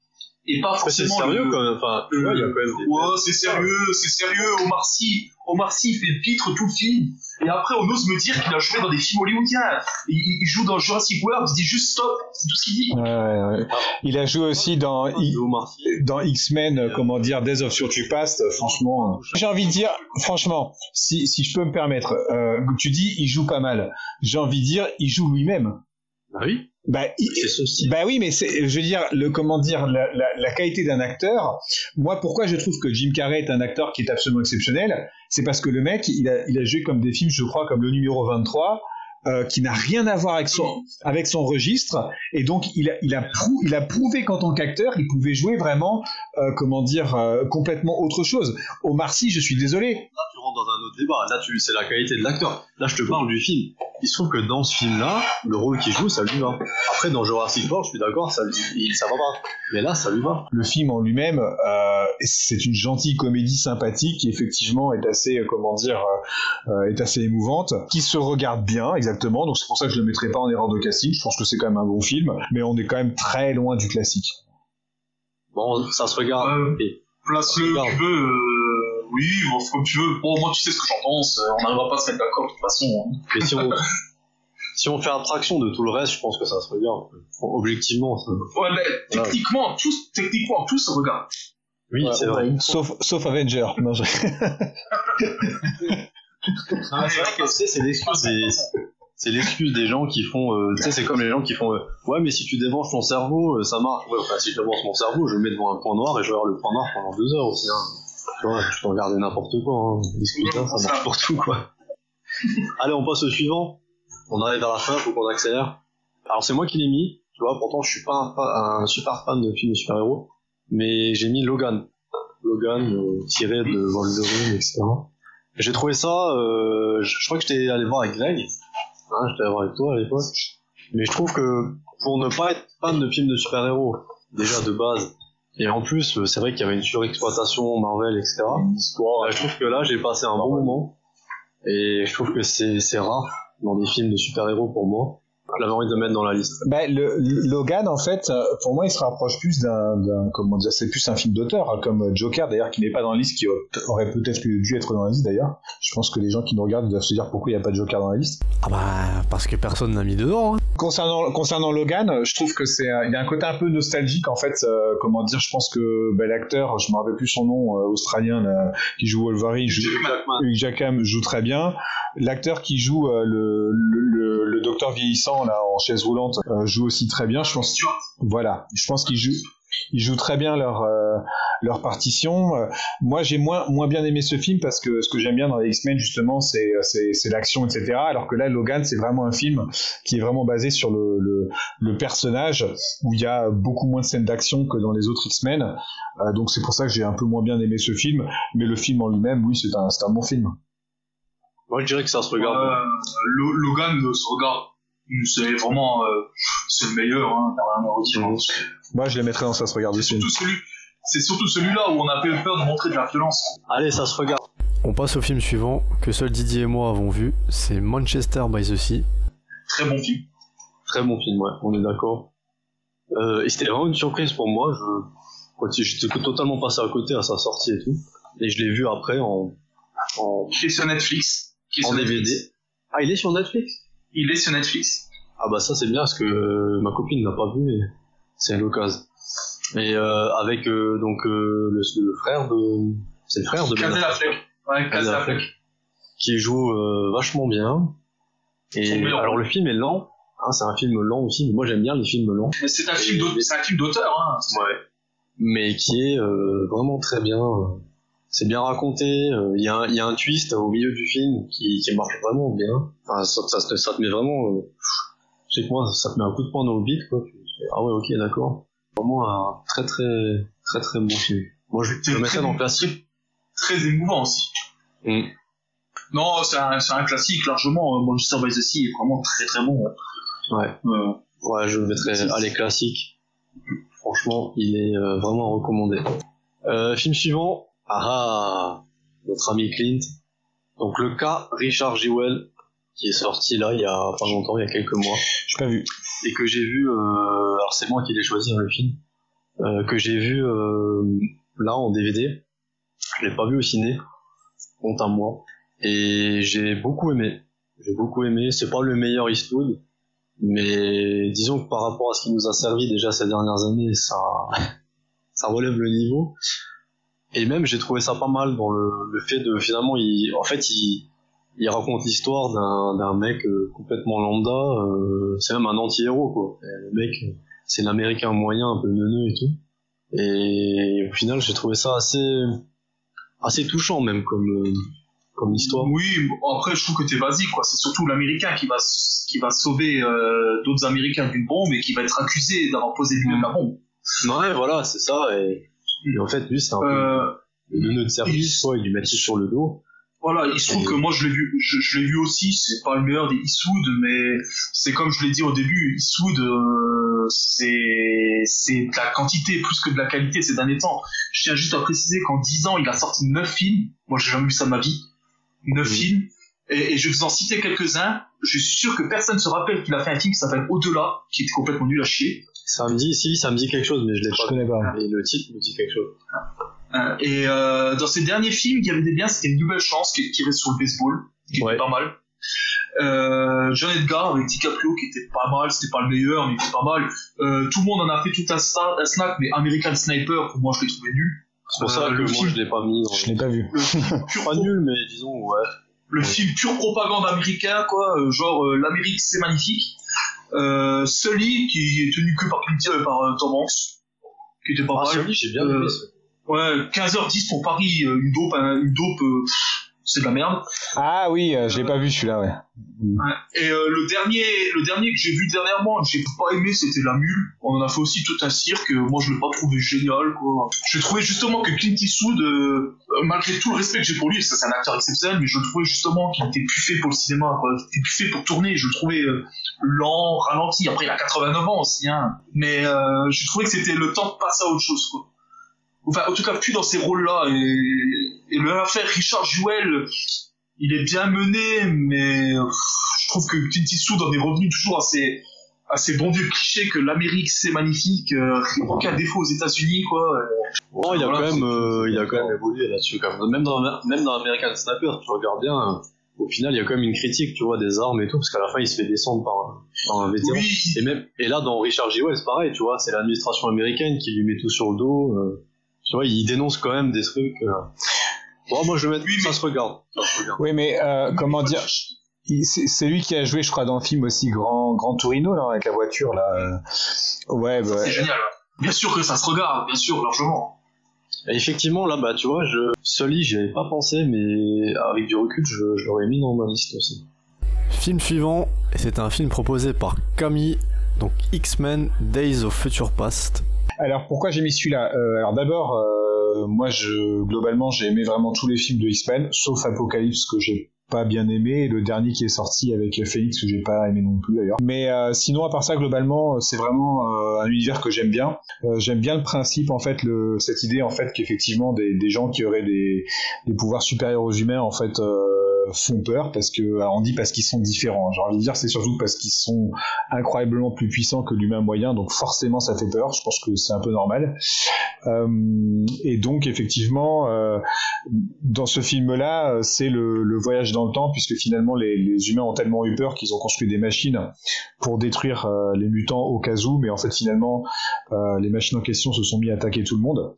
Et pas Après, c'est forcément. sérieux le- quand même. Enfin, tu le- vois, il y a quand même des. Ouais, c'est sérieux, c'est sérieux. Omar Sy, Omar Sy il fait le pitre tout le film. Et après, on ose me dire qu'il a joué dans des films hollywoodiens. Il, joue dans Jurassic World, il dit juste stop. C'est tout ce qu'il dit. Ouais, ouais. il a joué aussi I- dans X-Men, euh, comment dire, Days of Future Past, euh, franchement. euh, J'ai envie de dire, franchement, si, si je peux me permettre, euh, tu dis il joue pas mal. J'ai envie de dire, il joue lui-même. Bah oui, Bah, son style. bah oui, mais c'est, je veux dire, le comment dire, la, la, la qualité d'un acteur. Moi, pourquoi je trouve que Jim Carrey est un acteur qui est absolument exceptionnel, c'est parce que le mec, il a, il a joué comme des films, je crois, comme le numéro 23. euh, qui n'a rien à voir avec son avec son registre et donc il a il a prou- il a prouvé qu'en tant qu'acteur il pouvait jouer vraiment euh, comment dire euh, complètement autre chose. Omar Sy, je suis désolé. Autre débat. Là, tu, c'est la qualité de l'acteur. Là, je te parle du film. Il se trouve que dans ce film-là, le rôle qu'il joue, ça lui va. Après, dans Jurassic World, je suis d'accord, ça, lui- il- ça va pas. Mais là, ça lui va. Le film en lui-même, euh, c'est une gentille comédie sympathique qui effectivement est assez, euh, comment dire, euh, est assez émouvante, qui se regarde bien, exactement. Donc c'est pour ça que je le mettrai pas en erreur de casting. Je pense que c'est quand même un bon film, mais on est quand même très loin du classique. Bon, ça se regarde. Euh, Place-le, tu veux. Oui, bon, comme tu veux. Bon, moi, tu sais ce que j'en pense. euh, On n'arrivera pas à se mettre d'accord, de toute façon. hein. Mais si on, si on fait abstraction de tout le reste, je pense que ça se regarde. Objectivement, ça- Ouais, mais techniquement, tous, techniquement, tous se regardent. oui, c'est vrai. Sauf, sauf Avenger. Non, je- Ah, c'est vrai que c'est l'excuse des, c'est l'excuse des gens qui font, euh, tu sais, c'est comme les gens qui font, euh, ouais, mais si tu débranches ton cerveau, euh, ça marche. Ouais, enfin, si je débranche mon cerveau, je le mets devant un point noir et je vais avoir le point noir pendant deux heures aussi. Hein. Tu vois, je peux regarder n'importe quoi. Hein. L'excuse là, ça marche pour tout, quoi. Allez, on passe au suivant. On arrive à la fin, faut qu'on accélère. Alors c'est moi qui l'ai mis, tu vois, pourtant je suis pas un, fa- un super fan de films de super-héros, mais j'ai mis Logan. Logan euh, tiré de Wolverine, etc. J'ai trouvé ça, euh, je, je crois que j'étais allé voir avec Greg, hein, j'étais allé voir avec toi à l'époque, mais je trouve que pour ne pas être fan de films de super-héros, déjà de base, et en plus euh, c'est vrai qu'il y avait une surexploitation Marvel, etc. Ouais, je trouve que là j'ai passé un bon moment, et je trouve que c'est rare dans des films de super-héros pour moi. Envie de le mettre dans la liste. Bah, le, le- Logan, en fait, euh, pour moi, il se rapproche plus d'un, comment dire, c'est plus un film d'auteur, hein, comme Joker, d'ailleurs, qui n'est pas dans la liste, qui aurait peut-être dû être dans la liste, d'ailleurs. Je pense que les gens qui nous regardent doivent se dire pourquoi il n'y a pas de Joker dans la liste. Ah bah, parce que personne n'a mis dedans. hein. Concernant, concernant Logan, je trouve que c'est, il y a un côté un peu nostalgique, en fait, euh, comment dire, je pense que bah, l'acteur, je me rappelle plus son nom, euh, australien, là, qui joue Wolverine, joue, Hugh Jackman joue très bien. L'acteur qui joue euh, le, le, le, le docteur vieillissant là en chaise roulante euh, joue aussi très bien. Je pense. Voilà. Je pense qu'ils jouent. Ils jouent très bien leur euh, leur partition. Euh, moi, j'ai moins moins bien aimé ce film parce que ce que j'aime bien dans les X-Men justement, c'est c'est c'est l'action, etc. Alors que là, Logan, c'est vraiment un film qui est vraiment basé sur le le, le personnage où il y a beaucoup moins de scènes d'action que dans les autres X-Men. Euh, donc c'est pour ça que j'ai un peu moins bien aimé ce film. Mais le film en lui-même, oui, c'est un c'est un bon film. Moi je dirais que ça se regarde. Euh, Lo- Logan euh, se regarde. C'est vraiment euh, c'est le meilleur, hein, t'as rien à redire. Moi, je les mettrais dans ça se regarde C'est aussi. c'est surtout celui-là où on a peu peur de montrer de la violence. Allez, ça se regarde. On passe au film suivant, que seul Didier et moi avons vu, c'est Manchester by the Sea. Très bon film. Très bon film, ouais, on est d'accord. Euh, et c'était vraiment une surprise pour moi. Je, j'étais totalement passé à côté à sa sortie et tout. Et je l'ai vu après en, en, Qui est sur Netflix. Qui est en sur DVD. Netflix. Ah, il est sur Netflix? Il est sur Netflix. Ah bah ça c'est bien parce que euh, ma copine n'a pas vu c'est l'occasion. Et euh, avec euh, donc le, le frère de... C'est le frère de Ben Affleck. Ouais, Affleck. qui joue vachement bien. Et alors le film est lent, hein, c'est un film lent aussi. Moi j'aime bien les films lents, Mais c'est un film d'auteur, hein. ouais. mais qui est vraiment très bien. Euh, C'est bien raconté. euh, Il y, a un- il y a un twist au milieu du film qui, qui marche vraiment bien. Enfin, ça, ça, te- ça te met vraiment. Euh, je sais que moi, ça te met un coup de poing dans le bide, quoi. Ah ouais, ok, d'accord. Vraiment un très très très très bon film. Moi, je, je le mettrais dans le classique. Très, très émouvant aussi. Mm. Non, c'est un, classique, largement. euh, Manchester by the Sea est vraiment très très bon. Ouais. Euh, Ouais, je le mettrais à les classiques. Franchement, il est euh, vraiment recommandé. Euh, film suivant. Ah ah, notre ami Clint. Donc le cas Richard Jewell, qui est sorti là il y a pas longtemps, il y a quelques mois, J'ai pas vu. et que j'ai vu. Euh, alors c'est moi qui l'ai choisi hein, le film, euh, que j'ai vu euh, là en DVD. Je l'ai pas vu au ciné, honte à moi. Et j'ai beaucoup aimé. J'ai beaucoup aimé. C'est pas le meilleur Eastwood, mais disons que par rapport à ce qui nous a servi déjà ces dernières années, ça, ça relève le niveau. Et même j'ai trouvé ça pas mal dans le, le fait de finalement, il, en fait, il, il raconte l'histoire d'un, mec euh, complètement lambda. euh, c'est même un anti-héros quoi. Et le mec, c'est l'américain moyen, un peu neuneux et tout. Et au final, j'ai trouvé ça assez, assez touchant même comme, euh, comme histoire. oui, après, je trouve que t'es basique, quoi. C'est surtout l'américain qui va, qui va sauver euh, d'autres américains d'une bombe et qui va être accusé d'avoir posé lui-même la bombe. Ouais, voilà, c'est ça. Et, et en fait, lui, c'est un peu Euh, le neuneu de service, quoi. Il lui met tout sur le dos. Voilà, il se trouve que moi je l'ai vu, je, je l'ai vu aussi. C'est pas le meilleur des Eastwood, mais c'est comme je l'ai dit au début, Eastwood, euh, c'est c'est de la quantité plus que de la qualité ces derniers temps. Je tiens juste à préciser qu'en 10 ans, il a sorti 9 films. Moi, j'ai jamais vu ça de ma vie. 9 Mhm. films. Et, et je vais vous en citer quelques-uns. Je suis sûr que personne se rappelle qu'il a fait un film qui s'appelle Au-delà, qui était complètement nul à chier. Ça me dit, si, ça me dit quelque chose, mais je l'ai Je pas. connais pas. Et le titre me dit quelque chose. Euh, et euh, dans ses derniers films, il y avait des biens, c'était une nouvelle chance qui, qui reste sur le baseball, qui Ouais. était pas mal. Euh, John Edgar avec DiCaprio qui était pas mal, c'était pas le meilleur, mais il était pas mal. Euh, tout le monde en a fait tout un, sta- un snack, mais American Sniper, pour moi, je l'ai trouvé nul. C'est pour Euh, ça que le moi, film- je l'ai pas mis dans Je l'ai pas vu. Pas nul, mais disons, ouais. le film pure propagande américain, quoi, genre euh, l'Amérique c'est magnifique. Euh, Sully, qui est tenu que par, euh, par euh, Tom Hanks, qui était pas Ah, mal. celui, j'ai bien Euh, aimé. ce- Ouais, 15h10 pour Paris, euh, une dope, hein, une dope, euh, pff, c'est de la merde. Ah oui, euh, je l'ai pas vu celui-là, ouais. Et euh, le dernier, le dernier que j'ai vu dernièrement, que j'ai pas aimé, c'était La Mule. On en a fait aussi tout un cirque. Moi, je l'ai pas trouvé génial, quoi. J'ai trouvé justement que Clint Eastwood, euh, malgré tout le respect que j'ai pour lui, c'est un acteur exceptionnel, mais je trouvais justement qu'il était plus fait pour le cinéma, quoi. Il était plus fait pour tourner. Je le trouvais euh, lent, ralenti. Après, il a 89 ans aussi, hein. Mais j'ai trouvé que c'était le temps de passer à autre chose, quoi. Enfin, en tout cas, plus dans ces rôles-là. Et, et le affaire Richard Jewell, il est bien mené, mais je trouve que Clint Eastwood en est revenu toujours à ses, à ces bons vieux clichés que l'Amérique c'est magnifique, euh, aucun défaut aux États-Unis, quoi. Bon, il a Voilà, quand même, euh, il a quand même évolué là-dessus. Quand même. même dans même dans American Sniper, tu regardes bien. euh, Au final, il y a quand même une critique, tu vois, des armes et tout, parce qu'à la fin, il se fait descendre par un, par un vétéran. Oui, Et même, et là, dans Richard Jewell, c'est pareil, tu vois, c'est l'administration américaine qui lui met tout sur le dos. euh, tu vois, il dénonce quand même des trucs. euh. Bon, moi, je vais mettre, Oui, ça mais- se regarde. Ça se regarde. Oui, mais euh, comment dire c'est lui qui a joué, je crois, dans le film aussi Grand, Grand Torino, là, avec la voiture, là. euh. Ouais, bah, c'est génial. Bien sûr que ça se regarde, bien sûr, largement. Et effectivement, là, bah, tu vois, je, Sully, j'y avais pas pensé, mais avec du recul, je, je l'aurais mis dans ma liste aussi. Film suivant, et c'est un film proposé par Camille, donc X-Men Days of Future Past. Alors pourquoi j'ai mis celui-là? Euh, Alors d'abord, euh, moi je globalement j'ai aimé vraiment tous les films de X-Men, sauf Apocalypse que j'ai pas bien aimé, et le dernier qui est sorti avec Phoenix que j'ai pas aimé non plus d'ailleurs. Mais euh, sinon à part ça globalement c'est vraiment un univers que j'aime bien. J'aime bien le principe en fait, cette idée en fait qu'effectivement des, gens qui auraient des, pouvoirs supérieurs aux humains en fait font peur parce que alors on dit parce qu'ils sont différents. J'ai envie de dire c'est surtout parce qu'ils sont incroyablement plus puissants que l'humain moyen, donc forcément ça fait peur. Je pense que c'est un peu normal. Euh, et donc effectivement, euh, dans ce film-là, c'est le, voyage dans le temps, puisque finalement les, humains ont tellement eu peur qu'ils ont construit des machines pour détruire euh, les mutants au cas où, mais en fait finalement les machines en question se sont mis à attaquer tout le monde.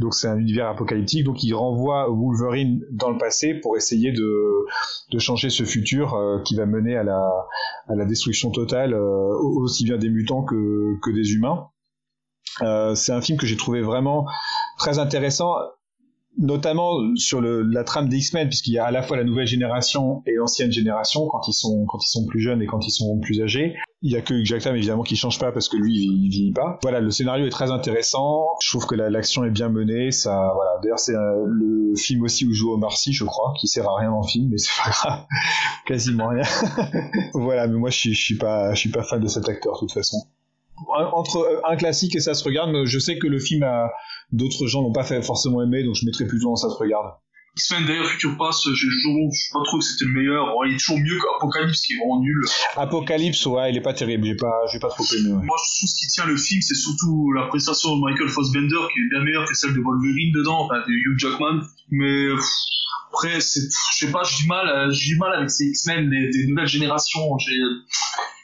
Donc c'est un univers apocalyptique, donc il renvoie Wolverine dans le passé pour essayer de, de changer ce futur euh, qui va mener à la, à la destruction totale euh, aussi bien des mutants que, que des humains. Euh, c'est un film que j'ai trouvé vraiment très intéressant, notamment sur le, la trame des X-Men, puisqu'il y a à la fois la nouvelle génération et l'ancienne génération quand ils sont quand ils sont plus jeunes et quand ils sont plus âgés. Il y a que Hugh Jackman évidemment qui change pas parce que lui il, il vieillit pas. Voilà, le scénario est très intéressant. Je trouve que la- l'action est bien menée. Ça, voilà. D'ailleurs c'est euh, le film aussi où joue Omar Sy, je crois, qui sert à rien dans le film, mais c'est pas grave, quasiment rien. voilà, mais moi je suis, je suis pas, je suis pas fan de cet acteur de toute façon entre un classique et ça se regarde, je sais que le film a d'autres gens l'ont pas fait forcément aimé, donc je mettrais plutôt dans ça se regarde. X-Men d'ailleurs, Future Pass, j'ai toujours, je pas trouvé que c'était le meilleur. Oh, il est toujours mieux qu'Apocalypse, qui est vraiment nul. Apocalypse, ouais, il est pas terrible, j'ai pas, j'ai pas trop aimé. Ouais. Moi, je trouve ce qui tient le film, c'est surtout la prestation de Michael Fassbender, qui est bien meilleure que celle de Wolverine dedans, enfin, de Hugh Jackman. Mais, pff, après, c'est, je sais pas, j'ai du mal, j'ai du mal avec ces X-Men des, des nouvelles générations. J'ai,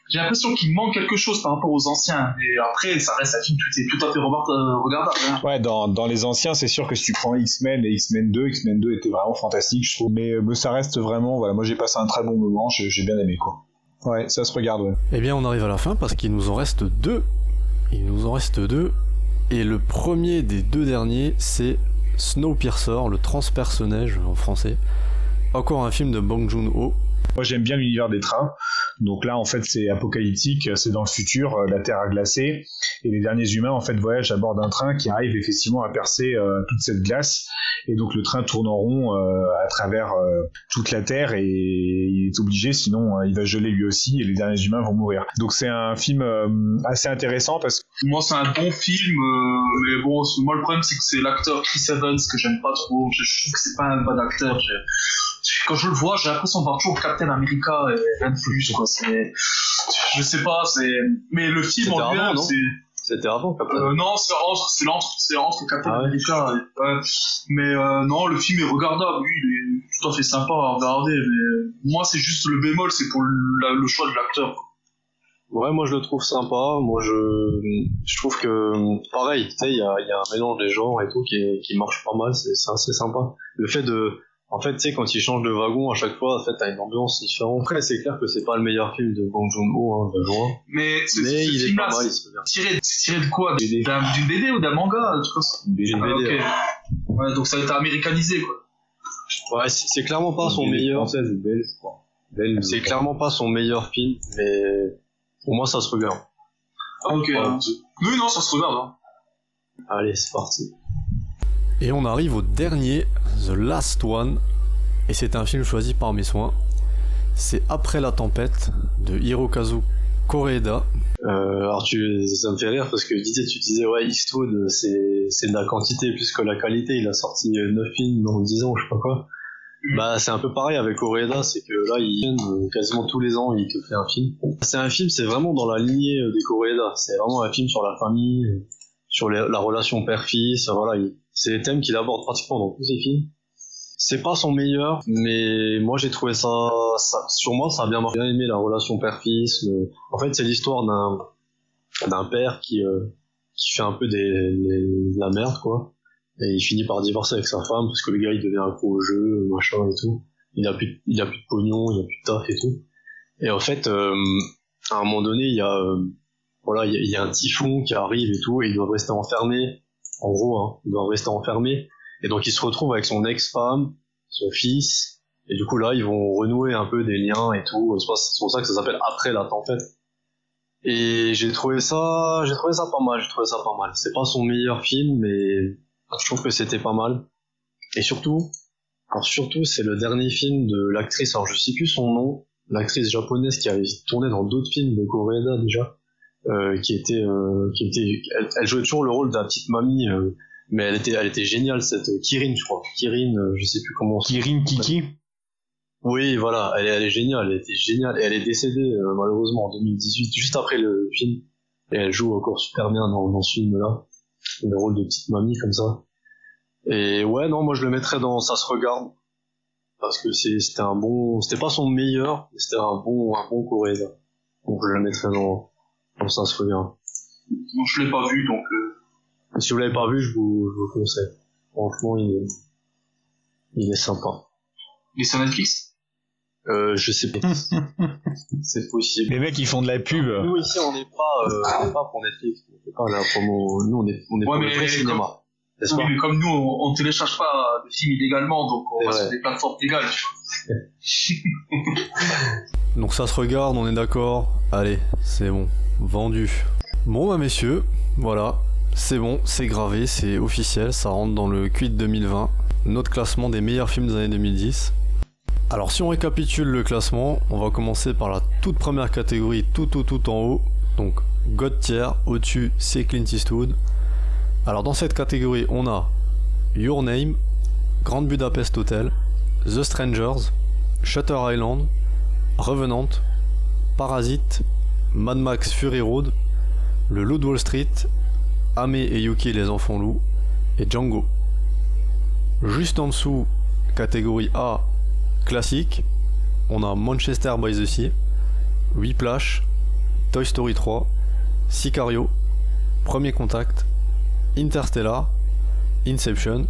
j'ai l'impression qu'il manque quelque chose par rapport aux anciens. Et après, ça reste un film tout, est tout à fait euh, regardable. hein. Ouais, dans, dans les anciens, c'est sûr que si tu prends X-Men et X-Men 2, X-Men 2 était vraiment fantastique, je trouve. Mais, euh, mais ça reste vraiment, voilà, moi j'ai passé un très bon moment, j'ai, j'ai bien aimé quoi. Ouais, ça se regarde, ouais. Eh bien, on arrive à la fin parce qu'il nous en reste deux. Il nous en reste deux. Et le premier des deux derniers, c'est Snowpiercer, le transpersonnage en français. Encore un film de Bong Joon-ho. Moi j'aime bien l'univers des trains. Donc là en fait c'est apocalyptique, c'est dans le futur, euh, la Terre a glacé et les derniers humains en fait voyagent à bord d'un train qui arrive effectivement à percer euh, toute cette glace et donc le train tourne en rond euh, à travers toute la Terre et il est obligé sinon euh, il va geler lui aussi et les derniers humains vont mourir. Donc c'est un film assez intéressant parce que Moi, c'est un bon film, mais bon, moi, le problème, c'est que c'est l'acteur Chris Evans que j'aime pas trop. Je trouve que c'est pas un bon acteur. Quand je le vois, j'ai l'impression de voir toujours Captain America et rien de plus, quoi. C'est, je sais pas, c'est, mais le film en lui-même, c'est, C'était avant, Captain. euh, non, c'est entre, c'est entre, c'est entre Captain Ah. America. ouais. Mais euh, non, le film est regardable, oui, il est tout à fait sympa à regarder. Mais moi, c'est juste le bémol, c'est pour le, la- le choix de l'acteur. Ouais, moi je le trouve sympa. Moi je, je trouve que pareil, tu sais, il y a, il y a un mélange des genres et tout qui, est- qui marche pas mal. C'est assez sympa. Le fait de En fait, tu sais, quand ils changent de wagon, à chaque fois, en fait, t'as une ambiance différente. Après, c'est clair que c'est pas le meilleur film de Bong Joon-ho, hein, de loin. Mais, ce, Mais ce il est pas mal, il c'est se fait bien. tiré, tiré de quoi BD. D'un- D'une BD ou d'un manga Ah, BD, ok. Ouais, donc ça a été américanisé, quoi. Ouais, c'est c'est clairement pas son BD meilleur. Française ou belge, je crois. C'est clairement pas son meilleur film, mais pour moi, ça se regarde. Ah, ok. Hein. Oui, non, ça se regarde. Hein. Allez, c'est parti. Et on arrive au dernier, The Last One, et c'est un film choisi par mes soins. C'est Après la tempête de Hirokazu Koreeda. Euh, alors tu, ça me fait rire parce que tu disais, tu disais ouais, Eastwood, c'est, c'est de la quantité plus que la qualité. Il a sorti 9 films en 10 ans, je sais pas quoi. Mm. Bah, c'est un peu pareil avec Koreeda, c'est que là, il vient euh, quasiment tous les ans, il te fait un film. C'est un film, c'est vraiment dans la lignée euh, des Koreeda. C'est vraiment un film sur la famille, euh, sur les- la relation père-fils. Voilà, il- c'est les thèmes qu'il aborde pratiquement dans tous ses films. C'est pas son meilleur, mais moi j'ai trouvé ça, ça, sur moi ça a bien marché. J'ai bien aimé la relation père-fils. En fait, c'est l'histoire d'un d'un père qui euh, qui fait un peu des, des- de la merde quoi, et il finit par divorcer avec sa femme parce que le gars il devient accro au jeu, machin et tout. Il a plus, il a plus de pognon, il a plus de taf et tout. Et en fait, euh, à un moment donné, il y a euh, voilà, il y, a- il y a un typhon qui arrive et tout, et ils doivent rester enfermés. En gros, hein, ils rester enfermés. Et donc il se retrouve avec son ex-femme, son fils, et du coup là ils vont renouer un peu des liens et tout. C'est pour ça que ça s'appelle Après la tempête. Et j'ai trouvé ça, j'ai trouvé ça pas mal, j'ai trouvé ça pas mal. C'est pas son meilleur film, mais je trouve que c'était pas mal. Et surtout, alors surtout c'est le dernier film de l'actrice, alors je sais plus son nom, l'actrice japonaise qui avait tourné dans d'autres films de Koreeda déjà, qui était, euh, qui était, elle, elle jouait toujours le rôle la petite mamie. euh, mais elle était, elle était géniale cette euh, Kirin, je crois. Kirin, euh, je sais plus comment. on Kirin Kiki? Oui, voilà, elle, est- elle est géniale, elle était géniale. Et elle est décédée euh, malheureusement en 2018, juste après le film. Et elle joue encore super bien dans, dans ce film-là, le rôle de petite mamie comme ça. Et ouais, non, moi je le mettrais dans ça se regarde parce que c'est- c'était un bon, c'était pas son meilleur, mais c'était un bon, un bon Coréen. Donc je le mettrais dans, dans ça se regarde. Bon, je l'ai pas vu, donc. euh, Si vous l'avez pas vu, je vous, je vous conseille. Franchement, il est, il est sympa. Il est sur Netflix? Euh, je sais pas. c'est possible. Les mecs, ils font de la pub. Nous ici, on n'est pas, euh, on pas pour Netflix. On fait pas la promo. Nous, on est, on est Ouais, pour mais le vrai cinéma. Oui, pas mais comme nous, on, on télécharge pas de films illégalement, donc on va sur des plateformes légales. tu vois. Donc ça se regarde, on est d'accord. Allez, c'est bon. Vendu. Bon bah messieurs, voilà. C'est bon, c'est gravé, c'est officiel, ça rentre dans le Quid 2020. Notre classement des meilleurs films des années 2010. Alors si on récapitule le classement, on va commencer par la toute première catégorie, tout tout tout en haut. Donc God tier, au-dessus c'est Clint Eastwood. Alors dans cette catégorie, on a Your Name, Grand Budapest Hotel, The Strangers, Shutter Island, Revenant, Parasite, Mad Max Fury Road, Le Loup de Wall Street, Ame et Yuki les enfants loups et Django. Juste en dessous, catégorie A, classique, on a Manchester by the Sea, Whiplash, Toy Story 3, Sicario, Premier Contact, Interstellar, Inception,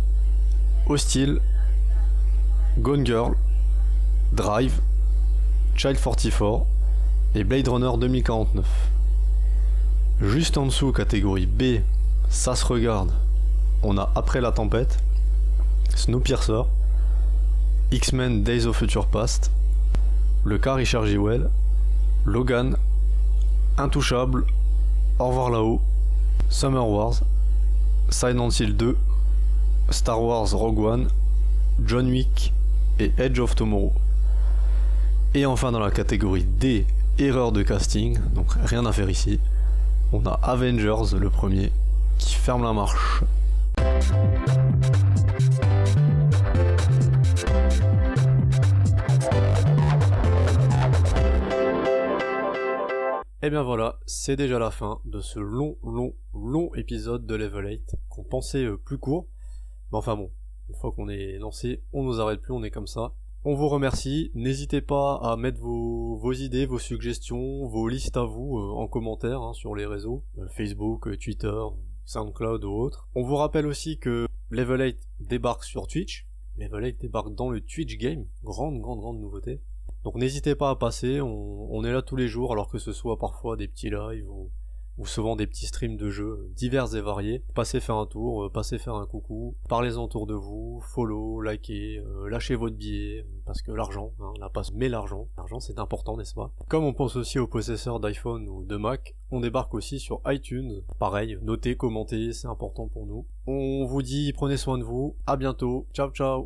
Hostile, Gone Girl, Drive, Child 44 et Blade Runner 2049. Juste en dessous, catégorie B, ça se regarde, on a Après la tempête, Snowpiercer, X-Men Days of Future Past, Le cas Richard Jewell, Logan, Intouchable, Au revoir là-haut, Summer Wars, Silent Hill 2, Star Wars Rogue One, John Wick et Edge of Tomorrow. Et enfin dans la catégorie D, erreur de casting, donc rien à faire ici, on a Avengers le premier qui ferme la marche. Et bien voilà, c'est déjà la fin de ce long, long, long épisode de Level 8 qu'on pensait euh, plus court. Mais enfin bon, une fois qu'on est lancé, on nous arrête plus, on est comme ça. On vous remercie, n'hésitez pas à mettre vos, idées, vos suggestions, vos listes à vous euh, en commentaire hein, sur les réseaux, euh, Facebook, euh, Twitter, SoundCloud ou autres. On vous rappelle aussi que Level 8 débarque sur Twitch, Level 8 débarque dans le Twitch Game, grande, grande, grande nouveauté. Donc n'hésitez pas à passer, on, on est là tous les jours, alors que ce soit parfois des petits lives ou ou souvent des petits streams de jeux divers et variés. Passez faire un tour, euh, passez faire un coucou, parlez-en autour de vous, follow, likez, euh, lâchez votre billet, euh, parce que l'argent, hein, la passe met l'argent, l'argent c'est important n'est-ce pas? Comme on pense aussi aux possesseurs d'iPhone ou de Mac, on débarque aussi sur iTunes, pareil, notez, commentez, c'est important pour nous. On vous dit prenez soin de vous, à bientôt, ciao ciao